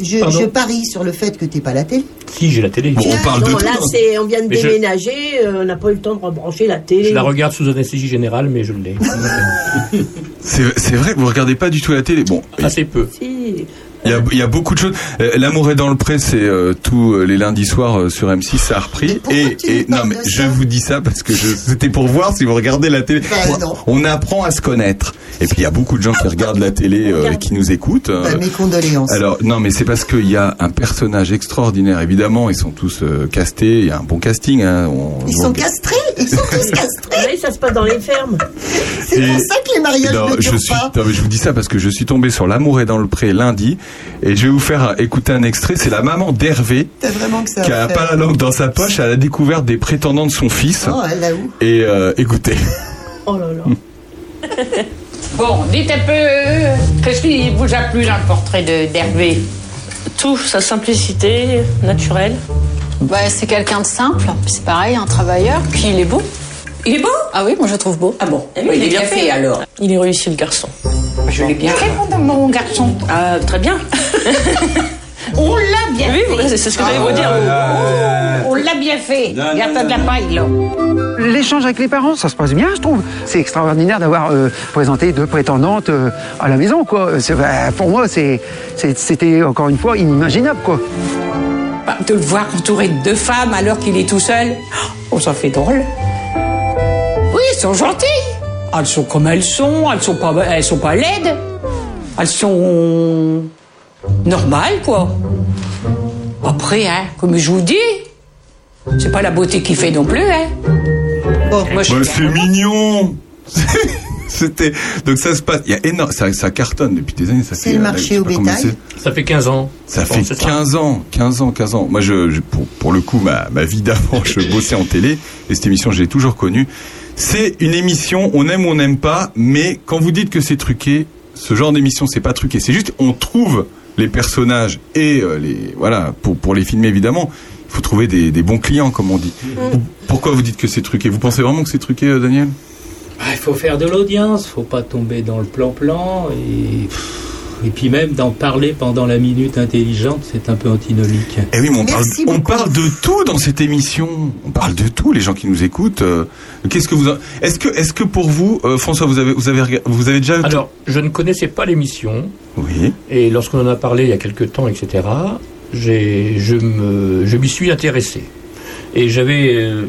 C: Je,
H: Pardon
C: je parie sur le fait que t'es pas la télé.
H: Si, j'ai la télé.
B: Bon, on parle de
G: non,
B: tout.
G: là,
B: hein.
G: c'est, on vient de
H: Mais je-
G: déménager, euh, on n'a pas eu le temps de rebrancher la télé.
H: Je la regarde sous anesthésie générale, mais je l'ai.
B: C'est vrai que vous regardez pas du tout la télé. Bon,
H: Assez peu.
G: Si.
B: Il y a, il y a beaucoup de choses. Euh, L'amour est dans le pré, c'est euh, tous euh, les lundis soirs euh, sur M6, ça a repris. Et, et non, mais je vous dis ça parce que c'était pour voir si vous regardez la télé.
C: Bah.
B: On apprend à se connaître. Et puis il y a beaucoup de gens qui regardent la télé euh, et qui nous écoutent. euh,
C: Bah, mes condoléances.
B: Alors non, mais c'est parce qu'il y a un personnage extraordinaire. Évidemment, ils sont tous euh, castés. Il y a un bon casting. Hein, on-
C: Ils
B: on-
C: sont castrés Ils sont tous castrés
G: Oui, ça se passe dans les fermes.
C: C'est pour ça que les mariages
B: Non,
C: ne
B: je suis,
C: pas.
B: non, mais je vous dis ça parce que je suis tombé sur L'amour est dans le pré lundi et je vais vous faire écouter un extrait. C'est la maman d'Hervé qui a pas la langue dans sa poche à la découverte des prétendants de son fils.
C: Oh, elle l'a où?
B: Et euh, écoutez.
G: Oh là là.
R: Bon, dites un peu, qu'est-ce qui vous a plu dans le portrait de- d'Hervé
S: Tout, sa simplicité naturelle.
T: Bah, c'est quelqu'un de simple, c'est pareil, un travailleur, puis il est beau.
R: Il est beau?
T: Ah oui, moi je le trouve beau.
R: Ah bon
S: Eh oui,
R: Il est bien fait alors.
S: Il est réussi le garçon.
R: Je l'ai bien fait, mon, mon garçon.
S: Ah, très bien.
R: On l'a bien
S: Oui,
R: fait.
S: voilà, c'est ce que j'allais vous dire.
R: Oh, on l'a bien fait. Garde de la paille, là.
U: L'échange avec les parents, ça se passe bien, je trouve. C'est extraordinaire d'avoir euh, présenté deux prétendantes euh, à la maison, quoi. Bah, pour moi, c'était encore une fois inimaginable, quoi.
R: Bah, De le voir entouré de deux femmes alors qu'il est tout seul, oh, ça fait drôle. Oui, elles sont gentilles. Elles sont comme elles sont, elles sont pas, elles sont pas laides. Elles sont normales, quoi. Après, hein, comme je vous dis, c'est pas la beauté qui fait non plus, hein. Bon, moi, je
B: Bah,
R: suis
B: c'est mignon. C'était donc ça se passe. Il y a énorme. Ça, ça cartonne depuis des années. Ça
C: C'est
B: fait,
C: le
B: euh,
C: marché
B: sais
C: au bétail.
H: Ça fait 15 ans.
B: Ça fait
H: c'est ça.
B: 15 ans, 15 ans, 15 ans. Moi, je, je- pour, pour le coup, ma, ma vie d'avant, je bossais en télé et cette émission, je l'ai toujours connue. C'est une émission, on aime ou on n'aime pas, mais quand vous dites que c'est truqué, ce genre d'émission, c'est pas truqué. C'est juste, on trouve les personnages et euh, les voilà pour pour les filmer évidemment. Il faut trouver des, des bons clients, comme on dit. Pourquoi vous dites que c'est truqué? Vous pensez vraiment que c'est truqué, euh, Daniel?
F: Ah, il faut faire de l'audience, faut pas tomber dans le plan-plan et et puis même d'en parler pendant la minute intelligente, c'est un peu antinomique.
B: Eh oui, mais on parle, on de tout dans cette émission. On parle de tout, les gens qui nous écoutent. euh, Qu'est-ce que vous, est-ce que, est-ce que pour vous, euh, François, vous avez, vous avez, vous avez déjà.
H: Alors, je ne connaissais pas l'émission.
B: Oui.
H: Et lorsqu'on en a parlé il y a quelques temps, etc., j'ai, je, me, je m'y suis intéressé. Et j'avais euh,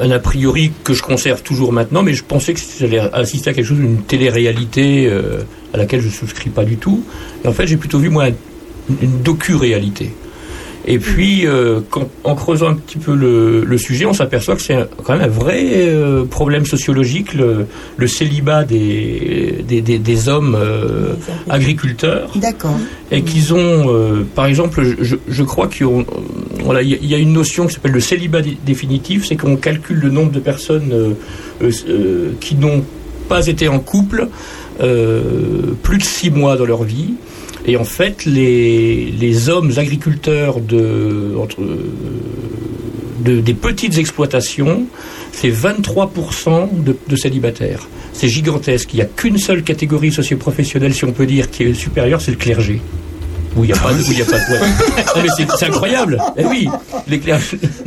H: un a priori que je conserve toujours maintenant, mais je pensais que j'allais assister à quelque chose, une télé-réalité euh, à laquelle je ne souscris pas du tout. Et en fait, j'ai plutôt vu, moi, une, une docu-réalité. Et puis, euh, en creusant un petit peu le, le sujet, on s'aperçoit que c'est quand même un vrai euh, problème sociologique, le, le célibat des, des, des- des hommes euh, agriculteurs
C: D'accord.
H: et qu'ils ont, par exemple, je, crois qu'il y a- voilà, il y a- il y a une notion qui s'appelle le célibat dé- définitif, c'est qu'on calcule le nombre de personnes qui n'ont pas été en couple plus de six mois dans leur vie. Et en fait, les, hommes agriculteurs de- des petites exploitations, c'est 23% de, de célibataires. C'est gigantesque. Il n'y a qu'une seule catégorie socioprofessionnelle, si on peut dire, qui est supérieure, c'est le clergé. Où il n'y a pas de. où il y a pas de ouais. C'est, incroyable. Eh oui, les,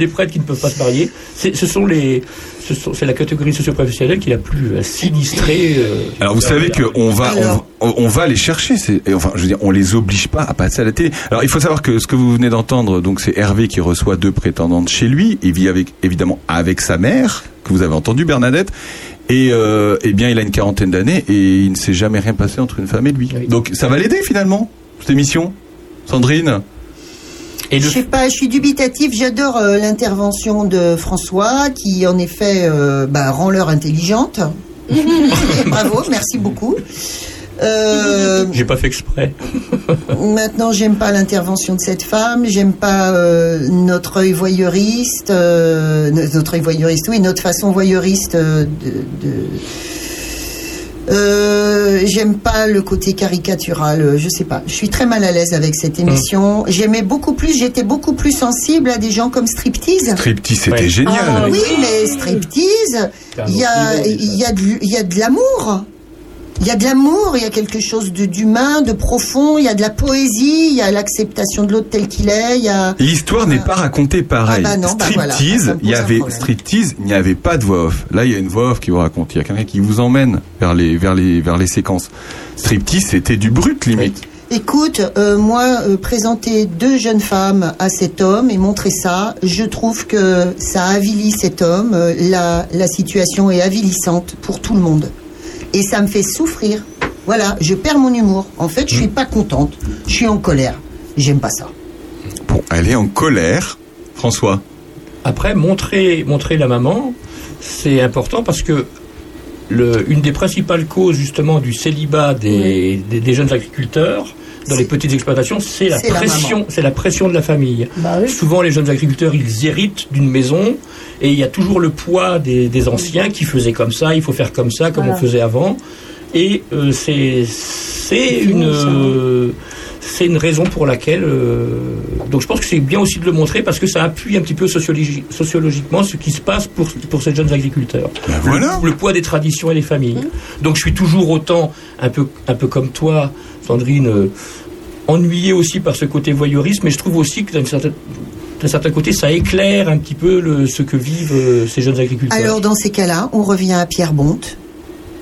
H: prêtres qui ne peuvent pas se marier, c'est, ce sont les. ce sont- c'est la catégorie socioprofessionnelle qui est la plus euh, sinistrée. euh,
B: Alors vous savez qu'on va, on, on va les chercher. Et enfin, je veux dire, on les oblige pas à passer à la télé. Alors il faut savoir que ce que vous venez d'entendre, donc c'est Hervé qui reçoit deux prétendantes chez lui. Il vit avec, évidemment, avec sa mère que vous avez entendu, Bernadette. Et euh, eh bien, il a une quarantaine d'années et il ne s'est jamais rien passé entre une femme et lui. Donc, ça va l'aider finalement? Cette émission, Sandrine.
H: Et
C: Je sais pas, je suis dubitatif. J'adore euh, l'intervention de François, qui en effet euh, bah, rend l'heure intelligente. Bravo, merci beaucoup. Euh,
H: J'ai pas fait exprès.
C: maintenant, j'aime pas l'intervention de cette femme. J'aime pas euh, notre œil voyeuriste, euh, notre œil voyeuriste, oui, notre façon voyeuriste euh, de. de- Euh, j'aime pas le côté caricatural, euh, je sais pas. Je suis très mal à l'aise avec cette émission. J'aimais beaucoup plus, j'étais beaucoup plus sensible à des gens comme Striptease.
B: Striptease, c'était génial.
C: Ah oui, mais striptease, il y a, il y a de, il y a de l'amour. Il y a de l'amour, il y a quelque chose de- d'humain, de profond, il y a de la poésie, il y a l'acceptation de l'autre tel qu'il est, il y a...
B: L'histoire n'est pas racontée pareil.
C: Ah bah non, bah voilà,
B: striptease, il y avait striptease, il n'y avait pas de voix off. Là, il y a une voix off qui vous raconte. Il y a quelqu'un qui vous emmène vers les vers les vers les séquences. Striptease, c'était du brut limite.
C: Écoute, euh, moi, euh, présenter deux jeunes femmes à cet homme et montrer ça, je trouve que ça avilit cet homme. euh, la, la situation est avilissante pour tout le monde. Et ça me fait souffrir. Voilà, je perds mon humour. En fait, je suis pas contente. Je suis en colère. J'aime pas ça.
B: Bon, elle est en colère, François.
H: Après, montrer, montrer la maman, c'est important parce que le, une des principales causes justement du célibat des, des, des jeunes agriculteurs dans les petites exploitations, c'est la pression, c'est la pression de la famille. Souvent, les jeunes agriculteurs, ils héritent d'une maison et il y a toujours le poids des, des anciens qui faisaient comme ça, il faut faire comme ça, comme
G: Voilà.
H: on faisait avant. Et euh, c'est une euh, c'est une raison pour laquelle euh, donc je pense que c'est bien aussi de le montrer parce que ça appuie un petit peu sociologi- sociologiquement ce qui se passe pour pour ces jeunes agriculteurs.
B: voilà.
H: Le, le poids des traditions et des familles. Donc je suis toujours autant un peu un peu comme toi, Sandrine, euh, ennuyé aussi par ce côté voyeurisme, mais je trouve aussi que d'un certain d'un certain côté, ça éclaire un petit peu le, ce que vivent euh, ces jeunes agriculteurs.
C: Alors dans ces cas-là, on revient à Pierre Bonte.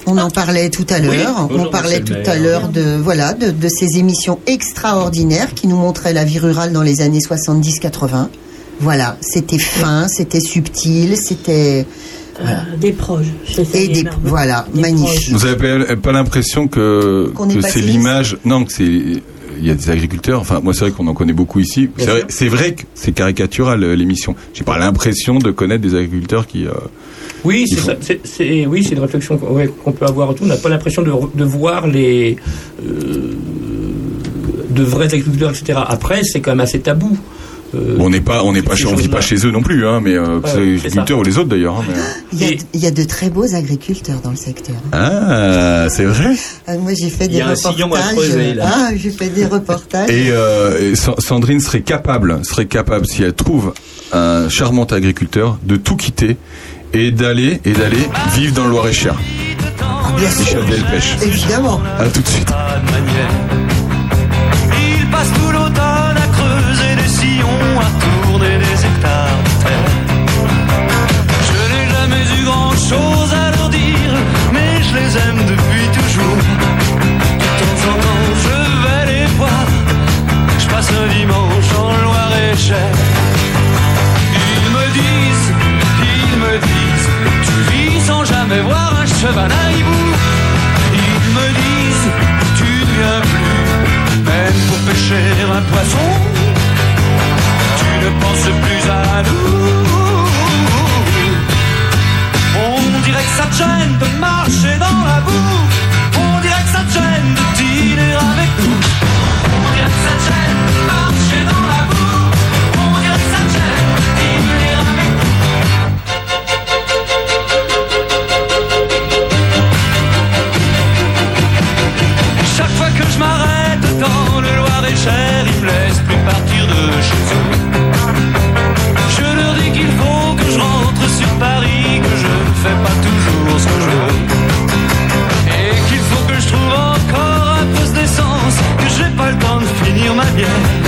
C: On en parlait tout à l'heure.
H: Oui,
C: on parlait tout à l'heure de voilà de, de ces émissions extraordinaires qui nous montraient la vie rurale dans les années 70-80. Voilà, c'était fin, c'était subtil, c'était voilà.
G: Des proches. c'est ça,
C: et des voilà magnifique.
B: Vous avez pas- l'impression que, c'est l'image Non, que c'est il y a des agriculteurs. Enfin, moi, c'est vrai qu'on en connaît beaucoup ici. C'est vrai,
H: sûr.
B: c'est vrai que c'est caricatural euh, l'émission. J'ai pas l'impression de connaître des agriculteurs qui. euh,
H: Oui, c'est
B: faut-
H: ça. C'est, c'est- oui, c'est une réflexion qu'on ouais, qu'on peut avoir. tout. On n'a pas l'impression de, de voir les euh, de vrais agriculteurs, etc. Après, c'est quand même assez tabou. Euh,
B: bon, on n'est pas, on n'est pas, on vit pas chez eux non plus, hein, mais euh,
H: Ouais,
B: les agriculteurs
H: ça.
B: ou les autres d'ailleurs. hein, mais, euh.
C: Il y, a, il y a de très beaux agriculteurs dans le secteur.
B: Ah, c'est vrai.
C: Ah, moi j'ai fait des reportages. Ah, j'ai fait des reportages.
B: Et, euh, et Sa- Sandrine serait capable, serait capable si elle trouve un charmant agriculteur de tout quitter et d'aller et d'aller vivre dans le Loir-et-Cher.
C: Ah, bien sûr.
B: Michel Delpech.
C: Évidemment.
B: À tout de suite.
I: Il passe tout à tourner des hectares de terre. Je n'ai jamais eu grand chose à leur dire, mais je les aime depuis toujours. De temps en temps, je vais les voir. Je passe un dimanche en Loire-et-Cher. Ils me disent, ils me disent, tu vis sans jamais voir un cheval à hibou. Ils me disent, tu ne viens plus, même pour pêcher un poisson. Penses plus à nous. On dirait que ça te gêne de marcher dans la boue. On dirait que ça te gêne de dîner avec nous. On dirait que ça te gêne de marcher dans la boue. On dirait que ça te gêne de dîner avec nous. Chaque fois que je m'arrête dans le Loir-et-Cher, ils me laissent plus partir de chez eux.
D: yeah.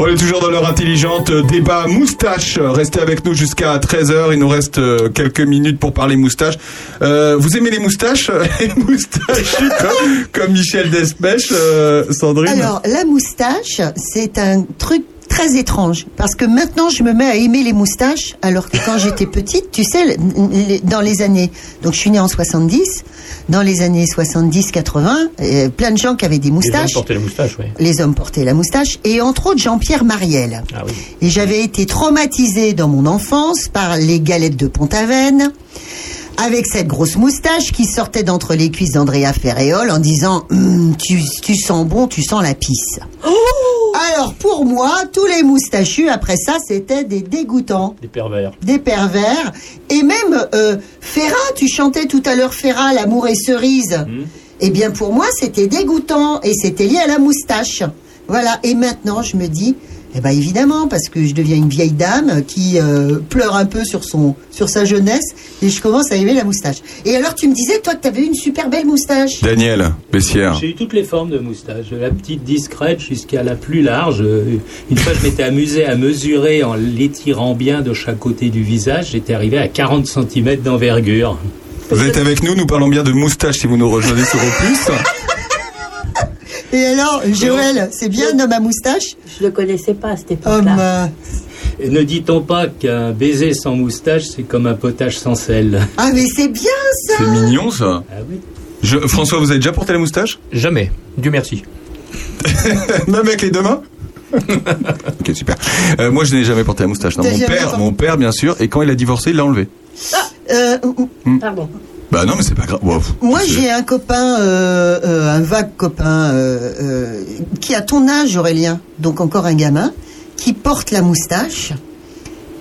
B: On est toujours dans l'heure intelligente, débat moustache. Restez avec nous jusqu'à 13h, il nous reste euh, quelques minutes pour parler moustache. Euh, vous aimez les moustaches? Les moustaches comme, Michel Despêche, euh, Sandrine?
C: Alors, la moustache, c'est un truc très étrange parce que maintenant je me mets à aimer les moustaches alors que quand j'étais petite, tu sais, dans les années, donc je suis née en 70, dans les années 70-80, euh, plein de gens qui avaient des
H: Les hommes
C: moustaches.
H: portaient les moustaches, oui.
C: Les hommes portaient la moustache et entre autres Jean-Pierre Mariel.
H: Ah oui.
C: Et j'avais été traumatisée dans mon enfance par les galettes de Pont-Aven, avec cette grosse moustache qui sortait d'entre les cuisses d'Andrea Ferréol en disant Hum, tu, tu sens bon, tu sens la pisse. Alors pour moi, tous les moustachus après ça, c'était des dégoûtants.
H: Des pervers.
C: Des pervers. Et même euh, Ferrat, tu chantais tout à l'heure Ferrat, l'amour et cerise. Eh bien pour moi, c'était dégoûtant et c'était lié à la moustache. Voilà. Et maintenant, je me dis, eh ben évidemment, parce que je deviens une vieille dame qui euh, pleure un peu sur son sur sa jeunesse et je commence à aimer la moustache. Et alors tu me disais toi que tu avais une super belle moustache.
B: Daniel Bessière.
F: J'ai eu toutes les formes de moustache, de la petite discrète jusqu'à la plus large. Euh, Une fois, je m'étais amusé à mesurer en l'étirant bien de chaque côté du visage. J'étais arrivé à 40 cm d'envergure.
B: Vous êtes avec nous, nous parlons bien de moustache si vous nous rejoignez sur Opus.
C: Et alors, Joël, c'est bien un homme à moustache?
G: Je le connaissais pas à cette
C: Oh,
G: époque-là.
C: ma-
F: Et ne dit-on pas qu'un baiser sans moustache, c'est comme un potage sans sel
C: Ah mais c'est bien ça
B: C'est mignon ça.
F: Ah oui.
B: Je- François, vous avez déjà porté la moustache?
H: Jamais. Dieu merci.
B: Même avec les deux mains? Ok, super. Euh, moi, je n'ai jamais porté la moustache. Non,
C: T'as
B: mon
C: jamais
B: père,
C: porté-
B: mon père, bien sûr. Et quand il a divorcé, il l'a enlevé.
C: Euh,
G: Pardon.
B: Bah non, mais c'est pas grave. Wow.
C: Moi, j'ai un copain, euh, euh, un vague copain, euh, euh, qui a ton âge, Aurélien, donc encore un gamin, qui porte la moustache.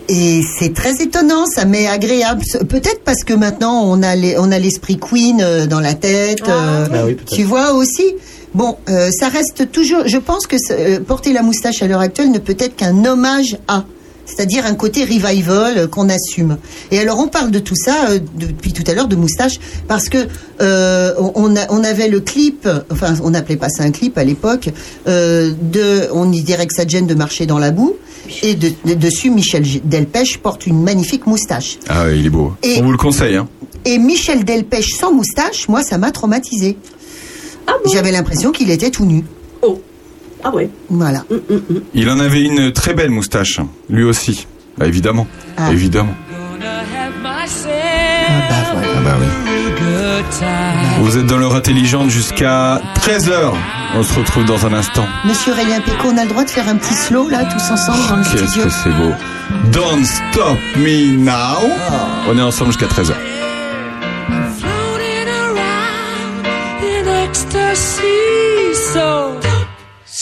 C: Et c'est très étonnant, ça m'est agréable. Peut-être parce que maintenant on a les- on a l'esprit Queen dans la tête. euh,
H: Ah oui, peut-être.
C: tu vois aussi. Bon, euh, ça reste toujours. Je pense que euh, porter la moustache à l'heure actuelle ne peut être qu'un hommage à. C'est-à-dire un côté revival euh, qu'on assume. Et alors on parle de tout ça euh, depuis tout à l'heure de moustache parce que euh, on, on a- on avait le clip, enfin on n'appelait pas ça un clip à l'époque, euh, de on y dirait que ça te gêne de marcher dans la boue. Et de- de- dessus Michel Delpech porte une magnifique moustache.
B: Ah ouais, il est beau.
C: Et-
B: On vous le conseille. Hein.
C: Et Michel Delpech sans moustache, moi ça m'a traumatisé. J'avais l'impression qu'il était tout nu.
G: Oh. Ah ouais.
C: Voilà.
B: Il en avait une très belle moustache, lui aussi. Bah, évidemment.
C: Ah.
B: Évidemment. Ah bah oui. Vous êtes dans l'heure intelligente jusqu'à 13h. On se retrouve dans un instant.
C: Monsieur Aurélien Péco, on a le droit de faire un petit slow là, tous ensemble dans le
B: Qu'est-ce
C: studio
B: que c'est beau. Don't stop me now. On est ensemble jusqu'à 13h.
M: floating around in ecstasy. So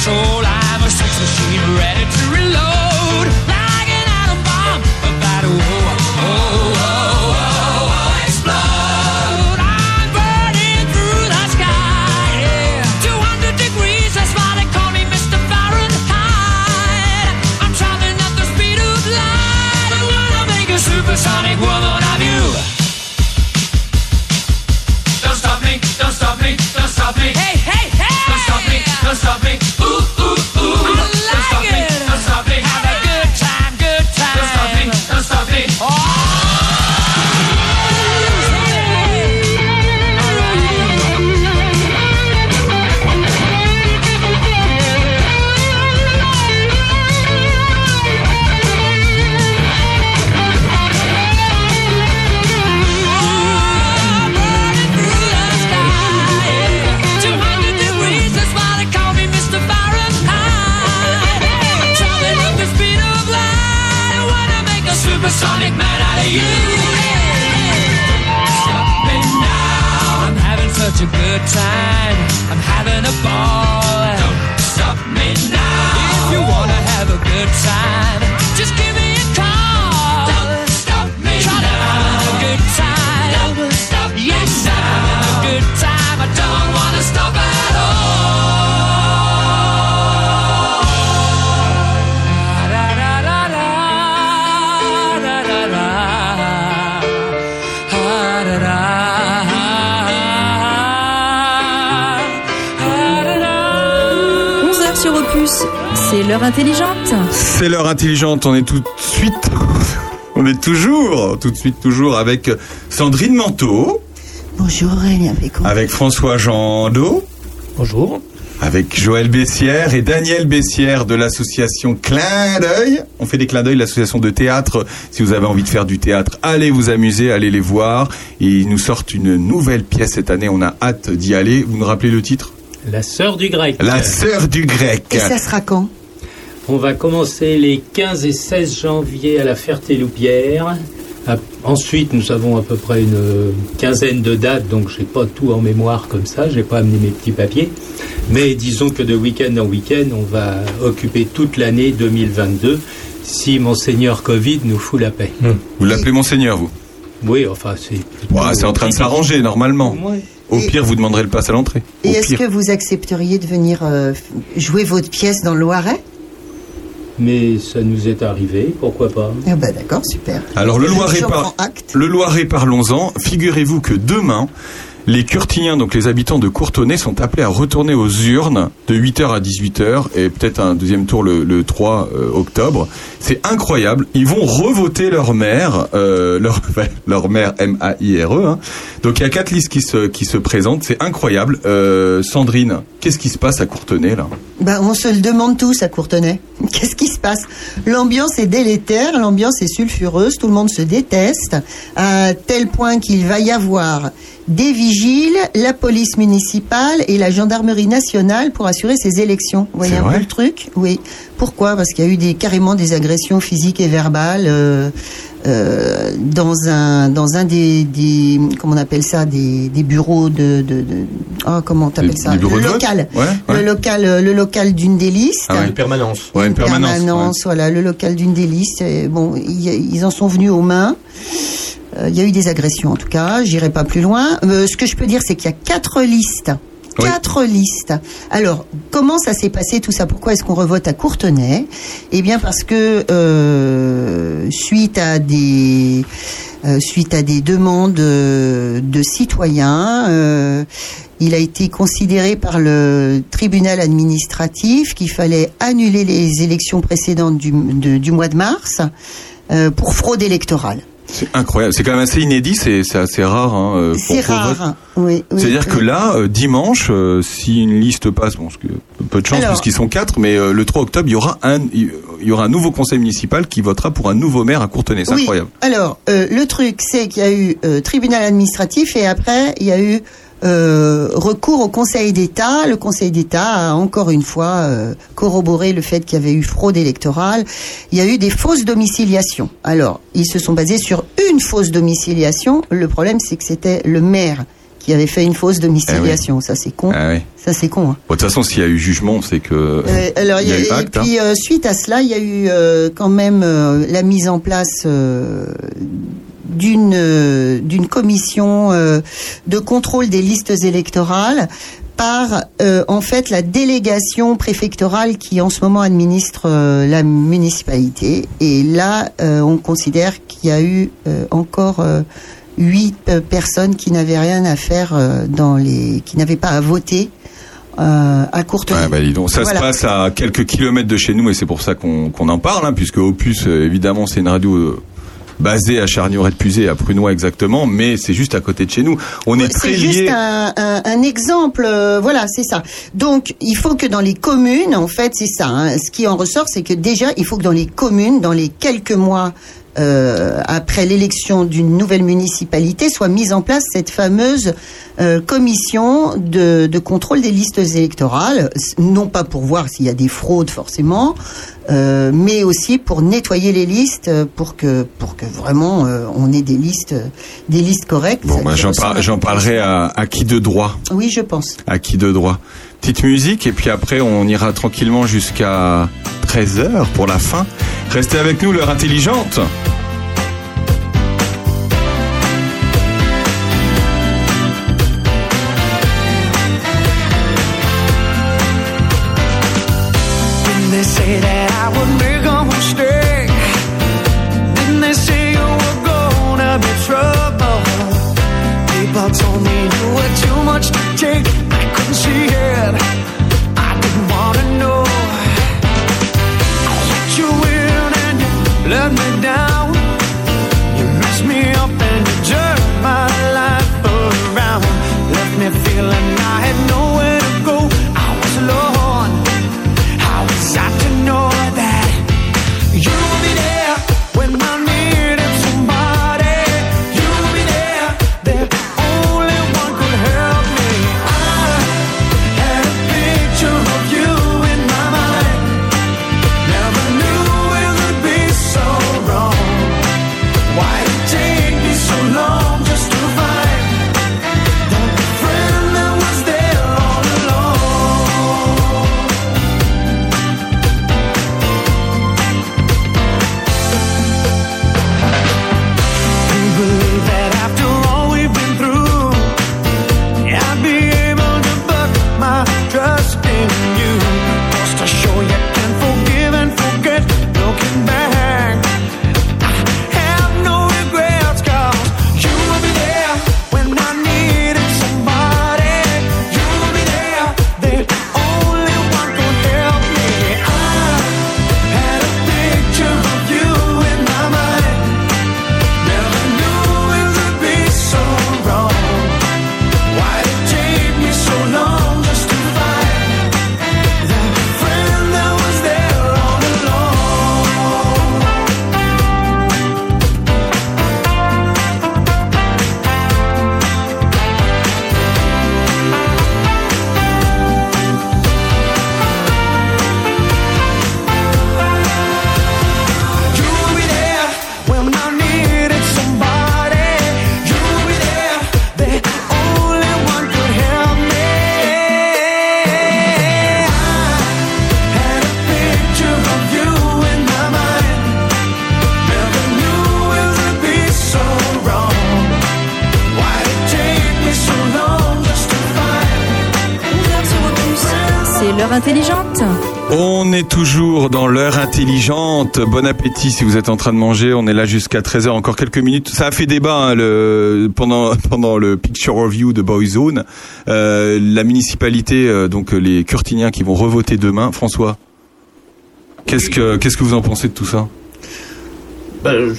D: soul c'est l'heure intelligente.
B: C'est l'heure intelligente, on est tout de suite, on est toujours, tout de suite toujours avec Sandrine Manteau,
C: Bonjour Aurélien Pécon.
B: avec François Jandot.
H: Bonjour.
B: Avec Joël Bessière et Daniel Bessière de l'association Clin d'œil. On fait des clins d'œil, l'association de théâtre. Si vous avez envie de faire du théâtre, allez vous amuser, allez les voir. Ils nous sortent une nouvelle pièce cette année, on a hâte d'y aller. Vous nous rappelez le titre?
F: La sœur du grec.
B: La sœur du grec.
C: Et ça sera quand?
F: On va commencer les 15 et 16 janvier à la Ferté-Loupière. Ensuite, nous avons à peu près une quinzaine de dates, donc j'ai pas tout en mémoire comme ça, j'ai pas amené mes petits papiers. Mais disons que de week-end en week-end, on va occuper toute l'année 2022 si Monseigneur Covid nous fout la paix.
B: Vous l'appelez Monseigneur, vous?
F: Oui, enfin, c'est.
B: Ouais, C'est en train de s'arranger normalement. Au pire, vous demanderez le pass à l'entrée. Au
C: Et est-ce que vous accepteriez de venir euh, jouer votre pièce dans le Loiret?
F: Mais ça nous est arrivé, pourquoi pas?
C: Ah bah d'accord, super.
B: Alors le Loiret, par... le Loiret parlons-en. Figurez-vous que demain, les Curtiniens, donc les habitants de Courtonnet, sont appelés à retourner aux urnes de 8h à 18h et peut-être un deuxième tour le, le 3 euh, octobre. C'est incroyable. Ils vont revoter leur maire, euh, leur, maire M-A-I-R-E. hein. Donc il y a quatre listes qui se, qui se présentent. C'est incroyable. Euh, Sandrine, qu'est-ce qui se passe à Courtenay là?
C: Bah, on se le demande tous à Courtenay. Qu'est-ce qui se passe? L'ambiance est délétère, l'ambiance est sulfureuse, tout le monde se déteste, à tel point qu'il va y avoir des vigiles, la police municipale et la gendarmerie nationale pour assurer ces élections. Vous voyez un
B: vrai
C: peu le truc? Oui. Pourquoi? Parce qu'il y a eu des, carrément des agressions physiques et verbales euh, euh, dans un dans un des, des comment on appelle ça? Des, des bureaux de, de, de ah comment t'appelles ça? le local
B: Ouais, ouais.
C: le local euh, le local d'une des listes
B: Ah ouais.
H: Une permanence.
B: Ouais, une permanence. ouais.
C: voilà, le local d'une des listes. Et Bon, ils en sont venus aux mains. Euh, Il y a eu des agressions en tout cas. J'irai pas plus loin. Euh, ce que je peux dire, c'est qu'il y a quatre listes.
B: Oui.
C: Quatre listes. Alors, comment ça s'est passé tout ça? Pourquoi est-ce qu'on revote à Courtenay? Eh bien, parce que euh, suite à des euh, suite à des demandes de citoyens, euh, il a été considéré par le tribunal administratif qu'il fallait annuler les élections précédentes du, de- du mois de mars euh, pour fraude électorale.
B: C'est incroyable. C'est quand même assez inédit. C'est c'est assez rare. Hein, euh,
C: C'est rare. Oui, oui,
B: C'est-à-dire
C: oui.
B: que là, euh, dimanche, euh, si une liste passe, bon, peu de chance
C: Alors-
B: parce qu'ils sont quatre, mais le 3 octobre, il y aura un, il y aura un nouveau conseil municipal qui votera pour un nouveau maire à Courtenay. C'est incroyable.
C: Alors, euh, le truc, c'est qu'il y a eu euh, tribunal administratif et après, il y a eu euh, recours au Conseil d'État. Le Conseil d'État a encore une fois euh, corroboré le fait qu'il y avait eu fraude électorale. Il y a eu des fausses domiciliations. Alors, ils se sont basés sur une fausse domiciliation. Le problème, c'est que c'était le maire qui avait fait une fausse domiciliation. Ça, c'est con.
B: Oui.
C: Ça, c'est con. hein.
B: Bon, de toute façon, s'il y a eu jugement, c'est que
C: Euh, alors, il y a,
B: eu
C: et
B: acte. hein.
C: puis euh, suite à cela, il y a eu euh, quand même euh, la mise en place euh, d'une euh, d'une commission euh, de contrôle des listes électorales par euh, en fait la délégation préfectorale qui en ce moment administre euh, la municipalité et là euh, on considère qu'il y a eu euh, encore euh, huit euh, personnes qui n'avaient rien à faire euh, dans les qui n'avaient pas à voter euh, à courte
B: Ouais, bah, donc. Ça
C: Voilà.
B: se passe à quelques kilomètres de chez nous et c'est pour ça qu'on en parle, hein, puisque Opus, évidemment, c'est une radio basée à Charnieret-Pusey, à Prunois exactement, mais c'est juste à côté de chez nous. On est très
C: C'est juste un, un- un exemple, euh, voilà, c'est ça. Donc, il faut que dans les communes, en fait, c'est ça. hein, ce qui en ressort, c'est que déjà, il faut que dans les communes, dans les quelques mois euh, après l'élection d'une nouvelle municipalité, soit mise en place cette fameuse euh, commission de, de contrôle des listes électorales, non pas pour voir s'il y a des fraudes forcément, euh, mais aussi pour nettoyer les listes, pour que pour que vraiment on ait des listes des listes correctes.
E: Bon, bah,
C: qui
E: j'en par- parlerai à, à qui de droit?
C: Oui, je pense.
E: À qui de droit? Petite musique et puis après on ira tranquillement jusqu'à 13h pour la fin. Restez avec nous, l'heure intelligente. Dans l'heure intelligente. Bon appétit si vous êtes en train de manger. On est là jusqu'à 13h, encore quelques minutes. Ça a fait débat hein, pendant, pendant le picture review de Boyzone. Euh, la municipalité, euh, donc les Curtiniens qui vont revoter demain. François, qu'est-ce que, qu'est-ce que vous en pensez de tout ça?
H: Ben,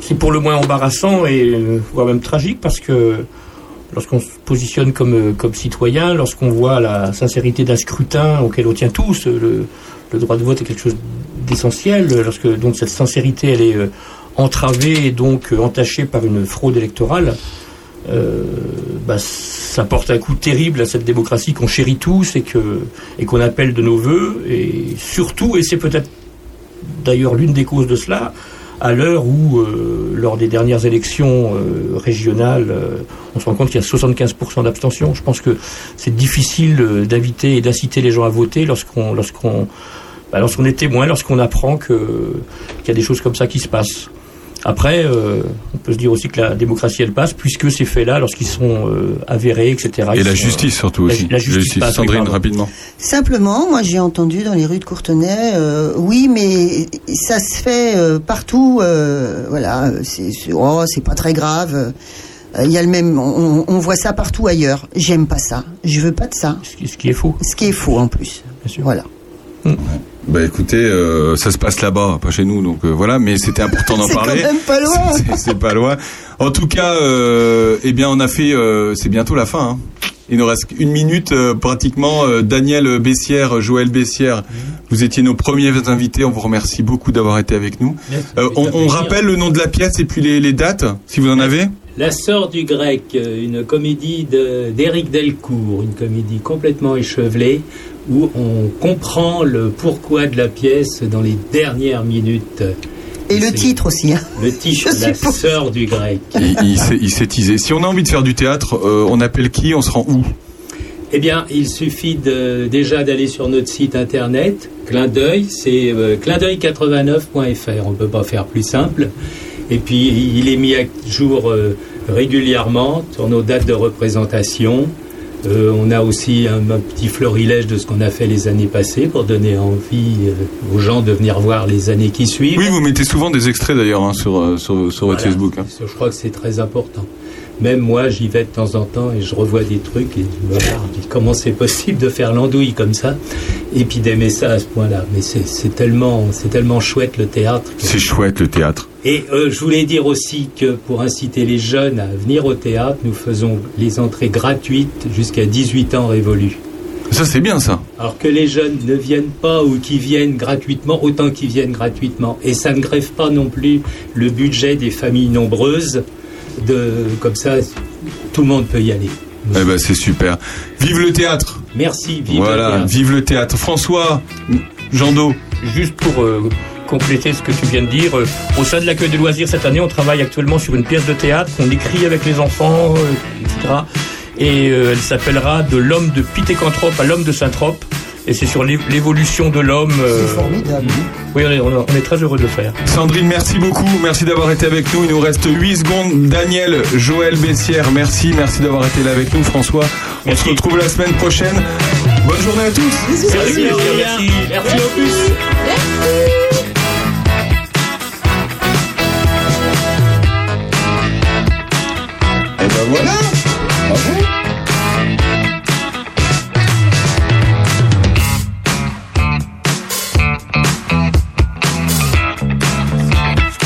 H: c'est pour le moins embarrassant et euh, voire même tragique parce que lorsqu'on se positionne comme, euh, comme citoyen, lorsqu'on voit la sincérité d'un scrutin auquel on tient tous, le, droit de vote est quelque chose d'essentiel, lorsque donc cette sincérité est euh, entravée et donc euh, entachée par une fraude électorale, bah, ça porte un coup terrible à cette démocratie qu'on chérit tous et qu'on appelle de nos voeux. Et surtout et c'est peut-être d'ailleurs l'une des causes de cela à l'heure où euh, lors des dernières élections euh, régionales euh, on se rend compte qu'il y a 75% d'abstention. Je pense que c'est difficile d'inviter et d'inciter les gens à voter lorsqu'on lorsqu'on bah, est témoin lorsqu'on apprend qu'il y a des choses comme ça qui se passent après, euh, on peut se dire aussi que la démocratie, elle passe, puisque ces faits-là, lorsqu'ils sont euh, avérés, etc.
E: Et la
H: sont,
E: justice surtout
H: la-
E: aussi.
H: La, justice, passe, oui,
E: Sandrine,
H: pardon.
E: rapidement.
C: Simplement, moi j'ai entendu dans les rues de Courtenay, euh, oui, mais ça se fait euh, partout. euh, voilà, c'est oh, c'est pas très grave. Euh, Il y a le même, on, on voit ça partout ailleurs. J'aime pas ça. Je veux pas de ça.
H: Ce qui est faux.
C: Ce qui est faux en plus. Voilà.
E: Bah écoutez, euh, ça se passe là-bas, pas chez nous, donc euh, voilà. Mais c'était important d'en
C: C'est quand
E: parler.
C: même pas loin.
E: C'est- C'est pas loin. En tout cas, euh, eh bien, on a fait. euh, c'est bientôt la fin. hein.
B: Il nous reste une minute euh, pratiquement. Euh, Daniel Bessière, Joël Bessière, vous étiez nos premiers invités. On vous remercie beaucoup d'avoir été avec nous. Euh, on, on rappelle le nom de la pièce et puis les, les dates, si vous en avez.
F: La sœur du grec, une comédie de- d'Éric Delcourt, une comédie complètement échevelée où on comprend le pourquoi de la pièce dans les dernières minutes.
C: Et le titre aussi. hein.
F: Le titre, La sœur du grec.
B: Il, il s'est- il s'est teasé. Si on a envie de faire du théâtre, euh, on appelle qui On se rend où?
F: Eh bien, il suffit de- déjà d'aller sur notre site internet, clin d'œil, c'est euh, clindeuil89.fr, on ne peut pas faire plus simple. Et puis, il est mis à jour euh, régulièrement sur nos dates de représentation. Euh, on a aussi un, un petit florilège de ce qu'on a fait les années passées pour donner envie euh, aux gens de venir voir les années qui suivent.
B: Oui, vous mettez souvent des extraits d'ailleurs hein, sur, euh, sur, sur votre
F: Voilà.
B: Facebook. hein.
F: Je crois que c'est très important. Même moi, j'y vais de temps en temps et je revois des trucs et je me dis, comment c'est possible de faire l'andouille comme ça? Et puis d'aimer ça à ce point-là. Mais c'est c'est tellement, c'est tellement chouette le théâtre.
B: C'est chouette le théâtre.
F: Et euh, je voulais dire aussi que pour inciter les jeunes à venir au théâtre, nous faisons les entrées gratuites jusqu'à 18 ans révolus.
B: Ça, c'est bien ça.
F: Alors que les jeunes ne viennent pas ou qu'ils viennent gratuitement, autant qu'ils viennent gratuitement. Et ça ne grève pas non plus le budget des familles nombreuses. De, comme ça, tout le monde peut y aller.
B: Eh ben, c'est super. Vive le théâtre.
F: Merci, vive le
B: voilà,
F: théâtre.
B: vive le théâtre. François, Jando.
H: Juste pour euh, compléter ce que tu viens de dire, euh, au sein de l'accueil de loisirs cette année, on travaille actuellement sur une pièce de théâtre qu'on écrit avec les enfants, euh, etc. Et euh, elle s'appellera De l'homme de Pithecanthrope à l'homme de Saint-Trope. Et c'est sur l'é- l'évolution de l'homme. euh,
C: C'est formidable.
H: Oui, on est, on très heureux de le faire.
B: Sandrine, merci beaucoup. Merci d'avoir été avec nous. Il nous reste 8 secondes. Daniel, Joël Bessière, merci. Merci d'avoir été là avec nous. François, on se retrouve la semaine prochaine. Bonne journée à tous.
F: Merci, Adrien. Merci, Opus.
Q: Merci. Voilà. Okay.